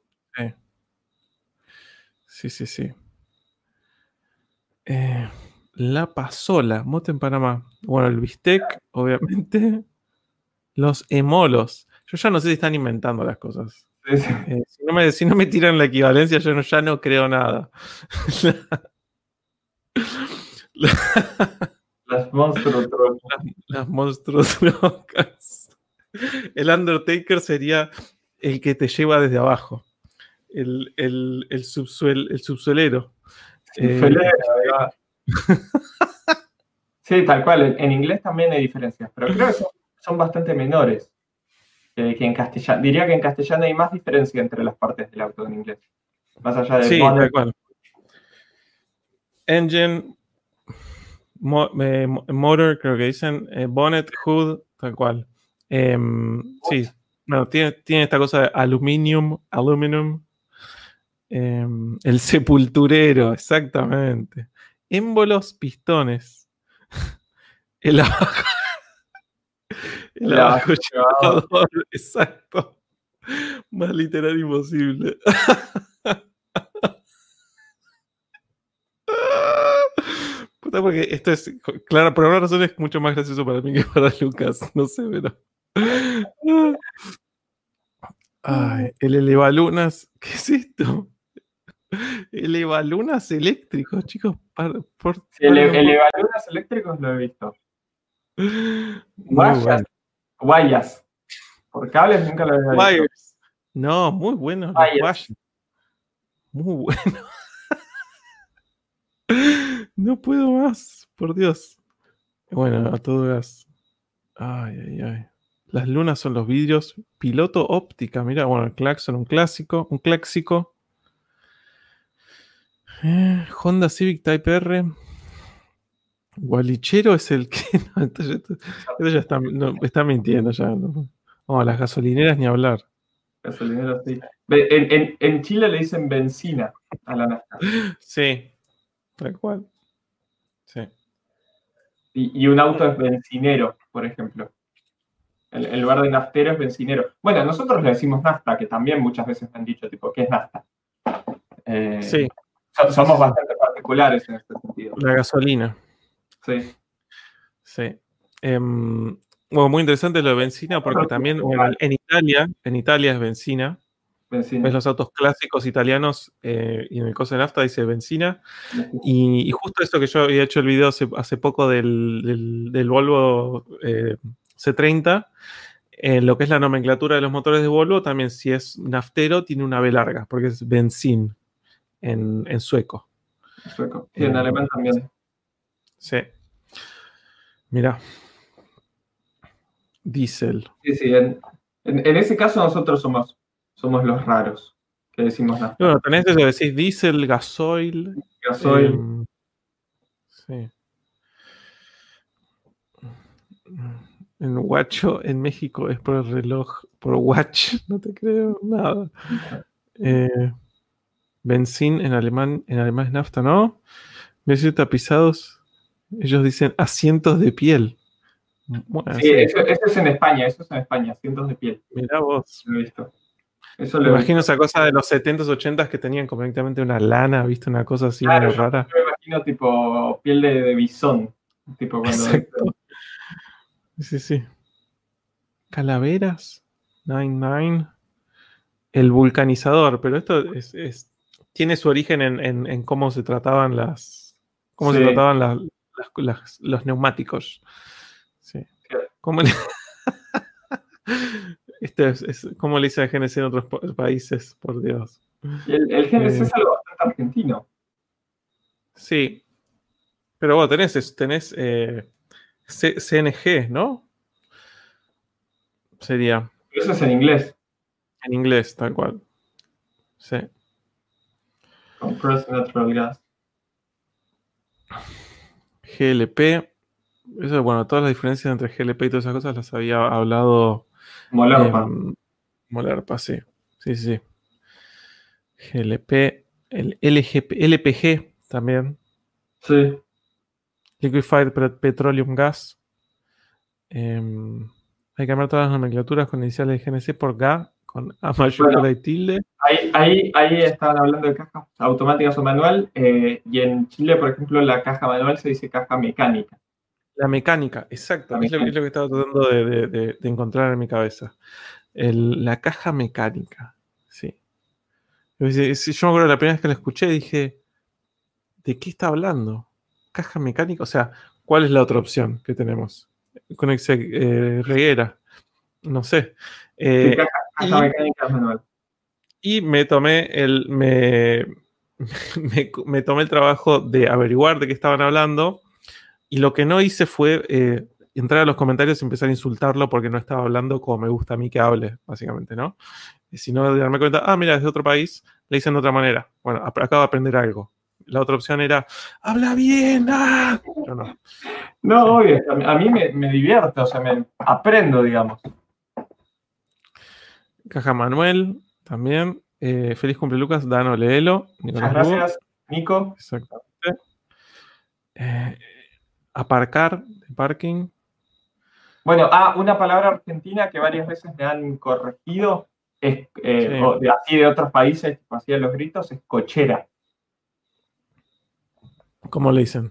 Sí, sí, sí. Eh, la pasola, mote en Panamá. Bueno, el bistec, obviamente. Los emolos. Yo ya no sé si están inventando las cosas. sí, sí. Eh, si, no me, si no me tiran la equivalencia, yo no- ya no creo nada. Las monstruos trolls. Las monstruos trocas. El Undertaker sería el que te lleva desde abajo. El, el, el, subsuel- el subsuelero. Eh, Felera, ¿verdad? Sí, tal cual. En, inglés también hay diferencias, pero creo que son, son bastante menores que, que en castellano. Diría que en castellano hay más diferencia entre las partes del auto en inglés. Más allá de Sí, tal cual. Engine, mo- eh, mo- motor, creo que dicen, eh, bonnet, hood, tal cual. Em, sí, bueno, tiene, tiene, esta cosa de aluminium, aluminum. Em, el sepulturero, exactamente. Émbolos, pistones. El abajo. El abajo llevador, exacto. Más literal imposible. Puta, porque esto es, claro, por alguna razón es mucho más gracioso para mí que para Lucas. No sé, pero. Ay, el elevalunas, ¿qué es esto? Elevalunas eléctricos, chicos. por, el, elevalunas eléctricos lo he visto. Guayas. Guayas. Por cables nunca lo había visto. No, muy bueno. Muy bueno. no puedo más, por Dios. Bueno, a todo gas. Ay, ay, ay. Las lunas son los vidrios. Piloto óptica, mira, bueno, el claxon, un clásico, un clásico. Eh, Honda Civic Type R. Gualichero es el que. esto, ya está, está, mintiendo ya. No. Las gasolineras ni hablar. Gasolineras, sí. En, en, Chile le dicen benzina a la nafta. Sí, tal cual. Sí. Y, y un auto es bencinero, por ejemplo. En, lugar de naftero es bencinero. Bueno, nosotros le decimos nafta, que también muchas veces me han dicho, tipo, ¿qué es nafta? Eh, sí. Somos bastante particulares en este sentido. La gasolina. Sí. Sí. Em, bueno, muy interesante lo de benzina, porque también en Italia, en Italia es benzina. Benzina. Ves los autos clásicos italianos eh, y en el coso de nafta dice benzina. Y, justo esto que yo había hecho el video hace, poco del, del, Volvo eh, C30, en lo que es la nomenclatura de los motores de Volvo, también si es naftero tiene una B larga, porque es benzín en, sueco. Sueco. Y en, alemán también. Sí. Mira. Diesel. Sí, sí. En, ese caso nosotros somos, somos los raros que decimos naftero. Bueno, tenés eso, decís diésel, gasoil. Gasoil. Em, sí. En Watcho, en México, es por el reloj, por Watch, no te creo, nada. Eh, benzín en alemán, en alemán es nafta, ¿no? Benzín tapizados, ellos dicen asientos de piel. sí, Eso, es en España, eso es en España, asientos de piel. Mira vos. Lo he visto. Eso me imagino esa cosa de los 70s, 80s que tenían completamente una lana, ¿viste? Una cosa así muy rara. Yo me imagino tipo piel de, de bisón. Tipo cuando. Sí, sí. Calaveras. Nine Nine. El vulcanizador, pero esto es, tiene su origen en, cómo se trataban las. cómo se trataban las, los neumáticos. Sí. ¿Cómo le, este es, ¿Cómo le dice a GNC en otros países? Por Dios. el, el GNC es eh, algo bastante argentino. Sí. Pero bueno, tenés, tenés eh, CNG, ¿no? Sería. Eso es en inglés. En inglés, tal cual. Sí. Compressed Natural Gas. GLP. Eso, bueno, todas las diferencias entre GLP y todas esas cosas las había hablado. Molarpa. Eh, Molarpa, sí. Sí, sí. GLP. El LGP, LPG también. Sí. Liquefied Petroleum Gas. Em, hay que cambiar todas las nomenclaturas con iniciales de GNC por GA, con A mayúscula y tilde. Ahí, ahí, ahí, estaban hablando de cajas automáticas o manual, eh, y en Chile, por ejemplo, la caja manual se dice caja mecánica. La mecánica, exacto. Es, lo, que estaba tratando de, encontrar en mi cabeza. la caja mecánica, sí. Yo me acuerdo la primera vez que la escuché dije, ¿de qué está hablando? caja mecánica, o sea, ¿cuál es la otra opción que tenemos? Con eh, reguera, no sé. Eh, caja, mecánica manual. Y me tomé el, me, me, tomé el trabajo de averiguar de qué estaban hablando. Y lo que no hice fue eh, entrar a los comentarios y empezar a insultarlo porque no estaba hablando como me gusta a mí que hable, básicamente, ¿no? Y si no, darme cuenta, ah, mira, es de otro país, le dicen de otra manera. Bueno, acabo de aprender algo la otra opción era, habla bien, ah". no. No, obvio, a mí me, me, divierte, o sea, me aprendo, digamos. Caja Manuel, también. Eh, feliz cumple Lucas, Dano Leelo. Muchas gracias, Nico. Exactamente. Eh, aparcar, de parking. Bueno, ah, una palabra argentina que varias veces me han corregido, es, eh, de, así de otros países, así de los gritos, es cochera. ¿Cómo le dicen?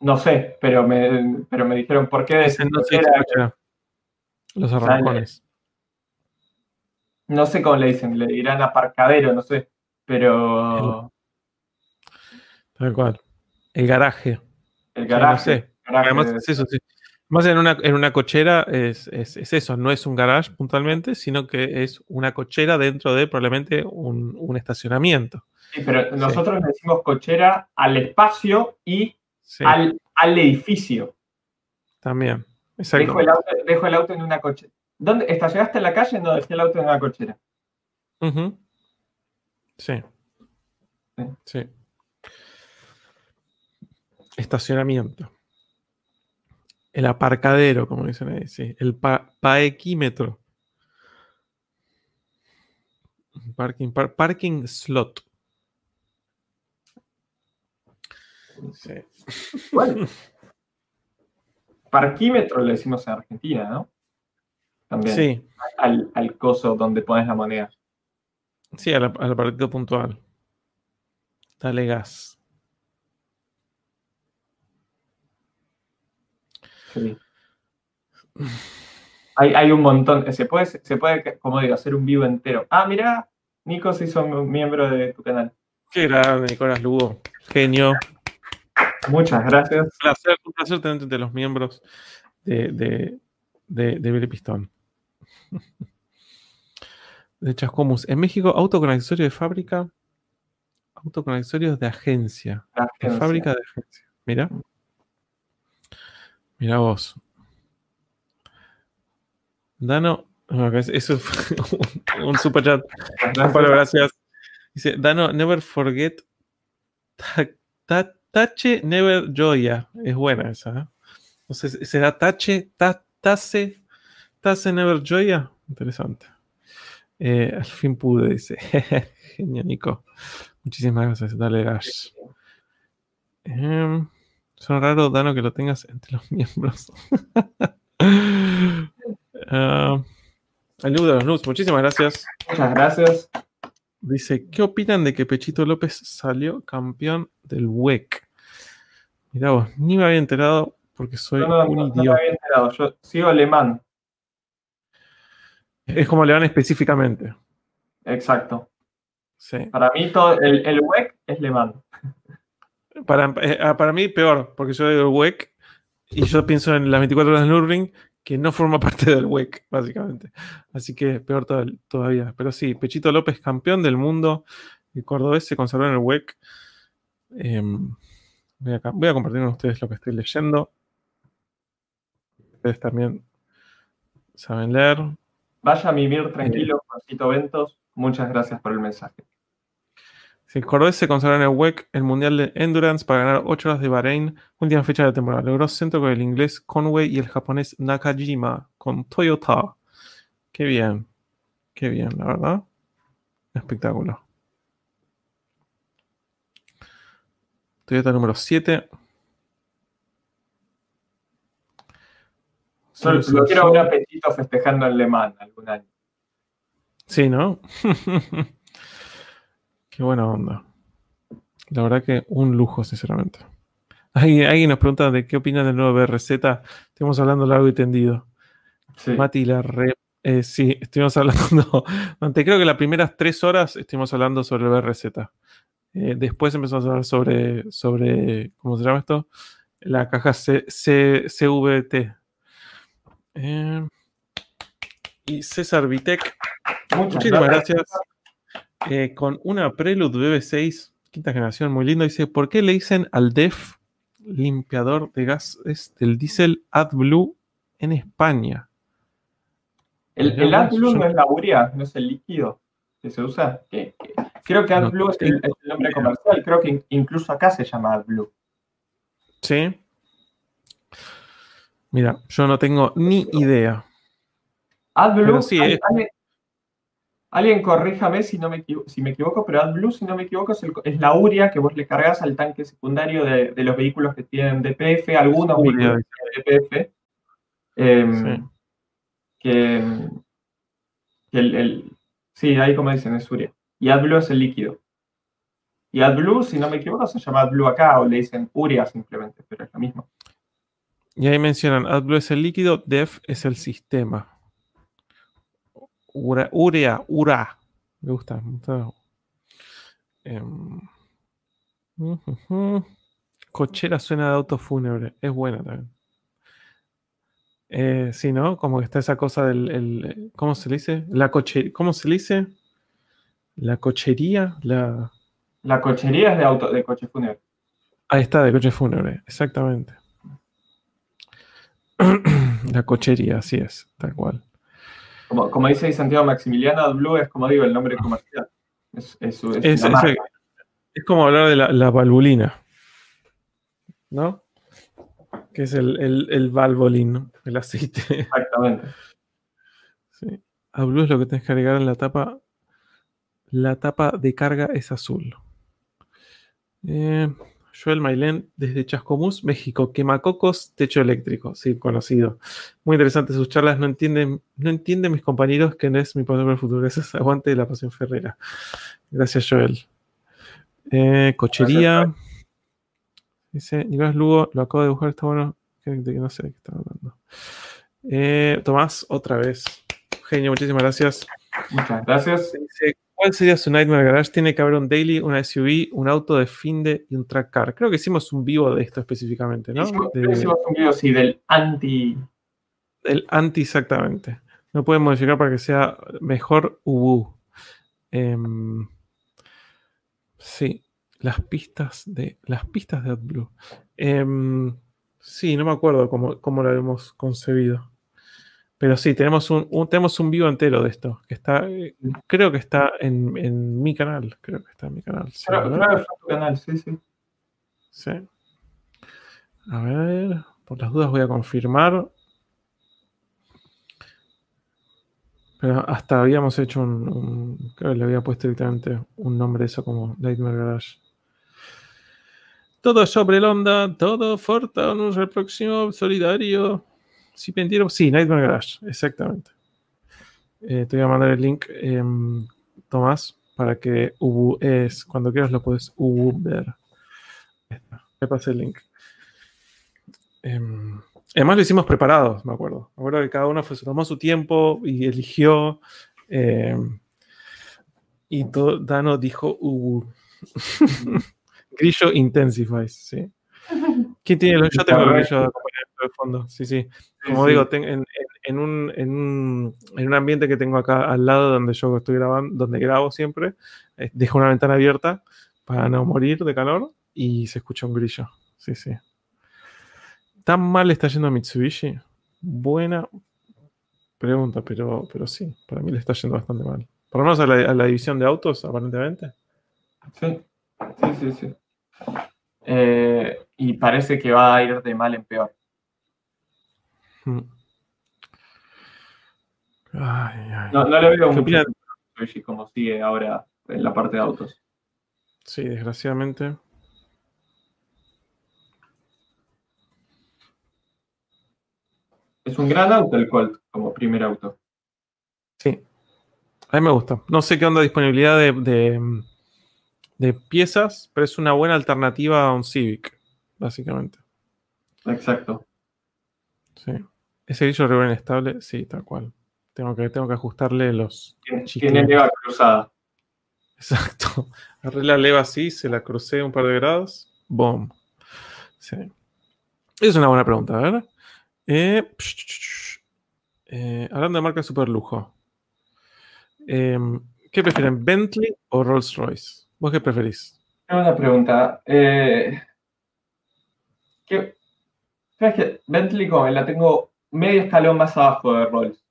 No sé, pero me, pero me dijeron por qué decir cochera. Los arrancones. No sé cómo le dicen, le dirán aparcadero, no sé, pero... Tal cual. El garaje. El garaje. Además es eso, sí. Más en una, en una cochera es, eso, no es un garage puntualmente, sino que es una cochera dentro de probablemente un, estacionamiento. Sí, pero nosotros le decimos cochera al espacio y al, edificio. También, exacto. Dejo el, auto, dejo el auto en una cochera. ¿Dónde estacionaste en la calle? No, dejé el auto en una cochera. sí. sí. Estacionamiento. El aparcadero, como dicen ahí, sí. El paequímetro. Parking, parking slot. Sí. Bueno. Parquímetro le decimos en Argentina, ¿no? También. Sí. Al, al coso donde pones la moneda. Sí, al, al partido puntual. Dale gas. Hay, un montón. Se puede, se puede, como digo, hacer un vivo entero. Ah, mira, Nico se hizo miembro de tu canal. Qué grande, Nicolás Lugo. Genio. Muchas gracias. Un placer, tener entre los miembros de, de, de, de Billy Pistón. De Chascomus. En México, auto con accesorio de fábrica. Auto con accesorios de agencia. De fábrica de agencia. Mira. Mira vos. Dano, eso fue un, super chat. gracias. Dice, Dano, never forget. Tache, never joya. Es buena esa. ¿eh? Entonces, ¿será Tache, Tace, Tace, never joya? Interesante. Eh, al fin pude, dice. Genial, Nico. Muchísimas gracias. Dale, Gash. Eh, son raro, Dano, que lo tengas entre los miembros. uh, el de los nudes, muchísimas gracias. Muchas gracias. Dice, ¿qué opinan de que Pechito López salió campeón del WEC? Mirá vos, ni me había enterado porque soy un idiota. No me había enterado, yo sigo alemán. Es como alemán específicamente. Exacto. Sí. Para mí todo, el, el WEC es alemán. Para, eh, ah, para mí, peor, porque yo del WEC y yo pienso en las 24 horas de Nürburgring que no forma parte del WEC, básicamente. Así que peor todavía. Pero sí, Pechito López, campeón del mundo. El cordobés se conservó en el WEC. Em, voy, a, compartir con ustedes lo que estoy leyendo. Ustedes también saben leer. Vaya a vivir tranquilo, Juancito Ventos. Muchas gracias por el mensaje. El Cordés se consagró en el WEC, el Mundial de Endurance, para ganar 8 horas de Bahrein, última fecha de la temporada. Logró centro con el inglés Conway y el japonés Nakajima, con Toyota. Qué bien, qué bien, la verdad. Espectáculo. Toyota número 7. Solo, lo quiero un apetito festejando en Le Mans algún año. Sí, ¿no? Qué buena onda. La verdad que un lujo, sinceramente. Alguien, nos pregunta de qué opinan del nuevo BRZ. Estuvimos hablando largo y tendido. Sí. Mati la re. Eh, sí, estuvimos hablando. Durante creo que las primeras tres horas estuvimos hablando sobre el BRZ. Eh, después empezamos a hablar sobre, sobre. ¿Cómo se llama esto? La caja CVT. Eh, y César Vitek. Muchísimas gracias. Eh, con una Prelude BB6, quinta generación, muy lindo. Dice, ¿por qué le dicen al DEF limpiador de gases del diésel AdBlue en España? El, AdBlue no es la urea, no es el líquido que se usa. creo que AdBlue es, el, nombre comercial, creo que incluso acá se llama AdBlue. Sí. Mira, yo no tengo ni idea. AdBlue, sí, Alguien corríjame si, no me, si me equivoco, pero AdBlue, si no me equivoco, es, la URIA que vos le cargas al tanque secundario de, los vehículos que tienen DPF, algunos vehículos que tienen DPF. Em, que, el, sí, ahí como dicen, es URIA. Y AdBlue es el líquido. Y AdBlue, si no me equivoco, se llama AdBlue acá o le dicen URIA simplemente, pero es lo mismo. Y ahí mencionan, AdBlue es el líquido, DEF es el sistema. Ura, urea, ura. Me gusta. Em, cochera suena de auto fúnebre. Es buena también. Eh, sí, ¿no? Como que está esa cosa del. ¿Cómo se le dice? La coche, ¿Cómo se le dice? La cochería. La, la cochería es de auto, de coche fúnebre. Ahí está, de coche fúnebre, exactamente. la cochería, así es, tal cual. Como, dice Santiago Maximiliano, Blue es como digo el nombre comercial. Es, como hablar de la, valvulina. ¿No? Que es el, el, el valvolín, el aceite. Exactamente. Sí. AdBlue es lo que tienes que agregar en la tapa. La tapa de carga es azul. Eh, Joel Mailén desde Chascomús, México. Quemacocos, techo eléctrico. Sí, conocido. Muy interesante sus charlas. No entienden, no entienden mis compañeros que no es mi el futuro. Gracias, aguante de la pasión ferrera. Gracias, Joel. Eh, cochería. Dice Nicolás Lugo, lo acabo de buscar, está bueno. No sé de qué está hablando. Eh, Tomás, otra vez. Genio, muchísimas gracias. Muchas gracias. Dice, ¿Cuál sería su Nightmare Garage? Tiene que haber un daily, una SUV, un auto de finde y un track car. Creo que hicimos un vivo de esto específicamente, ¿no? Hicimos, un vivo, sí, del anti. El anti, exactamente. No pueden modificar para que sea mejor UBU. Em, sí, las pistas de las pistas de AdBlue. Em, sí, no me acuerdo cómo, cómo lo hemos concebido. Pero sí, tenemos un, tenemos un vivo entero de esto, que está, creo que está en, mi canal, creo que está en mi canal. Sí, claro, tu canal, sí, sí. Sí. A ver, por las dudas voy a confirmar. Pero hasta habíamos hecho un, creo que le había puesto directamente un nombre de eso como Nightmare Garage. Todo sobre el onda, todo Forta, un próximo solidario. Sí, Sí, Nightmare Garage, exactamente. Eh, te voy a mandar el link, em, Tomás, para que Ubu es, cuando quieras lo puedes Ubu ver. Me pasé el link. Em, además lo hicimos preparados, me acuerdo. Me acuerdo que cada uno fue, se tomó su tiempo y eligió. Em, y todo, Dano dijo Ubu. Grillo Intensifies, sí. ¿Quién tiene los? Yo tengo el grillo de fondo, sí, sí. Como digo, en, un, ambiente que tengo acá al lado donde yo estoy grabando, donde grabo siempre, eh, dejo una ventana abierta para no morir de calor y se escucha un grillo. Sí, sí. ¿Tan mal está yendo a Mitsubishi? Buena pregunta, pero, pero sí, para mí le está yendo bastante mal. Por lo menos a la, división de autos, aparentemente. Sí, sí, sí, sí. Eh, y parece que va a ir de mal en peor. No, no le veo mucho como sigue ahora en la parte de autos. Sí, desgraciadamente. Es un gran auto el Colt como primer auto. Sí. A mí me gusta. No sé qué onda disponibilidad de, de piezas, pero es una buena alternativa a un Civic, básicamente. Exacto. Sí. ¿Ese grillo re inestable? Sí, tal cual. Tengo que, tengo que ajustarle los. Tiene leva cruzada. Exacto. Agarré la leva así, se la crucé un par de grados. Boom. Sí. Es una buena pregunta, ¿verdad? Eh, eh, hablando de marca super lujo. Em, ¿Qué prefieren, Bentley o Rolls Royce? ¿Vos qué preferís? Una pregunta. Eh, ¿Sabes qué? Bentley como la tengo medio escalón más abajo de Rolls.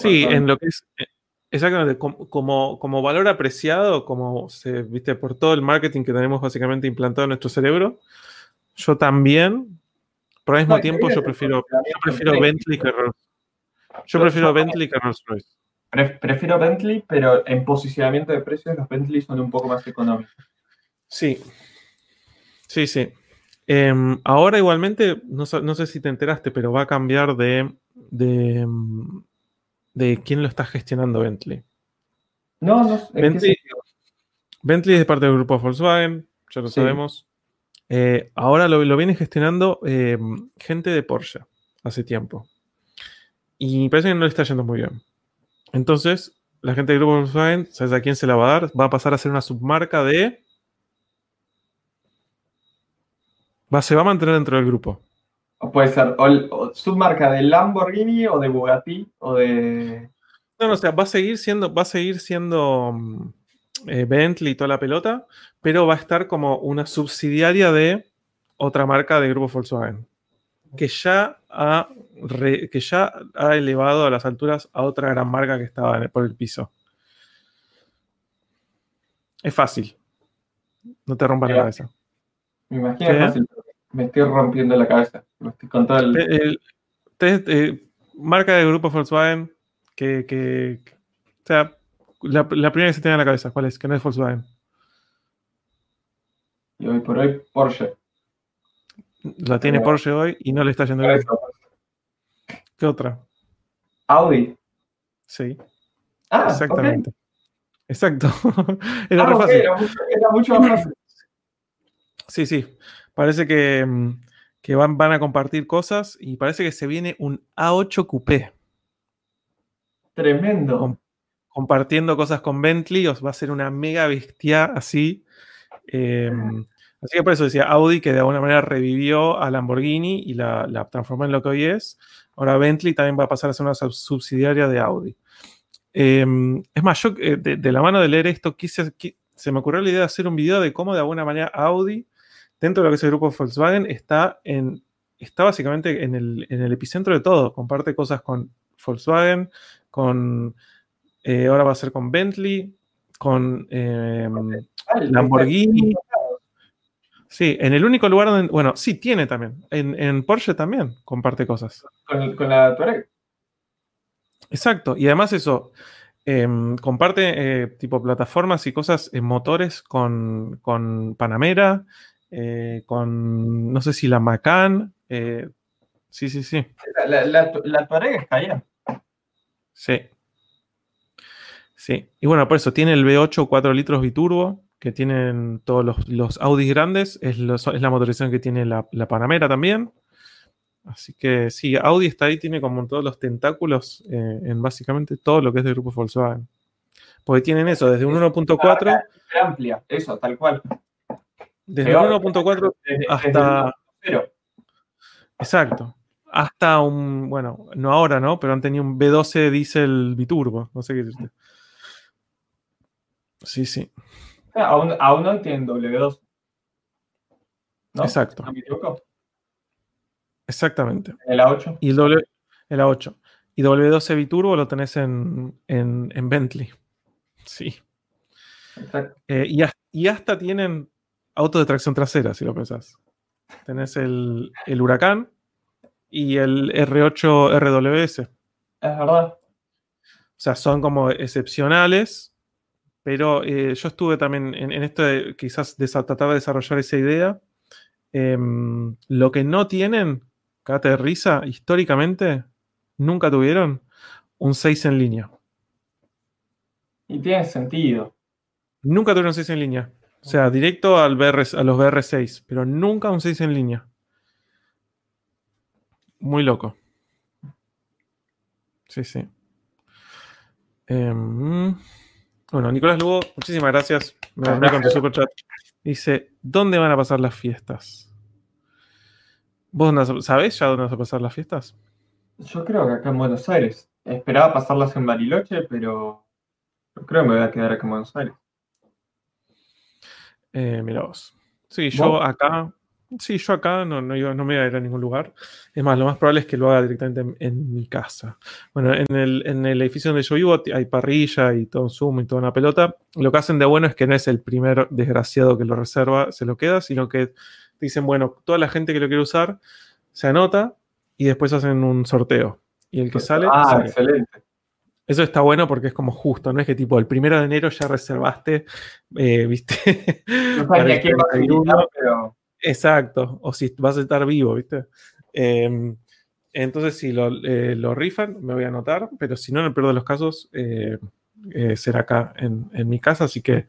sí, en lo que es. Eh, exactamente, como, como, valor apreciado, como se, viste, por todo el marketing que tenemos básicamente implantado en nuestro cerebro, yo también, pero al mismo tiempo, yo prefiero, yo prefiero Bentley que Rolls. Yo prefiero Bentley que Rolls Royce. prefiero Bentley, pero en posicionamiento de precios los Bentley son un poco más económicos. Sí. Sí, sí. Em, ahora igualmente, no, sé si te enteraste, pero va a cambiar de, de, de quién lo está gestionando Bentley. No, no. Bentley, Bentley es parte del grupo Volkswagen, ya lo sabemos. Eh, ahora lo, viene gestionando em, gente de Porsche hace tiempo. Y parece que no le está yendo muy bien. Entonces, la gente del grupo Volkswagen, ¿sabes a quién se la va a dar? Va a pasar a ser una submarca de. Va, se va a mantener dentro del grupo. puede ser submarca de Lamborghini o de Bugatti o de. No, no, o sea, va a seguir siendo, va a seguir siendo mm, eh, Bentley y toda la pelota, pero va a estar como una subsidiaria de otra marca de grupo Volkswagen que ya ha, que ya ha elevado a las alturas a otra gran marca que estaba por el piso. Es fácil. No te rompas la cabeza. Me imagino fácil. Me estoy rompiendo la cabeza. Me estoy con todo el... Eh, marca de grupo Volkswagen que, que, o sea, la, primera que se tiene en la cabeza, ¿cuál es? Que no es Volkswagen. Y hoy por hoy Porsche. La tiene Porsche hoy y no le está yendo bien. ¿Qué otra? Audi. Sí. Ah, Exactamente. Exacto. era, ah, fácil. Era, mucho, más fácil. Sí, sí. Parece que, mm, que van, van, a compartir cosas y parece que se viene un A8 Coupé. Tremendo. compartiendo cosas con Bentley, os va a ser una mega bestia así. Eh, Así que por eso decía Audi que de alguna manera revivió a Lamborghini y la, transformó en lo que hoy es. Ahora Bentley también va a pasar a ser una subsidiaria de Audi. Em, es más, yo eh, de, la mano de leer esto quise, se me ocurrió la idea de hacer un video de cómo de alguna manera Audi, dentro de lo que es el grupo Volkswagen, está, en, está básicamente en el, epicentro de todo. Comparte cosas con Volkswagen, con... Eh, ahora va a ser con Bentley, con em, Lamborghini. Sí, en el único lugar donde. Bueno, sí, tiene también. En, Porsche también comparte cosas. Con, la Touareg. Exacto. Y además, eso. Em, comparte eh, tipo plataformas y cosas en motores con, Panamera, eh, con. No sé si la Macan. Eh, sí, sí, sí. La, la, Touareg está allá. Sí. Sí. Y bueno, por eso tiene el V8 4 litros biturbo que tienen todos los, los Audi grandes, es, la motorización que tiene la, Panamera también. Así que sí, Audi está ahí, tiene como todos los tentáculos eh, en básicamente todo lo que es del grupo Volkswagen. Porque tienen eso, desde un 1.4. Amplia, eso, tal cual. Desde un 1.4 hasta. Exacto. Hasta un. Bueno, no ahora, ¿no? Pero han tenido un B12 diésel biturbo. No sé qué decirte. Sí, sí. Aún, aún no tienen W2. Exacto. ¿No me equivoco? Exactamente. ¿El A8? Y el, w, el A8. Y W12 Biturbo lo tenés en, en, Bentley. Sí. Exacto. Eh, y, hasta, tienen autos de tracción trasera, si lo pensás. Tenés el, el Huracán y el R8 RWS. Es verdad. O sea, son como excepcionales pero eh, yo estuve también en, esto de quizás tratar de desarrollar esa idea. Em, lo que no tienen, cate de risa, históricamente, nunca tuvieron un 6 en línea. Y tiene sentido. Nunca tuvieron un 6 en línea. O sea, directo al a los BR6, pero nunca un 6 en línea. Muy loco. Sí, sí. Eh, bueno, Nicolás Lugo, muchísimas gracias. Me dormí con tu superchat. Dice, ¿dónde van a pasar las fiestas? ¿Vos sabés ya dónde van a pasar las fiestas? Yo creo que acá en Buenos Aires. Esperaba pasarlas en Bariloche, pero creo que me voy a quedar acá en Buenos Aires. Eh, mira vos. Sí, yo acá Sí, yo acá no, no, no, me voy a ir a ningún lugar. Es más, lo más probable es que lo haga directamente en, mi casa. Bueno, en el, en el, edificio donde yo vivo hay parrilla y todo un zoom y toda una pelota. Lo que hacen de bueno es que no es el primer desgraciado que lo reserva, se lo queda, sino que te dicen, bueno, toda la gente que lo quiere usar se anota y después hacen un sorteo. Y el que sale. Ah, excelente. Eso está bueno porque es como justo, no es que tipo el primero de enero ya reservaste, eh, viste. No sabes ni a quién vas a invitar, pero. Exacto, o si vas a estar vivo, viste. Em, entonces, si lo, eh, lo, rifan, me voy a anotar, pero si no, en el peor de los casos, eh, será acá en, en, mi casa, así que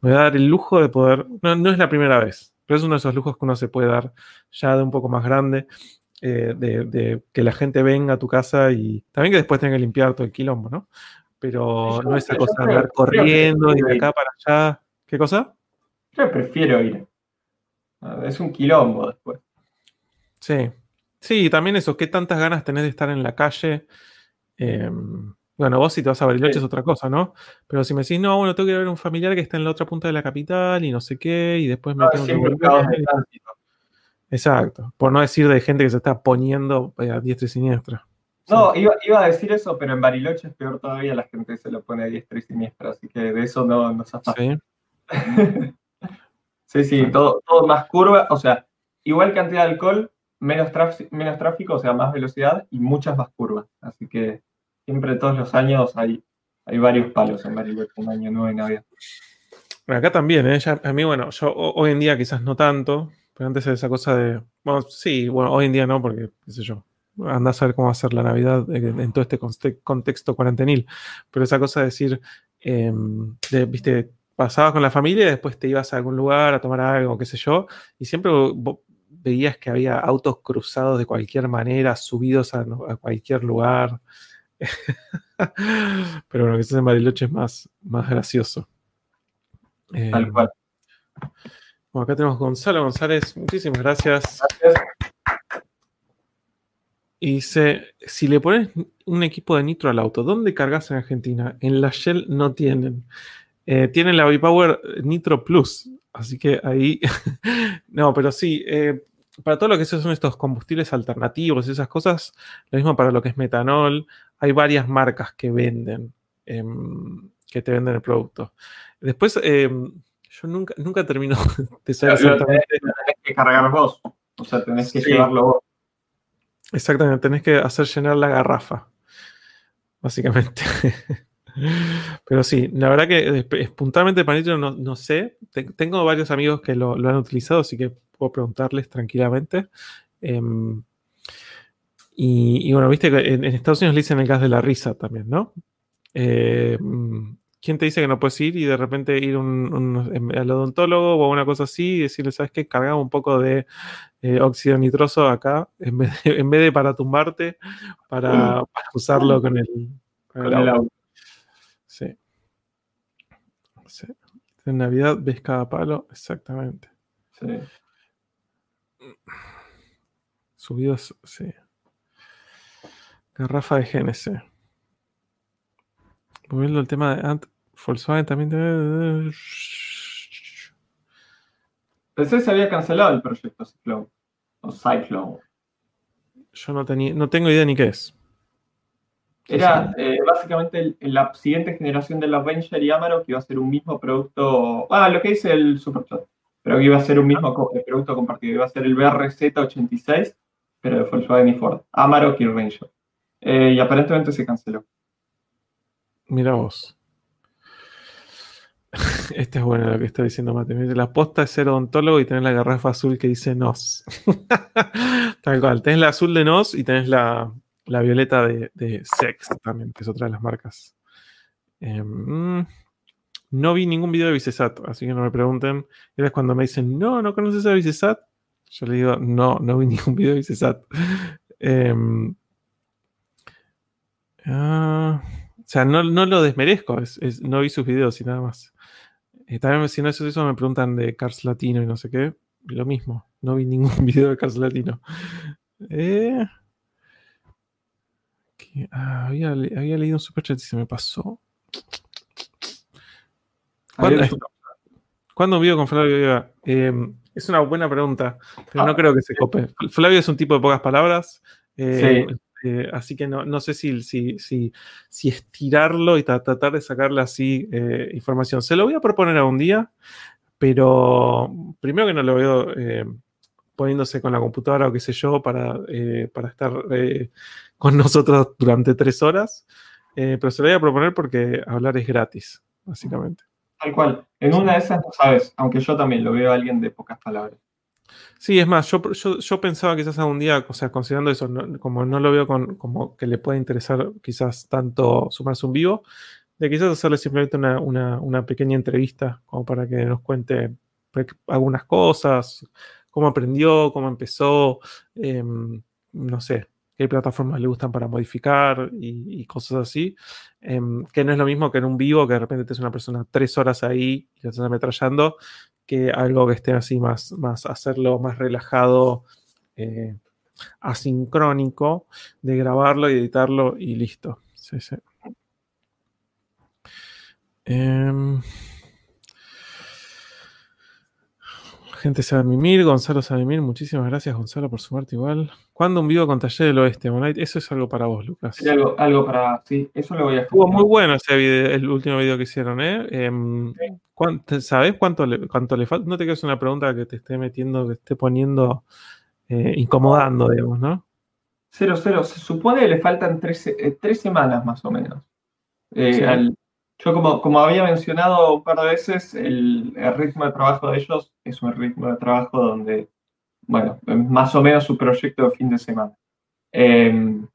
me voy a dar el lujo de poder, no, no, es la primera vez, pero es uno de esos lujos que uno se puede dar ya de un poco más grande, de, de, que la gente venga a tu casa y también que después tenga que limpiar todo el quilombo, ¿no? Pero yo, no esa cosa de andar corriendo y de acá para allá. ¿Qué cosa? Yo prefiero ir. Es un quilombo después. Sí, Sí, también eso, ¿qué tantas ganas tenés de estar en la calle? Eh, bueno, vos si te vas a Bariloche sí. es otra cosa, ¿no? Pero si me decís, no, bueno, tengo que ir a ver un familiar que está en la otra punta de la capital y no sé qué, y después me no, tengo que volver. Exacto, por no decir de gente que se está poniendo a diestra y siniestra. No, sí. iba, iba, a decir eso, pero en Bariloche es peor todavía, la gente se lo pone a diestra y siniestra, así que de eso no no Sí. sí, sí, todo, todo más curva, o sea, igual cantidad de alcohol, menos, menos tráfico, o sea, más velocidad y muchas más curvas. Así que siempre todos los años hay, hay varios palos en Bariloche, un año nuevo y Navidad. Acá también, ¿eh? Ya, a mí, bueno, yo hoy en día quizás no tanto, pero antes de esa cosa de, bueno, sí, bueno, hoy en día no, porque, qué sé yo, anda a saber cómo va a ser la Navidad en, en todo este contexto cuarentenil, pero esa cosa de decir, eh, de, viste, pasabas con la familia y después te ibas a algún lugar a tomar algo, qué sé yo, y siempre veías que había autos cruzados de cualquier manera, subidos a, a cualquier lugar. Pero bueno, quizás en Bariloche es más, más gracioso. Eh, Tal cual. Bueno, acá tenemos Gonzalo González, muchísimas gracias. Gracias. Y dice, si le pones un equipo de nitro al auto, ¿dónde cargas en Argentina? En la Shell no tienen. Eh, tienen la V-Power Nitro Plus, así que ahí... no, pero sí, eh, para todo lo que son estos combustibles alternativos y esas cosas, lo mismo para lo que es metanol, hay varias marcas que venden, eh, que te venden el producto. Después, eh, yo nunca, nunca termino de saber Pero exactamente... Tenés, tenés que cargar vos, o sea, tenés que sí. llevarlo vos. Exactamente, tenés que hacer llenar la garrafa, básicamente. Pero sí, la verdad que espontáneamente para nitro no, no, sé. Tengo varios amigos que lo, lo, han utilizado, así que puedo preguntarles tranquilamente. Eh, y, y, bueno, viste que en, en, Estados Unidos le dicen el gas de la risa también, ¿no? Eh, ¿Quién te dice que no puedes ir y de repente ir un, un, al odontólogo o una cosa así y decirle, ¿sabes qué? Cargamos un poco de eh, óxido nitroso acá en vez, de, en vez de para tumbarte, para, para usarlo con el, con el. Sí. sí. En Navidad ves cada palo, exactamente. Sí. Subidos, sí. Garrafa de GNC. Volviendo al tema de Ant, Volkswagen también. Te... Pensé que se había cancelado el proyecto Cyclone. O Cyclone. Yo no, tenía, no tengo idea ni qué es. Era eh, básicamente el, la siguiente generación de la Avenger y Amarok que iba a ser un mismo producto. Ah, lo que dice el Superchat. Pero que iba a ser un mismo co producto compartido. Iba a ser el BRZ86, pero de Volkswagen y Ford. Amarok y Ranger. Eh, y aparentemente se canceló. Mira vos. Este es bueno lo que está diciendo Mate. La posta es ser odontólogo y tener la garrafa azul que dice NOS. Tal cual. Tenés la azul de NOS y tenés la, la violeta de, Sex también, que es otra de las marcas. Eh, no vi ningún video de Vicesat, así que no me pregunten. Y es cuando me dicen, no, ¿no conoces a Vicesat? Yo le digo, no, no vi ningún video de Vicesat. Uh, o sea, no, no lo desmerezco, es, es, no vi sus videos y nada más. Eh, también, si no es eso, me preguntan de Cars Latino y no sé qué. Lo mismo, no vi ningún video de Cars Latino. Eh, ah, había, había, leído un superchat y se me pasó. ¿Cuándo, ¿Cuándo un video con Flavio Vega? Eh, es una buena pregunta, pero ah, no creo que se cope. Flavio es un tipo de pocas palabras. Eh, sí. Eh, así que no, no sé si, si, si, si, estirarlo y tratar de sacarle así eh, información. Se lo voy a proponer a un día, pero primero que no lo veo eh, poniéndose con la computadora o qué sé yo para, para estar con nosotros durante tres horas. pero se lo voy a proponer porque hablar es gratis, básicamente. Tal cual. En una de esas no sabes, aunque yo también lo veo a alguien de pocas palabras. Sí, es más, yo, yo, pensaba quizás algún día, o sea, considerando eso, como no lo veo con, como que le pueda interesar quizás tanto sumarse un vivo, de quizás hacerle simplemente una, pequeña entrevista como para que nos cuente algunas cosas, cómo aprendió, cómo empezó, em, no sé, qué plataformas le gustan para modificar y, cosas así, em, que no es lo mismo que en un vivo que de repente te es una persona tres horas ahí y te estás ametrallando, que algo que esté así más, más hacerlo más relajado, eh, asincrónico, de grabarlo y editarlo y listo. Sí, sí. Em, gente mimir, Gonzalo mimir, muchísimas gracias Gonzalo por sumarte igual. ¿Cuándo un vivo con Taller del Oeste, Eso es algo para vos, Lucas. algo, algo para, sí, eso lo voy a Estuvo muy bueno ese video, el último video que hicieron, ¿eh? ¿Sabes cuánto le, cuánto le falta? No te quedes una pregunta que te esté metiendo, que esté poniendo, eh, incomodando, digamos, ¿no? Cero, cero. Se supone que le faltan tres, eh, tres semanas más o menos. Eh, al, yo como, como había mencionado un par de veces, el, ritmo de trabajo de ellos es un ritmo de trabajo donde, bueno, más o menos su proyecto de fin de semana. Em,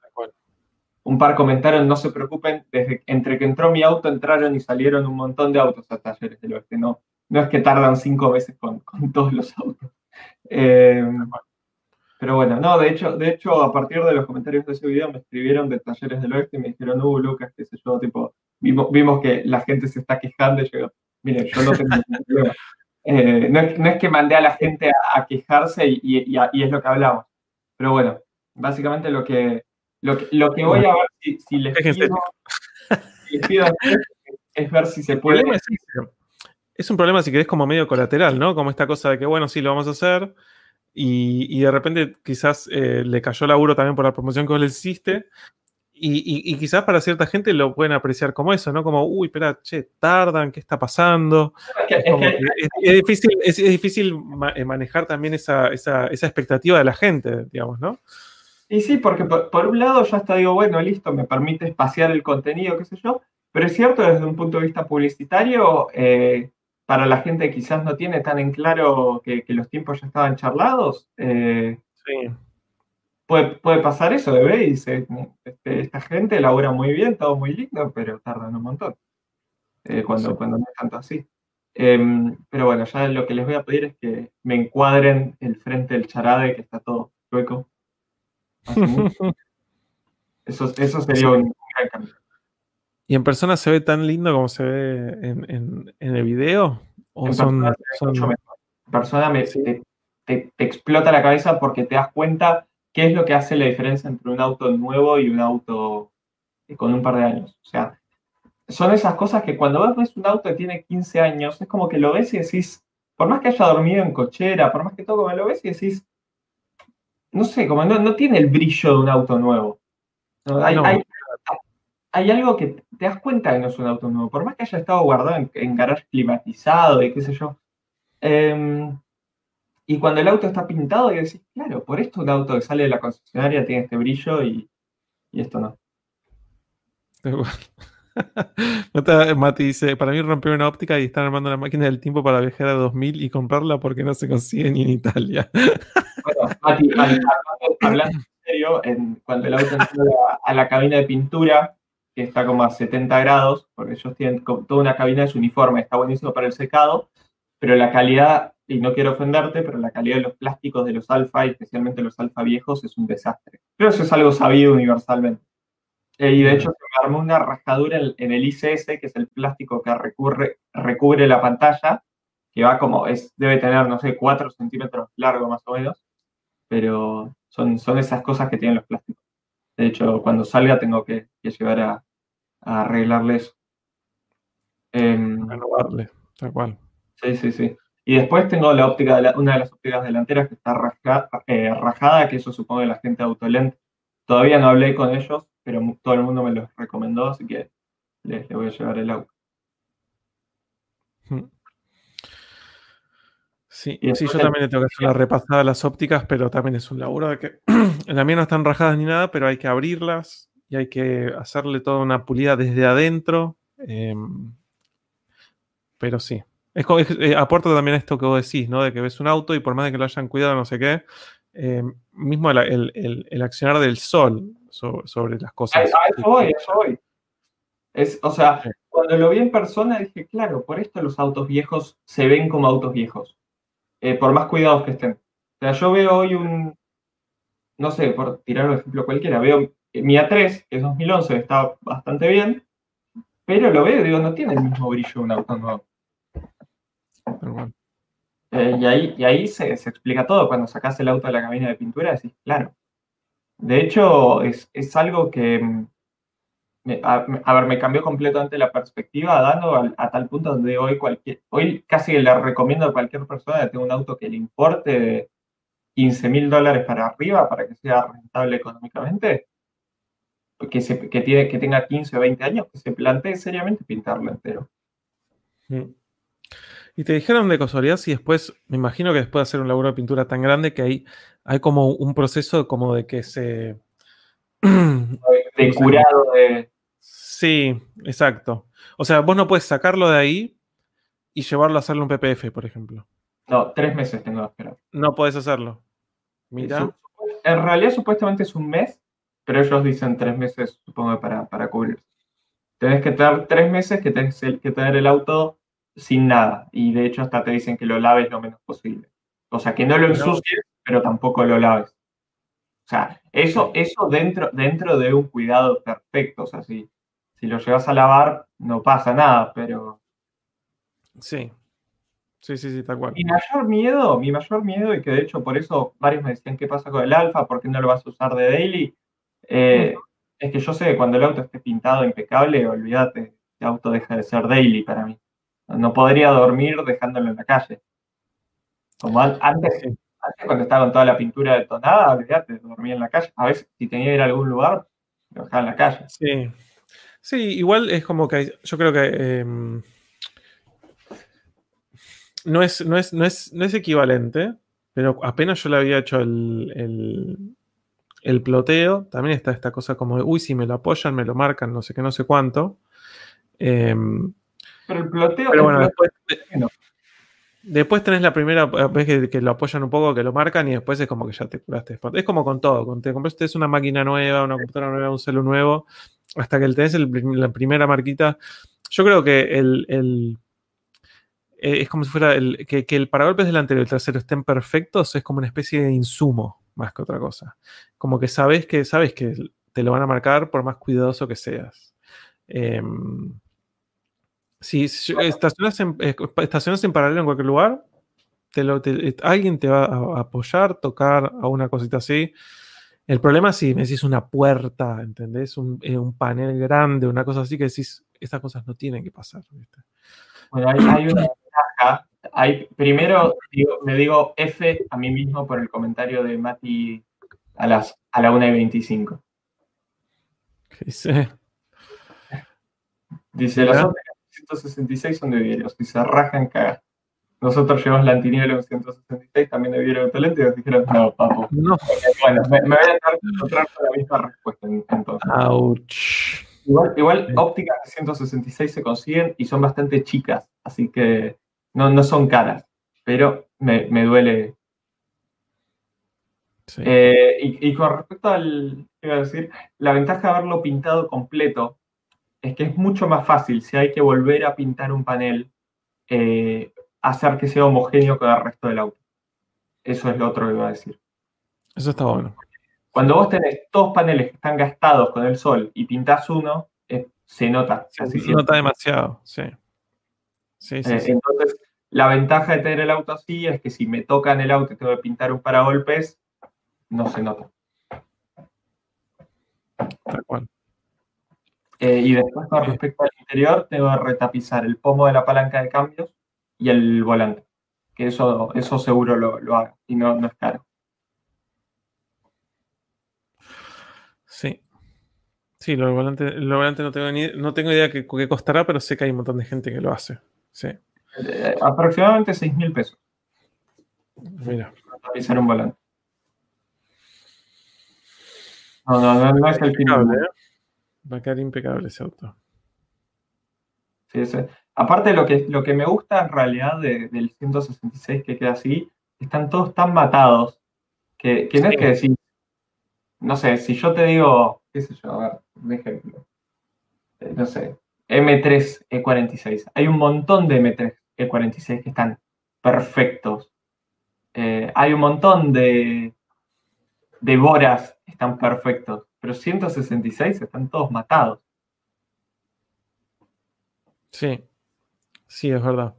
un par comentaron, no se preocupen, desde entre que entró mi auto entraron y salieron un montón de autos a talleres del oeste, no, no es que tardan cinco veces con, todos los autos. Em, pero bueno, no, de hecho, de hecho, a partir de los comentarios de ese video me escribieron de talleres del oeste y me dijeron, uh, Lucas, qué sé yo, tipo, vimos, que la gente se está quejando y yo, mire, yo no tengo ningún problema. Eh, no, es, que mandé a la gente a, quejarse y, es lo que hablamos. Pero bueno, básicamente lo que, lo que, voy a ver si, les, pido, es ver si se puede. Es, un problema, si querés, como medio colateral, ¿no? Como esta cosa de que, bueno, sí, lo vamos a hacer. Y, de repente quizás eh, le cayó laburo también por la promoción que vos le hiciste y, quizás para cierta gente lo pueden apreciar como eso, ¿no? Como, uy, espera, che, tardan, ¿qué está pasando? Es, difícil, es, difícil eh, manejar también esa, expectativa de la gente, digamos, ¿no? Y sí, porque por, un lado ya está, digo, bueno, listo, me permite espaciar el contenido, qué sé yo, pero es cierto, desde un punto de vista publicitario, eh, para la gente que quizás no tiene tan en claro que, los tiempos ya estaban charlados, eh, sí puede, pasar eso, de y dice, este, esta gente elabora muy bien, todo muy lindo, pero tardan un montón. Eh, cuando, cuando no es tanto así. Em, pero bueno, ya lo que les voy a pedir es que me encuadren el frente del charade, que está todo chueco. Eso, eso sería un gran cambio. ¿Y en persona se ve tan lindo como se ve en, el video? ¿O en son, persona, me, te, explota la cabeza porque te das cuenta qué es lo que hace la diferencia entre un auto nuevo y un auto con un par de años. O sea, son esas cosas que cuando ves un auto que tiene 15 años, es como que lo ves y decís, por más que haya dormido en cochera, por más que todo, como lo ves y decís, no sé, como no, tiene el brillo de un auto nuevo. Hay, algo que te das cuenta que no es un auto nuevo, por más que haya estado guardado en, en garage climatizado y qué sé yo. Eh, y cuando el auto está pintado, y decís, claro, por esto un auto que sale de la concesionaria tiene este brillo y, esto no. Mati dice, para mí rompió una óptica y están armando la máquina del tiempo para viajar a 2000 y comprarla porque no se consigue ni en Italia. Bueno, Mati, hablando, en serio, cuando el auto entró a, la cabina de pintura, que está como a 70 grados, porque ellos tienen toda una cabina de su uniforme, está buenísimo para el secado, pero la calidad y no quiero ofenderte, pero la calidad de los plásticos de los alfa, especialmente los alfa viejos, es un desastre. Pero eso es algo sabido universalmente. Eh, y de hecho se me armó una rascadura en, el ICS, que es el plástico que recurre, recubre la pantalla, que va como, es, debe tener, no sé, 4 centímetros largo más o menos, pero son, son esas cosas que tienen los plásticos. De hecho, cuando salga tengo que, llegar a, arreglarle eso. Eh, Renovarle, tal cual. Sí, sí, sí. Y después tengo la óptica una de las ópticas delanteras que está eh, rajada, que eso supongo que la gente de Autolent. Todavía no hablé con ellos, pero todo el mundo me los recomendó, así que les, voy a llevar el auto. Hmm. Sí, sí, yo también le tengo que hacer una repasada a las ópticas, pero también es un laburo de que en la mía no están rajadas ni nada, pero hay que abrirlas y hay que hacerle toda una pulida desde adentro. em, pero sí. Es, es- eh, aporta también esto que vos decís, ¿no? De que ves un auto y por más de que lo hayan cuidado, no sé qué, em, mismo el, el- el- el accionar del sol so- sobre las cosas. a eso voy, a eso voy. Es, o sea, Sí. cuando lo vi en persona dije, claro, por esto los autos viejos se ven como autos viejos, eh, por más cuidados que estén. O sea, yo veo hoy un, no sé, por tirar un ejemplo cualquiera, veo mi A3, que es 2011, está bastante bien, pero lo veo y digo, no tiene el mismo brillo de un auto nuevo. Eh, y ahí, y ahí se, se explica todo. Cuando sacás el auto de la cabina de pintura, decís, claro. De hecho, es, es algo que, mm, me- a, a ver, me cambió completamente la perspectiva, dando a, tal punto donde hoy cualquier, hoy casi le recomiendo a cualquier persona que tenga un auto que le importe de 15 mil dólares para arriba para que sea rentable económicamente, que, se, que, tiene, que tenga 15 o 20 años, que se plantee seriamente pintarlo entero. Mm. Y te dijeron de casualidad si después, me imagino que después de hacer un laburo de pintura tan grande que hay, hay como un proceso como de que se... De curado, de... Sí, exacto. O sea, vos no puedes sacarlo de ahí y llevarlo a hacerle un PPF, por ejemplo. No, tres meses tengo que esperar. No podés hacerlo. Mira. En realidad supuestamente es un mes, pero ellos dicen tres meses, supongo, para, para cubrir. Tenés que tener tres meses que tenés que tener el auto sin nada. Y de hecho hasta te dicen que lo laves lo menos posible. O sea, que no lo ensucies, pero tampoco lo laves. O sea, eso, eso dentro, dentro de un cuidado perfecto. O sea, si, si lo llevas a lavar, no pasa nada, pero Sí. Sí, sí, sí, tal cual. Mi mayor miedo, mi mayor miedo, y que de hecho por eso varios me decían qué pasa con el alfa, por qué no lo vas a usar de daily, eh, es que yo sé que cuando el auto esté pintado impecable, olvídate, el auto deja de ser daily para mí. No podría dormir dejándolo en la calle. Como an- antes, antes cuando estaba con toda la pintura detonada, olvídate, dormía en la calle. A veces si tenía que ir a algún lugar, lo dejaba en la calle. Sí. Sí, igual es como que yo creo que em, no, es, no, es, no, es, no es equivalente, pero apenas yo le había hecho el, el, el ploteo, también está esta cosa como, de, uy, si me lo apoyan, me lo marcan, no sé qué, no sé cuánto. Em, Pero el ploteo, pero bueno, ploteo- después, no. después tenés la primera vez que, que lo apoyan un poco, que lo marcan y después es como que ya te curaste. Es como con todo, cuando te compraste una máquina nueva, una computadora nueva, un celu nuevo, hasta que tenés el la primera marquita. Yo creo que el, el- eh, es como si fuera el, que, que el paragolpes delantero y el trasero estén perfectos, es como una especie de insumo más que otra cosa. Como que sabes que, sabes que te lo van a marcar por más cuidadoso que seas. Em, si estacionas en, eh, estacionas en paralelo en cualquier lugar, te lo- te- alguien te va a, apoyar, tocar a una cosita así. El problema es si me decís una puerta, ¿entendés? Un, eh, un panel grande, una cosa así que decís, estas cosas no tienen que pasar. ¿viste? Bueno, hay, hay una ventaja. Hay, primero digo- me digo F a mí mismo por el comentario de Mati a, las, a la 1 y 25. ¿Qué dice? Dice, los. Otros 166 son de vidrio, si se rajan, cagan. Nosotros llevamos la antiniebla en 166 también de vidrio autolente y nos dijeron, no, papu. No. Bueno, me, me voy a encontrar con la misma respuesta en- entonces. Ouch. Igual, ópticas de 166 se consiguen y son bastante chicas, así que no, no son caras, pero me, me duele. Sí. Eh, y, y con respecto al, ¿qué iba a decir? La ventaja de haberlo pintado completo es que es mucho más fácil si hay que volver a pintar un panel, eh, hacer que sea homogéneo con el resto del auto. Eso es lo otro que iba a decir. Eso está bueno. Cuando vos tenés dos paneles que están gastados con el sol y pintás uno, eh, se nota. Se nota demasiado, sí. Sí, sí, Eh, sí. Entonces, la ventaja de tener el auto así es que si me tocan el auto y tengo que pintar un paragolpes, no se nota. Tal cual. Eh, y después, con respecto al interior, tengo que retapizar el pomo de la palanca de cambios y el volante. Que eso, eso seguro lo, lo haga y no, no es caro. Sí. Sí, lo del volante, lo del volante no tengo, ni, no tengo idea qué, qué costará, pero sé que hay un montón de gente que lo hace. Sí. Eh, aproximadamente 6 mil pesos Mira. retapizar un volante. No, no, no, no es el fin del Impecable, mundo. ¿eh? Va a quedar impecable ese auto. Sí, Aparte, lo que, lo que me gusta en realidad del 166 que queda así, están todos tan matados que, no es que decir, no sé, si yo te digo, qué sé yo, a ver, un ejemplo, eh, no sé, M3 E46, hay un montón de M3 E46 que están perfectos. Eh, hay un montón de, de Boras que están perfectos, pero 166 están todos matados. Sí, sí, es verdad.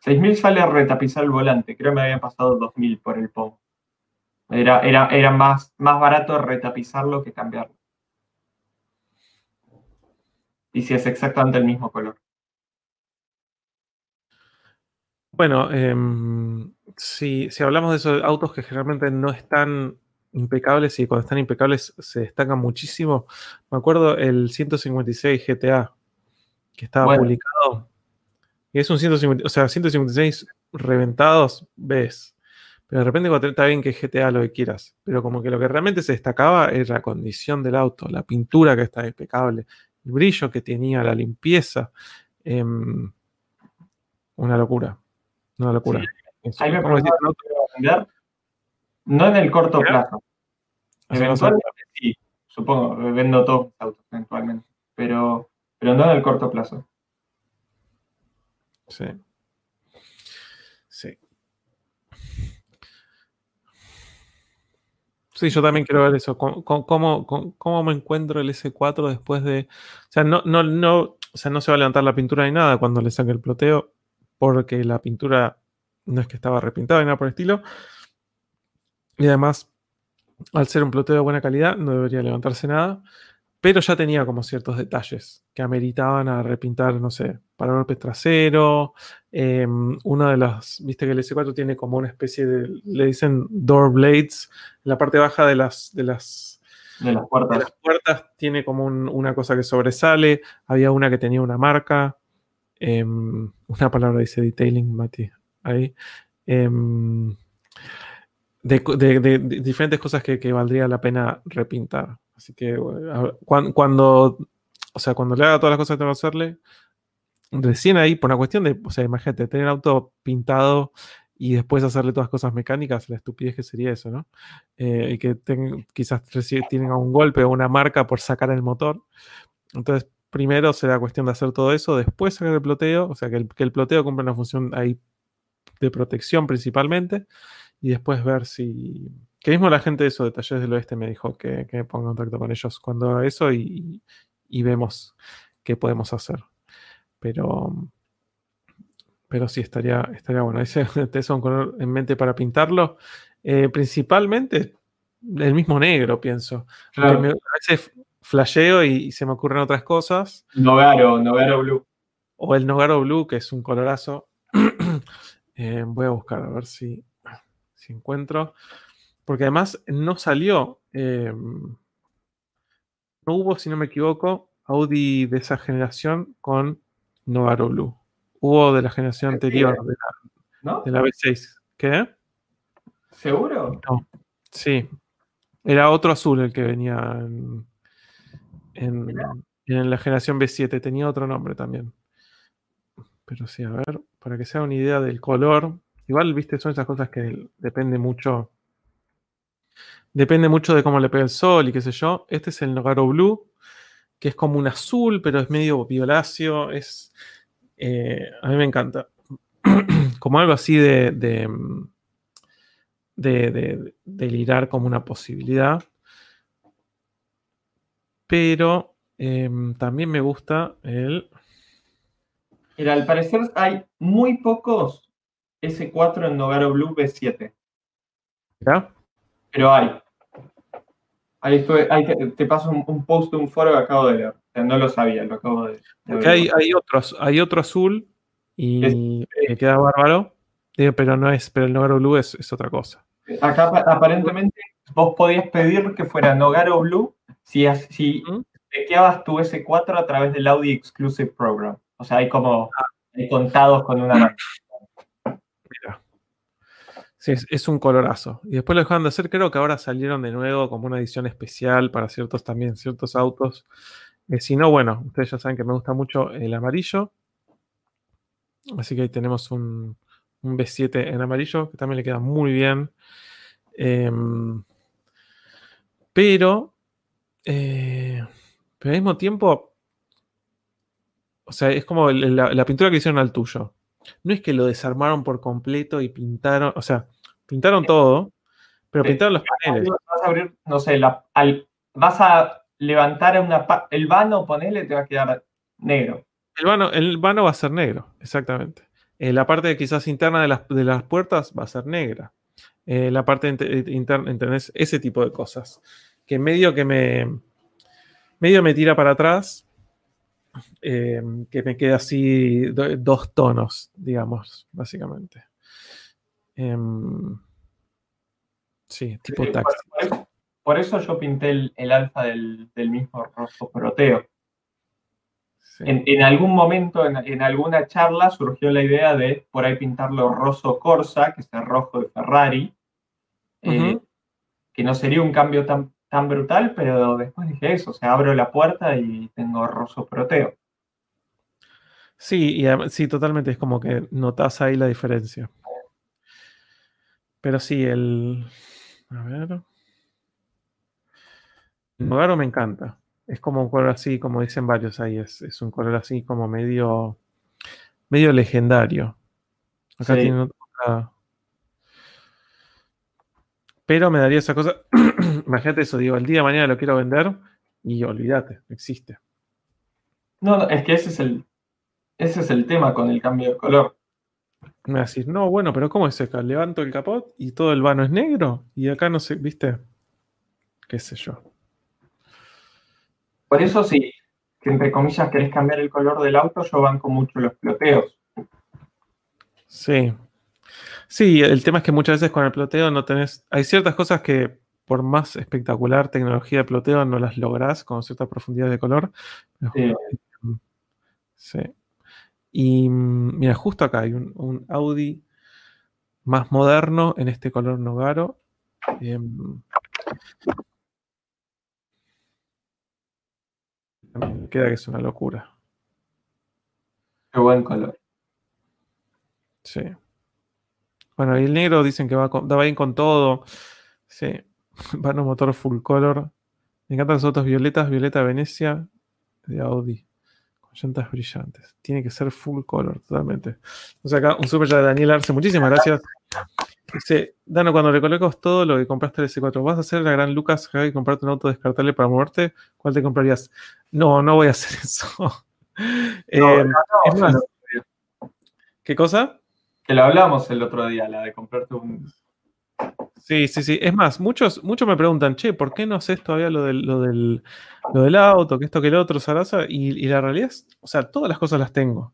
6.000 sale a retapizar el volante, creo que me había pasado 2.000 por el POM. Era, era, era más, más barato retapizarlo que cambiarlo. Y si es exactamente el mismo color. Bueno, em, si, hablamos de esos autos que generalmente no están impecables y cuando están impecables se destacan muchísimo, me acuerdo el 156 GTA que estaba publicado. Y es un 150, o sea, 156 reventados, ves. Pero de repente cuando está bien que GTA lo que quieras. Pero como que lo que realmente se destacaba era la condición del auto, la pintura que está impecable, el brillo que tenía, la limpieza. Em, una locura. Una locura. Ahí me no en el corto plazo. Eventualmente sí, supongo, vendo todos los autos eventualmente. Pero pero no en el corto plazo. Sí. Sí. Sí, yo también quiero ver eso. ¿Cómo, me encuentro el S4 después de. O sea, no, no, no, o sea, no se va a levantar la pintura ni nada cuando le saque el ploteo, porque la pintura no es que estaba repintada ni nada por el estilo. Y además, al ser un ploteo de buena calidad, no debería levantarse nada pero ya tenía como ciertos detalles que ameritaban a repintar, no sé, para golpes trasero. Em, uno de los, viste que el S4 tiene como una especie de, le dicen door blades, en la parte baja de las, de las, de las puertas. las puertas tiene como una cosa que sobresale. Había una que tenía una marca. Em, una palabra dice detailing, Mati, ahí. Em, de, diferentes cosas que, que valdría la pena repintar. Así que cuando, o sea, cuando le haga todas las cosas que tengo que hacerle, recién ahí, por una cuestión de, o sea, imagínate, tener el auto pintado y después hacerle todas las cosas mecánicas, la estupidez que sería eso, ¿no? Eh, y que quizás tienen un golpe o una marca por sacar el motor. Entonces, primero será cuestión de hacer todo eso, después sacar el ploteo, o sea, que el, que el ploteo cumpla una función ahí de protección principalmente, y después ver si, que mismo la gente de esos detalles del oeste me dijo que, me ponga en contacto con ellos cuando eso y, vemos qué podemos hacer. Pero, pero sí, estaría, estaría bueno. Ese es un color en mente para pintarlo. Eh, principalmente el mismo negro, pienso. a veces flasheo y, se me ocurren otras cosas. Nogaro, Nogaro Blue. O el Nogaro Blue, que es un colorazo. Eh, voy a buscar a ver si, si encuentro. Porque además no salió, em, no hubo, si no me equivoco, Audi de esa generación con Novaro Blue. Hubo de la generación anterior, de la, de la B6. ¿Qué? ¿Seguro? No. Sí. Era otro azul el que venía en, en, la generación B7. Tenía otro nombre también. Pero sí, a ver, para que sea una idea del color. Igual, viste, son esas cosas que depende mucho Depende mucho de cómo le pega el sol y qué sé yo. Este es el Nogaro Blue, que es como un azul, pero es medio violáceo. Es, eh, a mí me encanta. como algo así de, de, de, delirar como una posibilidad. Pero em, también me gusta el... Mira, al parecer hay muy pocos S4 en Nogaro Blue B7. ¿Ya? Pero hay. Ahí, te, paso un, post de un foro que acabo de leer. no lo sabía, lo acabo de, ver. Hay, hay, otros, hay otro azul y me queda bárbaro. Pero no es, pero el Nogaro Blue es, otra cosa. Acá aparentemente vos podías pedir que fuera Nogaro Blue si, si tu S4 a través del Audi Exclusive Program. O sea, hay como ah. hay contados con una. Sí, es, un colorazo. Y después lo dejaron de hacer, creo que ahora salieron de nuevo como una edición especial para ciertos también, ciertos autos. Eh, si no, bueno, ustedes ya saben que me gusta mucho el amarillo. Así que ahí tenemos un, B7 en amarillo, que también le queda muy bien. Em, pero, eh, pero al mismo tiempo, o sea, es como la, pintura que hicieron al tuyo. No es que lo desarmaron por completo y pintaron, o sea, pintaron todo, pero pintaron los paneles. Vas a abrir, no sé, vas a levantar una, el vano, ponele, te va a quedar negro. El vano, el vano va a ser negro, exactamente. Eh, la parte quizás interna de las, de las, puertas va a ser negra. Eh, la parte interna, ¿entendés? Ese tipo de cosas. Que medio que me. medio me tira para atrás. Eh, que me quede así dos tonos, digamos, básicamente. Em, sí, tipo taxi. Por eso, yo pinté el, alfa del, mismo rojo proteo. En, algún momento, en, alguna charla, surgió la idea de por ahí pintarlo roso Corsa, que es el rojo de Ferrari, eh, que no sería un cambio tan, tan brutal, pero después dije eso, o sea, abro la puerta y tengo roso proteo. Sí, y, sí, totalmente, es como que notas ahí la diferencia. Pero sí, el... A ver. El Nogaro me encanta. Es como un color así, como dicen varios ahí, es, un color así como medio, medio legendario. Acá tiene otra. Pero me daría esa cosa. Imagínate eso, digo, el día de mañana lo quiero vender y olvídate, existe. No, no, es que ese es el, ese es el tema con el cambio de color. Me decís, no, bueno, pero ¿cómo es acá? Levanto el capot y todo el vano es negro y acá no sé, ¿viste? ¿Qué sé yo? Por eso sí, que entre comillas querés cambiar el color del auto, yo banco mucho los ploteos. Sí. Sí, el tema es que muchas veces con el ploteo no tenés. Hay ciertas cosas que, por más espectacular tecnología de ploteo, no las lográs con cierta profundidad de color. Sí. sí. Y mira, justo acá hay un, Audi más moderno en este color Nogaro. Em, queda que es una locura. Qué buen color. Sí. Bueno, y el negro dicen que va, bien con todo. Sí. Van un motor full color. Me encantan las autos violetas, violeta Venecia de Audi. Llantas brillantes. Tiene que ser full color, totalmente. O sea, acá un super ya de Daniel Arce. Muchísimas gracias. Dice, Dano, cuando le coloques todo lo que compraste el S4, ¿vas a hacer la gran Lucas y comprarte un auto descartable para moverte? ¿Cuál te comprarías? No, no voy a hacer eso. Eh, ¿Qué cosa? Que lo hablamos el otro día, la de comprarte un. Sí, sí, sí. Es más, muchos, muchos me preguntan, che, ¿por qué no haces todavía lo del, lo del, lo del auto, que esto, que el otro, Sarasa? Y, y la realidad es, o sea, todas las cosas las tengo.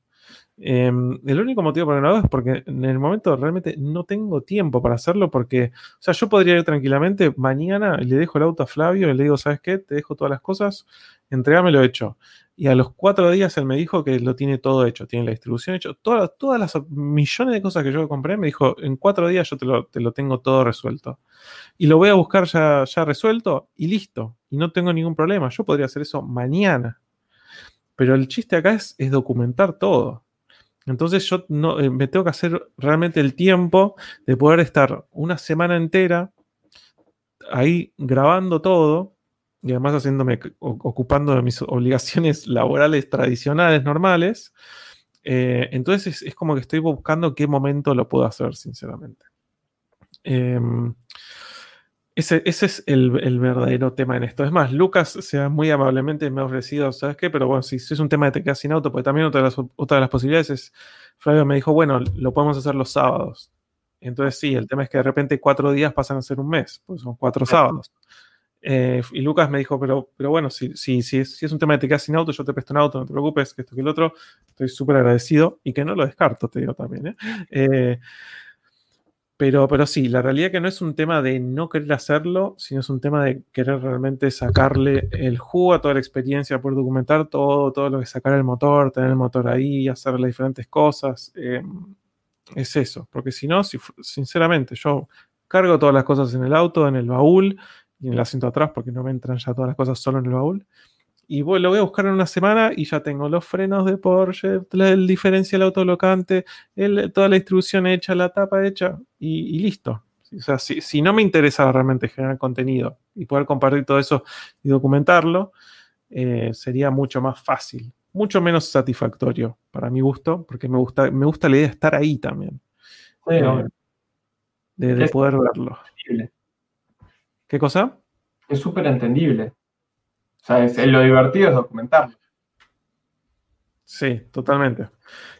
Em, el único motivo por el no lo hago es porque en el momento realmente no tengo tiempo para hacerlo porque, o sea, yo podría ir tranquilamente mañana, le dejo el auto a Flavio y le digo, ¿sabes qué? Te dejo todas las cosas, entregame lo hecho. Y a los cuatro días él me dijo que lo tiene todo hecho, tiene la distribución hecho, todas, todas las millones de cosas que yo compré, me dijo, en cuatro días yo te lo, te lo tengo todo resuelto. Y lo voy a buscar ya, ya resuelto y listo. Y no tengo ningún problema. Yo podría hacer eso mañana. Pero el chiste acá es, es documentar todo. Entonces yo no, eh, me tengo que hacer realmente el tiempo de poder estar una semana entera ahí grabando todo y además haciéndome, ocupando de mis obligaciones laborales tradicionales, normales. Eh, entonces es, como que estoy buscando qué momento lo puedo hacer, sinceramente. Em, ese, es el, verdadero tema en esto. Es más, Lucas sea muy amablemente me ha ofrecido, ¿sabes qué? Pero bueno, si, es un tema de te quedas sin auto, porque también otra de, las, otra de las posibilidades es, Flavio me dijo, bueno, lo podemos hacer los sábados. Entonces sí, el tema es que de repente cuatro días pasan a ser un mes, pues son cuatro sábados. Eh, y Lucas me dijo, pero, pero bueno, si, si, si, es, si es un tema de te quedas sin auto, yo te presto un auto, no te preocupes, que esto que el otro, estoy súper agradecido y que no lo descarto, te digo también. ¿eh? eh pero, pero sí, la realidad es que no es un tema de no querer hacerlo, sino es un tema de querer realmente sacarle el jugo a toda la experiencia, poder documentar todo, todo lo que sacar el motor, tener el motor ahí, hacer las diferentes cosas. Eh, es eso. Porque si no, si, sinceramente, yo cargo todas las cosas en el auto, en el baúl y en el asiento atrás, porque no me entran ya todas las cosas solo en el baúl. Y lo voy a buscar en una semana y ya tengo los frenos de Porsche, el diferencial autolocante, toda la distribución hecha, la tapa hecha y, listo. O sea, si, no me interesa realmente generar contenido y poder compartir todo eso y documentarlo, eh, sería mucho más fácil, mucho menos satisfactorio para mi gusto, porque me gusta, me gusta la idea de estar ahí también. Eh, de, poder verlo. ¿Qué cosa? Es súper entendible. O sea, lo divertido es documentarlo. Sí, totalmente.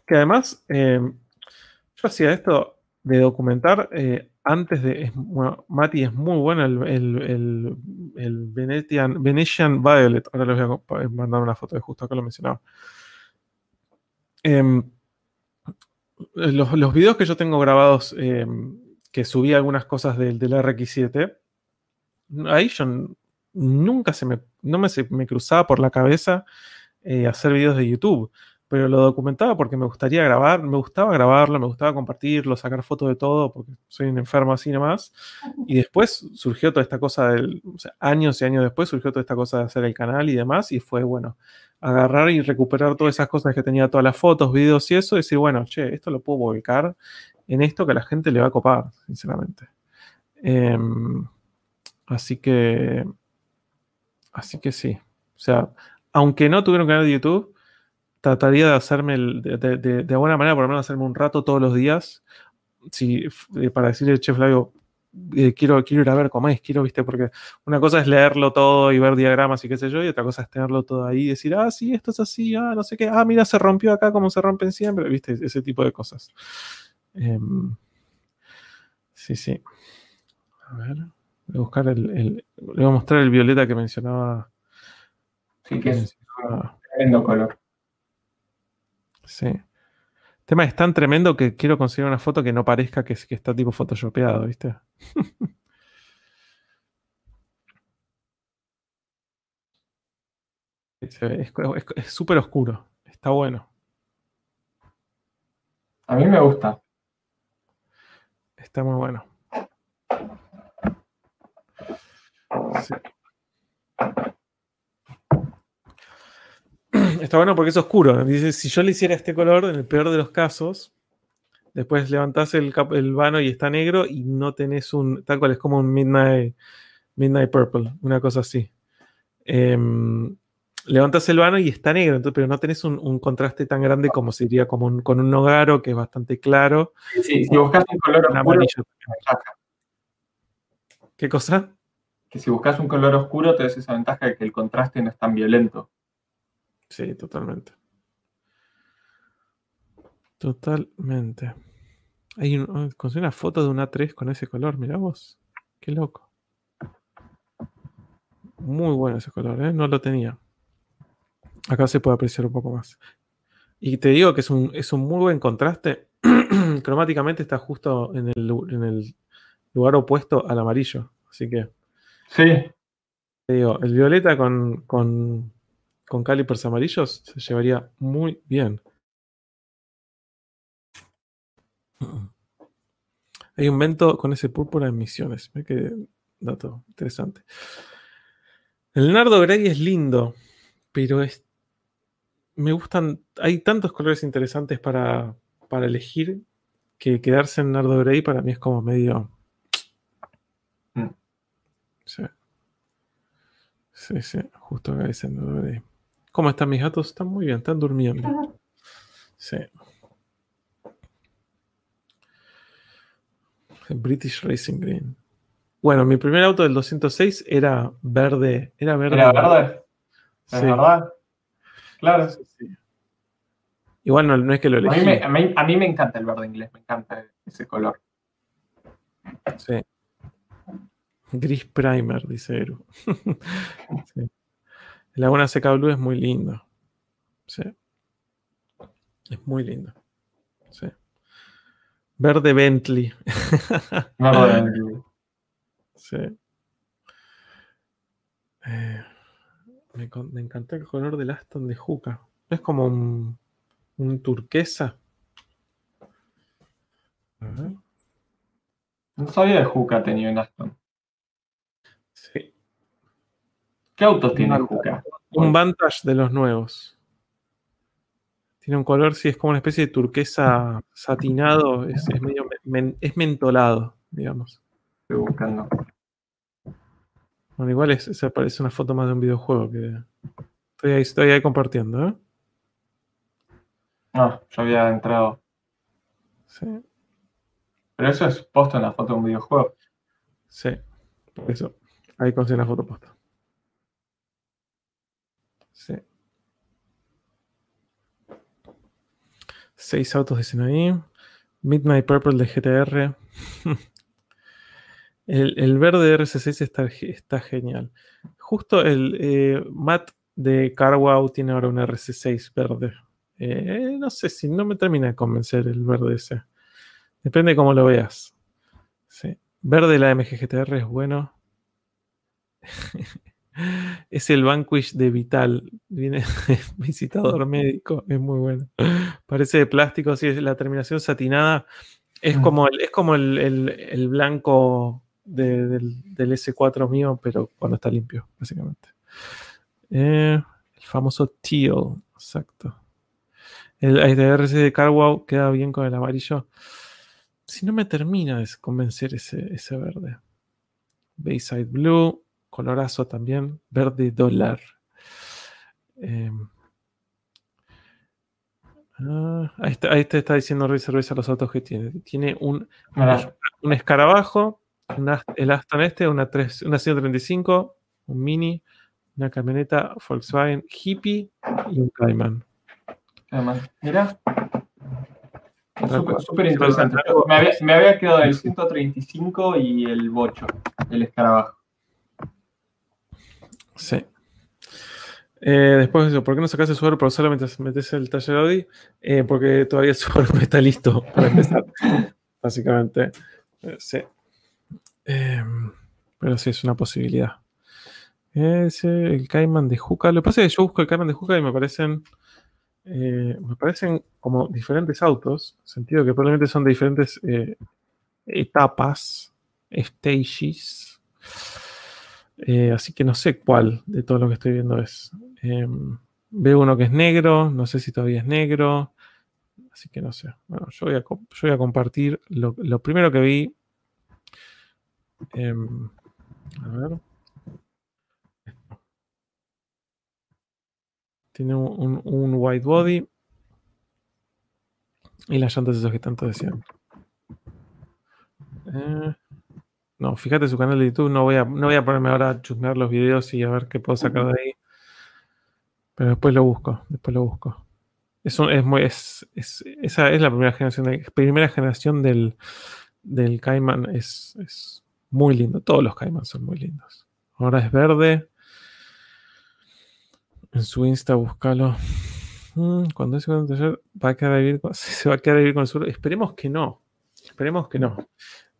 Que además, eh, yo hacía esto de documentar eh, antes de. bueno, Mati es muy bueno el, el, el, Venetian, Venetian Violet. Ahora les voy a mandar una foto de justo acá lo mencionaba. Em, los, los, videos que yo tengo grabados, em, que subí algunas cosas del, del RX7, ahí yo nunca se me, no me, se me cruzaba por la cabeza eh, hacer videos de YouTube, pero lo documentaba porque me gustaría grabar, me gustaba grabarlo, me gustaba compartirlo, sacar fotos de todo, porque soy un enfermo así nomás. Y después surgió toda esta cosa del, años y años después surgió toda esta cosa de hacer el canal y demás, y fue bueno, agarrar y recuperar todas esas cosas que tenía, todas las fotos, videos y eso, y decir, bueno, che, esto lo puedo volcar en esto que a la gente le va a copar, sinceramente. Em, así que Así que sí. O sea, aunque no tuviera un canal de YouTube, trataría de hacerme de, de, alguna manera, por lo menos hacerme un rato todos los días. Si, eh, para decirle chef Flavio, eh, quiero, quiero ir a ver cómo es, quiero, viste, porque una cosa es leerlo todo y ver diagramas y qué sé yo, y otra cosa es tenerlo todo ahí y decir, ah, sí, esto es así, ah, no sé qué, ah, mira, se rompió acá como se rompen siempre, viste, ese tipo de cosas. Em, sí, sí. A ver. Voy a buscar el, Le voy a mostrar el violeta que mencionaba. Sí, que es tremendo color. Sí. El tema es tan tremendo que quiero conseguir una foto que no parezca que, que está tipo photoshopeado, ¿viste? es súper oscuro. Está bueno. A mí me gusta. Está muy bueno. Está bueno porque es oscuro. Dice, si yo le hiciera este color, en el peor de los casos, después levantás el, el vano y está negro y no tenés un, tal cual es como un Midnight, midnight Purple, una cosa así. Eh, levantás el vano y está negro, pero no tenés un, contraste tan grande como sería como con un nogaro que es bastante claro. Sí, si buscas un color oscuro, ¿Qué cosa? Que si buscas un color oscuro te das esa ventaja de que el contraste no es tan violento. Sí, totalmente. Totalmente. Hay un, conseguí una foto de un A3 con ese color, mirá vos. Qué loco. Muy bueno ese color, ¿eh? No lo tenía. Acá se puede apreciar un poco más. Y te digo que es un, es un muy buen contraste. Cromáticamente está justo en el, en el lugar opuesto al amarillo. Así que Sí. Digo, el violeta con, con, con calipers amarillos se llevaría muy bien. Hay un vento con ese púrpura en misiones. Ve que dato interesante. El nardo grey es lindo, pero es. Me gustan. Hay tantos colores interesantes para, para elegir que quedarse en nardo grey para mí es como medio. Sí. Sí, sí, justo acá diciendo. ¿Cómo están mis gatos? Están muy bien, están durmiendo. Sí. British Racing Green. Bueno, mi primer auto del 206 era verde. Era verde. ¿Era verde? ¿Es verdad? Claro. Igual no, es que lo elegí. A mí, a mí me encanta el verde inglés, me encanta ese color. Sí. Gris Primer, dice Eru. sí. El Laguna Seca Blue es muy lindo. Sí. Es muy lindo. Sí. Verde Bentley. Verde Bentley. Sí. Eh, me, me, encantó el color del Aston de Juca. Es como un, un turquesa. No sabía de Juca tenía un Aston. Sí. ¿Qué autos tiene Juca? Un Vantage de los nuevos. Tiene un color, sí, es como una especie de turquesa satinado, es, medio es mentolado, digamos. Estoy buscando. Bueno, igual es, se parece una foto más de un videojuego que estoy ahí, estoy ahí compartiendo, ¿eh? Ah, yo había entrado. Sí. Pero eso es posta en la foto de un videojuego. Sí, por eso. Ahí consigue la foto posta. Sí. Seis autos dicen ahí. Midnight Purple de GTR. el, verde de RC6 está, está genial. Justo el eh, Matt de CarWow tiene ahora un RC6 verde. Eh, no sé si no me termina de convencer el verde ese. Depende de cómo lo veas. Sí. Verde la MGGTR es bueno. es el Vanquish de Vital. Viene visitador médico. Es muy bueno. Parece de plástico, sí, es la terminación satinada. Es como el, es como el, blanco del, S4 mío, pero cuando está limpio, básicamente. Eh, el famoso teal, exacto. El RC de Carwow queda bien con el amarillo. Si no me termina de convencer ese, ese verde. Bayside Blue, colorazo también, verde dólar. Em, ah, ahí, te está diciendo Cerveza los autos que tiene. Tiene un, un escarabajo, el Aston este, una, 3, una 135, un Mini, una camioneta Volkswagen Hippie y un Cayman. Mira. Súper interesante. Me había, me había, quedado el 135 y el bocho, el escarabajo. Sí. Eh, después ¿por qué no sacas el suero para mientras metes el taller Audi? Eh, porque todavía el suero no está listo para empezar. básicamente. Eh, sí. pero sí, es una posibilidad. Ese, el Cayman de Juca. Lo que pasa es que yo busco el Cayman de Juca y me parecen me parecen como diferentes autos, en sentido que probablemente son de diferentes etapas, stages. Eh, así que no sé cuál de todo lo que estoy viendo es. Em, veo uno que es negro, no sé si todavía es negro. Así que no sé. Bueno, yo voy a, yo voy a compartir lo, primero que vi. Em, a ver. Tiene un, white body. Y las llantas esos que tanto decían. Eh, no, fíjate su canal de YouTube. No voy a, no voy a ponerme ahora a chusmear los videos y a ver qué puedo sacar de ahí. Pero después lo busco. Después lo busco. Es, es muy, es, esa es la primera generación. De, primera generación del, del Cayman. Es, es muy lindo. Todos los Cayman son muy lindos. Ahora es verde. En su Insta, búscalo. Mm, cuando ese taller va a quedar a vivir, se va a quedar a vivir con el Subaru. Esperemos que no. Esperemos que no.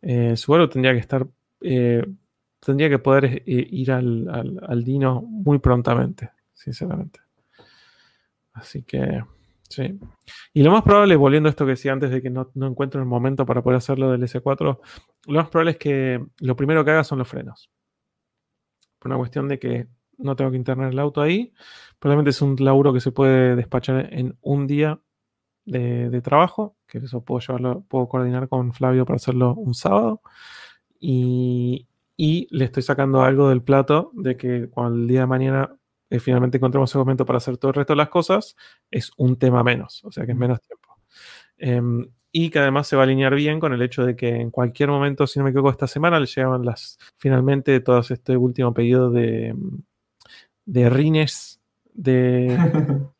Eh, Subaru tendría que estar. Eh, tendría que poder eh, ir al, Dino muy prontamente, sinceramente. Así que. Sí. Y lo más probable, volviendo a esto que decía antes de que no, no el momento para poder hacerlo del S4, lo más probable es que lo primero que haga son los frenos. Por una cuestión de que no tengo que internar el auto ahí. Probablemente es un laburo que se puede despachar en un día de, trabajo, que eso puedo llevarlo, puedo coordinar con Flavio para hacerlo un sábado. Y, le estoy sacando algo del plato de que cuando el día de mañana eh, finalmente encontremos el momento para hacer todo el resto de las cosas, es un tema menos, o sea que es menos tiempo. Em, y que además se va a alinear bien con el hecho de que en cualquier momento, si no me equivoco, esta semana le llegaban las finalmente todo este último pedido de, de rines de...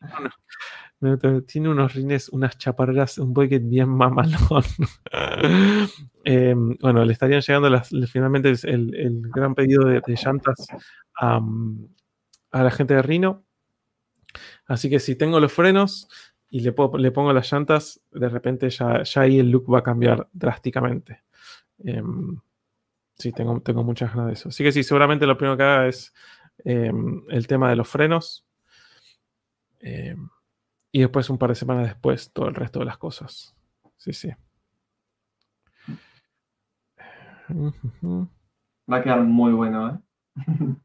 tiene unos rines, unas chaparras, un bucket bien mamalón. Em, bueno, le estarían llegando finalmente el, gran pedido de, llantas a, la gente de Rino. Así que si tengo los frenos y le, pongo las llantas, de repente ya, ahí el look va a cambiar drásticamente. Em, sí, tengo, muchas ganas de eso. Así que sí, seguramente lo primero que haga es Em, el tema de los frenos. Em, y después, un par de semanas después, todo el resto de las cosas. Sí, sí. Va a quedar muy bueno, ¿eh?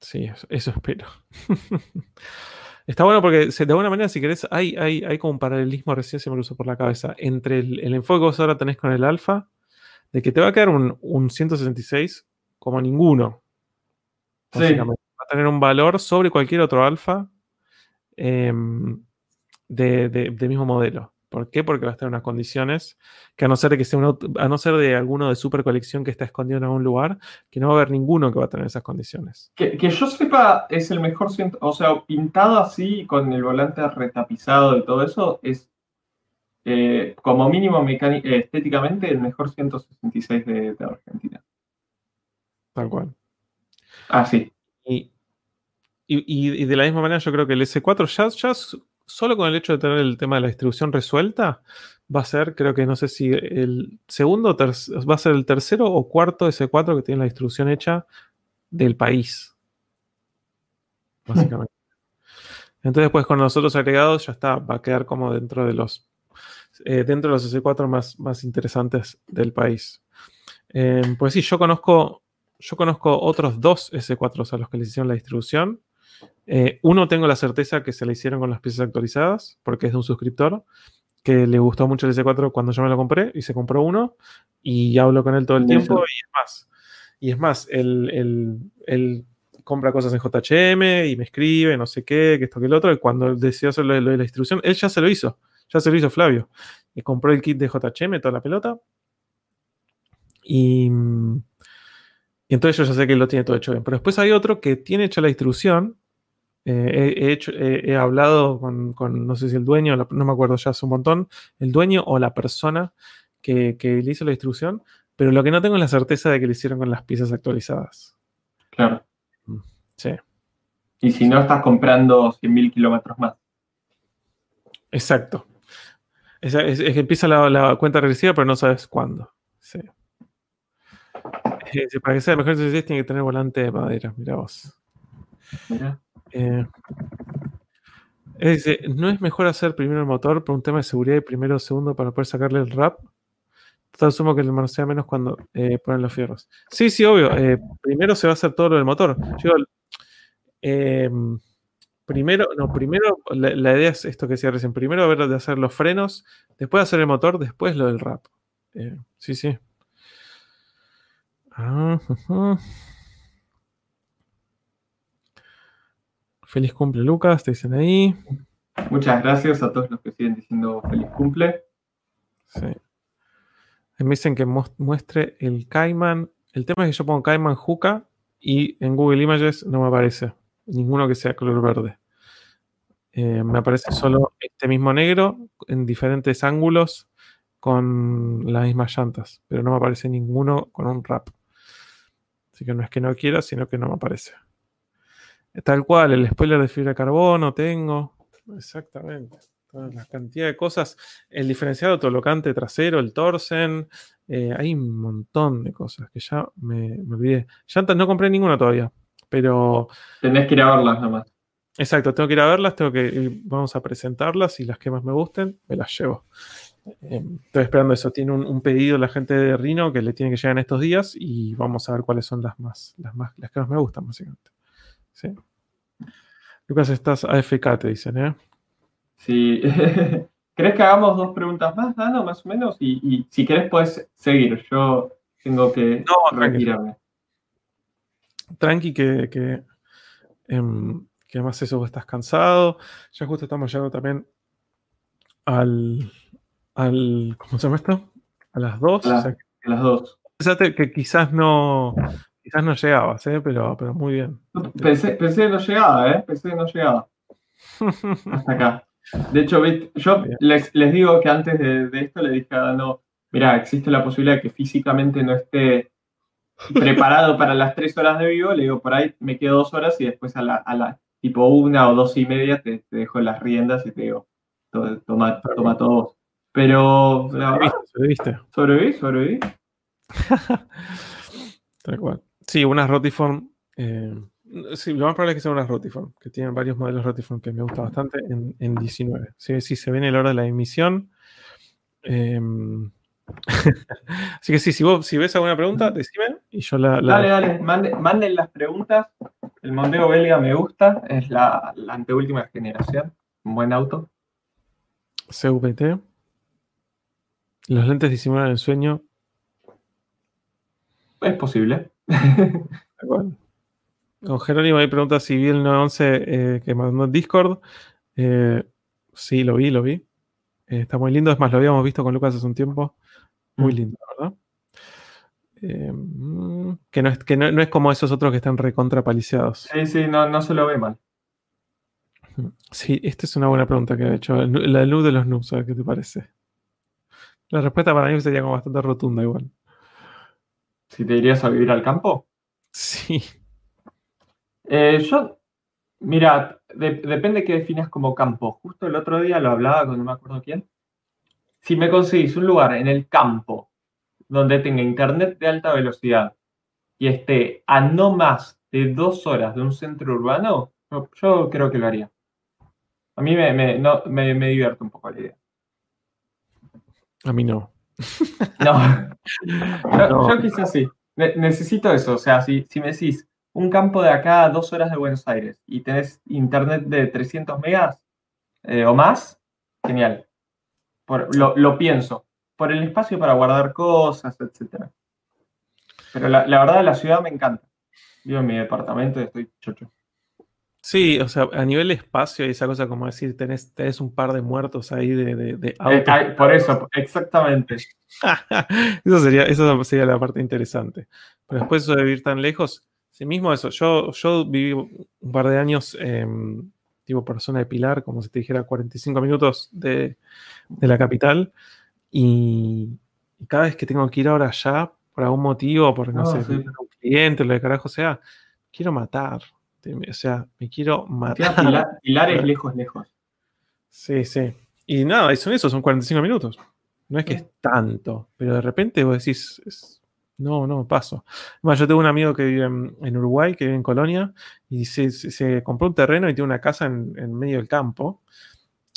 sí, eso, eso espero. Está bueno porque de alguna manera, si querés, hay, hay, hay como un paralelismo, recién se me lo usó por la cabeza, entre el, enfoque que vos ahora tenés con el alfa, de que te va a quedar un, un 166 como ninguno. Sí. Va a tener un valor sobre cualquier otro alfa em, de, de, mismo modelo. ¿Por qué? Porque va a estar en unas condiciones que a no ser de que sea a no ser de alguno de super colección que está escondido en algún lugar, que no va a haber ninguno que va a tener esas condiciones. Que, yo sepa, es el mejor, o sea, pintado así, con el volante retapizado y todo eso, es eh, como mínimo estéticamente el mejor 166 de, Argentina. Tal cual. Ah, sí. Y, y, de la misma manera yo creo que el S4 ya, ya solo con el hecho de tener el tema de la distribución resuelta, va a ser, creo que no sé si el segundo va a ser el tercero o cuarto S4 que tiene la distribución hecha del país. Básicamente. Entonces, pues con nosotros agregados ya está, va a quedar como dentro de los eh, dentro de los S4 más, más interesantes del país. Em, pues sí, yo conozco, yo conozco otros dos S4 a los que les hicieron la distribución. Eh, uno tengo la certeza que se le hicieron con las piezas actualizadas, porque es de un suscriptor que le gustó mucho el S4 cuando yo me lo compré y se compró uno y hablo con él todo el tiempo y es más. Y es más, él, compra cosas en JHM y me escribe, no sé qué, que esto que el otro, y cuando decidió hacer lo de la distribución, él ya se lo hizo, ya se lo hizo Flavio. Y compró el kit de JHM, toda la pelota. Y, y entonces yo ya sé que él lo tiene todo hecho bien. Pero después hay otro que tiene hecha la distribución, eh, he, hecho, he, hablado con, no sé si el dueño, no me acuerdo ya hace un montón, el dueño o la persona que, le hizo la distribución, pero lo que no tengo es la certeza de que lo hicieron con las piezas actualizadas. Claro. Mm, sí. Y si no, estás comprando 100.000 kilómetros más. Exacto. Es, que empieza la, cuenta regresiva, pero no sabes cuándo. Sí. Eh, para que sea mejor, tiene que tener volante de madera. Mira vos. Mira. Eh, ¿no es mejor hacer primero el motor por un tema de seguridad y primero o segundo para poder sacarle el rap? Total, asumo que el sea menos cuando eh, ponen los fierros. Sí, sí, obvio. Eh, primero se va a hacer todo lo del motor. primero, no, primero la, idea es esto que decía recién. Primero ver de hacer los frenos, después hacer el motor, después lo del rap. sí, sí. Ah, Feliz cumple, Lucas, te dicen ahí. Muchas gracias a todos los que siguen diciendo feliz cumple. Sí. Me dicen que muestre el Cayman. El tema es que yo pongo Cayman Juca y en Google Images no me aparece ninguno que sea color verde. Eh, me aparece solo este mismo negro en diferentes ángulos con las mismas llantas, pero no me aparece ninguno con un wrap. Así que no es que no quiera, sino que no me aparece. Tal cual, el spoiler de fibra de carbono tengo. Exactamente. la cantidad de cosas. El diferenciado autolocante trasero, el Torsen. Eh, hay un montón de cosas que ya me, olvidé. Llantas no compré ninguna todavía. Pero. Tenés que ir a verlas nomás. Exacto, tengo que ir a verlas, tengo que vamos a presentarlas y las que más me gusten, me las llevo. Eh, estoy esperando eso. Tiene un, pedido la gente de Rino que le tiene que llegar en estos días y vamos a ver cuáles son las más, las más, las que más me gustan, básicamente. Sí. Lucas, estás AFK, te dicen, ¿eh? Sí. ¿Crees que hagamos dos preguntas más, Dano, más o menos? Y, si querés, puedes seguir. Yo tengo que no, retirarme. Tranqui, que, que, em, que además eso estás cansado. Ya justo estamos llegando también al, al ¿cómo se llama esto? A las dos. A, las dos. Fíjate que quizás no, Quizás no llegabas, ¿eh? pero, pero muy bien. Pensé, pensé que no llegaba, ¿eh? Pensé que no llegaba. Hasta acá. De hecho, yo les, digo que antes de, esto le dije a Dano, mira, existe la posibilidad de que físicamente no esté preparado para las tres horas de vivo, le digo, por ahí me quedo dos horas y después a la, a la tipo una o dos y media te, dejo las riendas y te digo, toma, toma todo Pero, sobreviviste. Sobreviví, sobreviví. Tal cual. Sí, unas Rotiform. Eh, sí, lo más probable es que sean unas Rotiform, que tienen varios modelos Rotiform que me gusta bastante en, 19. Sí, sí, se viene la hora de la emisión. Em, Así que sí, si vos si ves alguna pregunta, decime y yo la. la- Dale, dale, mande- manden las preguntas. El Mondeo belga me gusta, es la, la anteúltima generación. Un buen auto. CVT. Los lentes disimulan el sueño. Es posible. Con Jerónimo hay pregunta si vi el 911 eh, que mandó en Discord. Eh, sí, lo vi, lo vi. Eh, está muy lindo. Es más, lo habíamos visto con Lucas hace un tiempo. Muy Mm. lindo, ¿verdad? Eh, mm, que no es, que no, no es como esos otros que están recontrapaliciados. Sí, sí, no, no se lo ve mal. Sí, esta es una buena pregunta que ha hecho. La luz de los noobs, a ver qué te parece. La respuesta para mí sería como bastante rotunda igual. Si te irías a vivir al campo. Sí. Eh, yo, mira, de- depende que definas como campo. Justo el otro día lo hablaba con no me acuerdo quién. Si me conseguís un lugar en el campo donde tenga internet de alta velocidad y esté a no más de dos horas de un centro urbano, yo, yo creo que lo haría. A mí me, me, no, me, me divierte un poco la idea. A mí no. No, yo, No. yo quizás sí. Ne- necesito eso. O sea, si, si me decís un campo de acá a dos horas de Buenos Aires y tenés internet de 300 megas eh, o más, genial. Por- lo, lo pienso. Por el espacio para guardar cosas, etcétera. Pero la, la verdad, la ciudad me encanta. Vivo en mi departamento y estoy chocho. Sí, o sea, a nivel espacio y esa cosa como decir, tenés, tenés un par de muertos ahí de, de, de Eh, por eso, exactamente. eso sería, eso sería la parte interesante. Pero después eso de vivir tan lejos, sí mismo eso. Yo, yo viví un par de años, em, tipo por zona de Pilar, como si te dijera 45 minutos de, de la capital. Y, y cada vez que tengo que ir ahora allá, por algún motivo, porque no No, sé, sí. un cliente, lo que carajo sea, quiero matar. O sea, me quiero matar. Pilar, Pilar es lejos, lejos. Sí, sí. Y nada, son eso, son 45 minutos. No es que es tanto, pero de repente vos decís, es- no, no, paso. Bueno, yo tengo un amigo que vive en, en Uruguay, que vive en Colonia, y se, se- se compró un terreno y tiene una casa en, en medio del campo.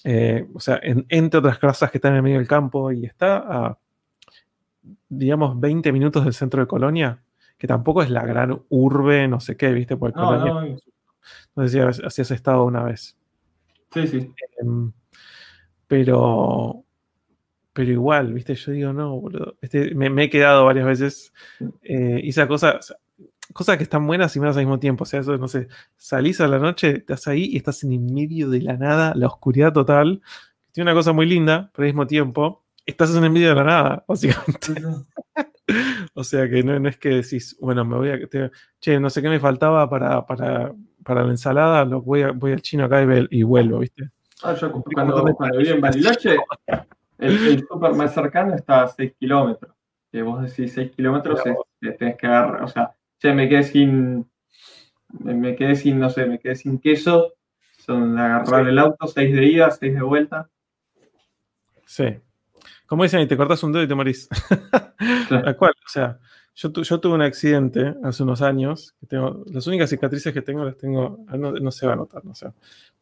Eh, o sea, en- entre otras casas que están en el medio del campo, y está a, digamos, 20 minutos del centro de Colonia, que tampoco es la gran urbe, no sé qué, ¿viste? Porque No, Colonia, no, no sé si has- si has estado una vez. sí, sí. Em, pero, pero igual, ¿viste? Yo digo, no, boludo. Este, me, me he quedado varias veces. eh, y esa cosa, o sea, cosas que están buenas y malas al mismo tiempo. O sea, eso, no sé, salís a la noche, estás ahí y estás en el medio de la nada, la oscuridad total. Tiene una cosa muy linda, pero al mismo tiempo, estás en el medio de la nada, básicamente. O sea que no, no es que decís, bueno, me voy a. te- che, no sé qué me faltaba para, para, para la ensalada, lo, voy, a- voy al chino acá y, vuelvo, ¿viste? Ah, yo cuando, cuando viví en Bariloche, el, el súper más cercano está a 6 kilómetros. Que vos decís 6 kilómetros, es- te tenés que agarrar. O sea, che, me quedé sin. Me quedé sin, no sé, me quedé sin queso. Son agarrar Sí. el auto, 6 de ida, 6 de vuelta. Sí. Como dicen, y te cortas un dedo y te morís. Tal cual. O sea, yo, tu- yo tuve un accidente hace unos años. Que tengo, las únicas cicatrices que tengo las tengo. ah, No, no se va a notar, no sé.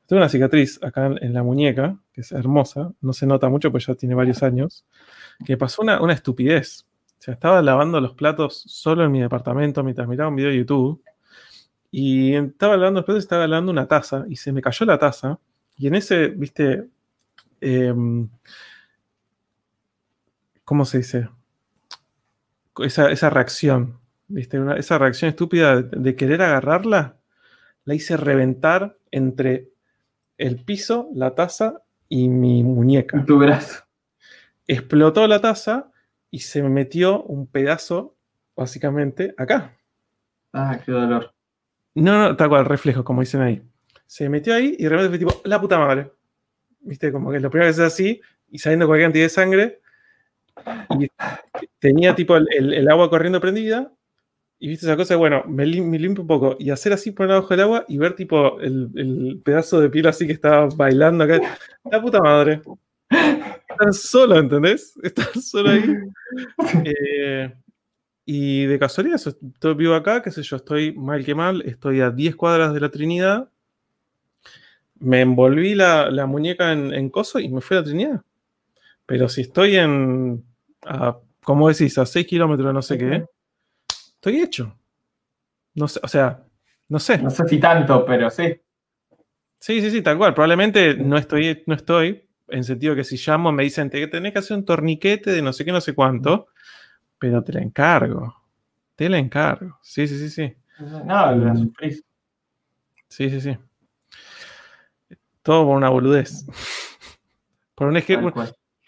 Tengo una cicatriz acá en, en la muñeca, que es hermosa. No se nota mucho, pues ya tiene varios años. Que pasó una, una estupidez. O sea, estaba lavando los platos solo en mi departamento mientras miraba un video de YouTube. Y estaba lavando los platos estaba lavando una taza. Y se me cayó la taza. Y en ese, viste. em, ¿cómo se dice? Esa, esa reacción, ¿viste? Una- esa reacción estúpida de, de querer agarrarla, la hice reventar entre el piso, la taza y mi muñeca. Tu brazo. Explotó la taza y se me metió un pedazo, básicamente, acá. Ah, qué dolor. No, no, tal cual, reflejo, como dicen ahí. Se metió ahí y de repente fue tipo, la puta madre. ¿Viste? Como que lo primero que es así y saliendo cualquier cantidad de sangre. Y tenía tipo el, agua corriendo prendida. Y viste esa cosa, bueno, me, lim- limpio un poco. Y hacer así por abajo del agua y ver tipo el, pedazo de piel así que estaba bailando acá. La puta madre. Están solo, ¿entendés? Están solo ahí. Eh, y de casualidad, estoy vivo acá, qué sé yo, estoy mal que mal, estoy a 10 cuadras de la Trinidad. Me envolví la, la muñeca en, en coso y me fui a la Trinidad. Pero si estoy en a como decís, a 6 kilómetros no sé qué, estoy hecho. No sé, o sea, no sé. No sé si tanto, pero sí. Sí, sí, sí, tal cual. Probablemente no estoy, no estoy, en sentido que si llamo me dicen que tenés que hacer un torniquete de no sé qué, no sé cuánto, pero te la encargo. Te la encargo. Sí, sí, sí, sí. No, la sufrís. Sí, sí, sí. Todo por una boludez. Por un ejemplo.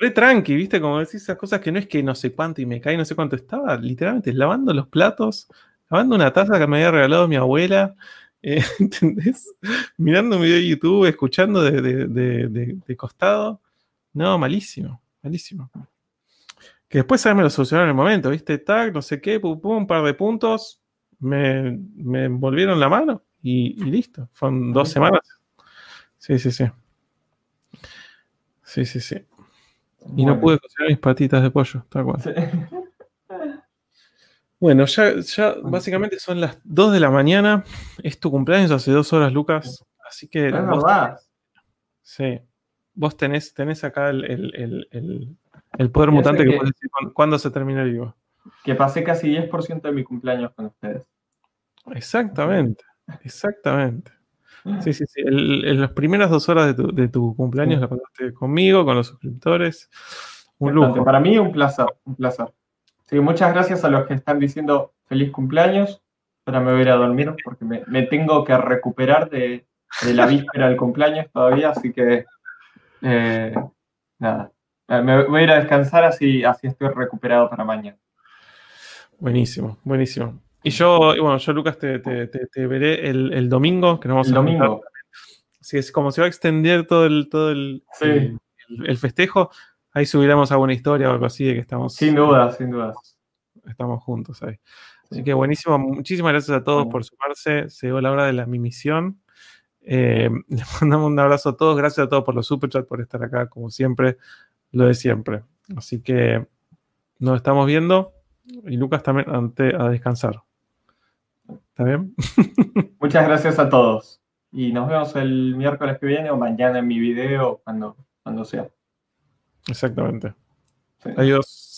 Re tranqui, ¿viste? Como decís esas cosas que no es que no sé cuánto y me cae, no sé cuánto. Estaba literalmente lavando los platos, lavando una taza que me había regalado mi abuela. Eh, ¿Entendés? Mirando un video de YouTube, escuchando de, costado. No, malísimo, malísimo. Que después me lo solucionaron en el momento, ¿viste? Tag, no sé qué, pum, pum, un par de puntos. Me, me envolvieron la mano y, listo. Fueron dos semanas. Sí, sí, sí. Sí, sí, sí. Y no pude cocinar mis patitas de pollo, tal cual. Bueno, ya, ya básicamente son las 2 de la mañana. Es tu cumpleaños hace dos horas, Lucas. Así que. Es vos verdad. sí. Vos tenés, tenés acá el, poder mutante que, puedes decir cuándo se termina el vivo. Que pasé casi 10% de mi cumpleaños con ustedes. Exactamente, exactamente. Sí, sí, sí. en las primeras dos horas de tu, cumpleaños la pasaste conmigo, con los suscriptores. Un lujo. Para mí, un placer, un placer muchas gracias a los que están diciendo feliz cumpleaños. Ahora me voy a ir a dormir porque me, tengo que recuperar de, la víspera del cumpleaños todavía, así que eh, nada. Eh, me voy a ir a descansar así, así estoy recuperado para mañana. Buenísimo, buenísimo. Y yo, bueno, yo Lucas te, veré el, domingo, que nos vamos el domingo. Así es como se va a extender todo el, todo el, el festejo. Ahí subiremos alguna historia o algo así de que estamos. Sin duda, sin duda. Estamos juntos ahí. Así que buenísimo. Muchísimas gracias a todos por sumarse. Se llegó la hora de la, mi misión. Eh, les mandamos un abrazo a todos. Gracias a todos por los superchats, por estar acá, como siempre, lo de siempre. Así que nos estamos viendo. Y Lucas también ante, a descansar. ¿Está bien? Muchas gracias a todos. Y nos vemos el miércoles que viene o mañana en mi video, cuando, cuando sea. Exactamente. Adiós.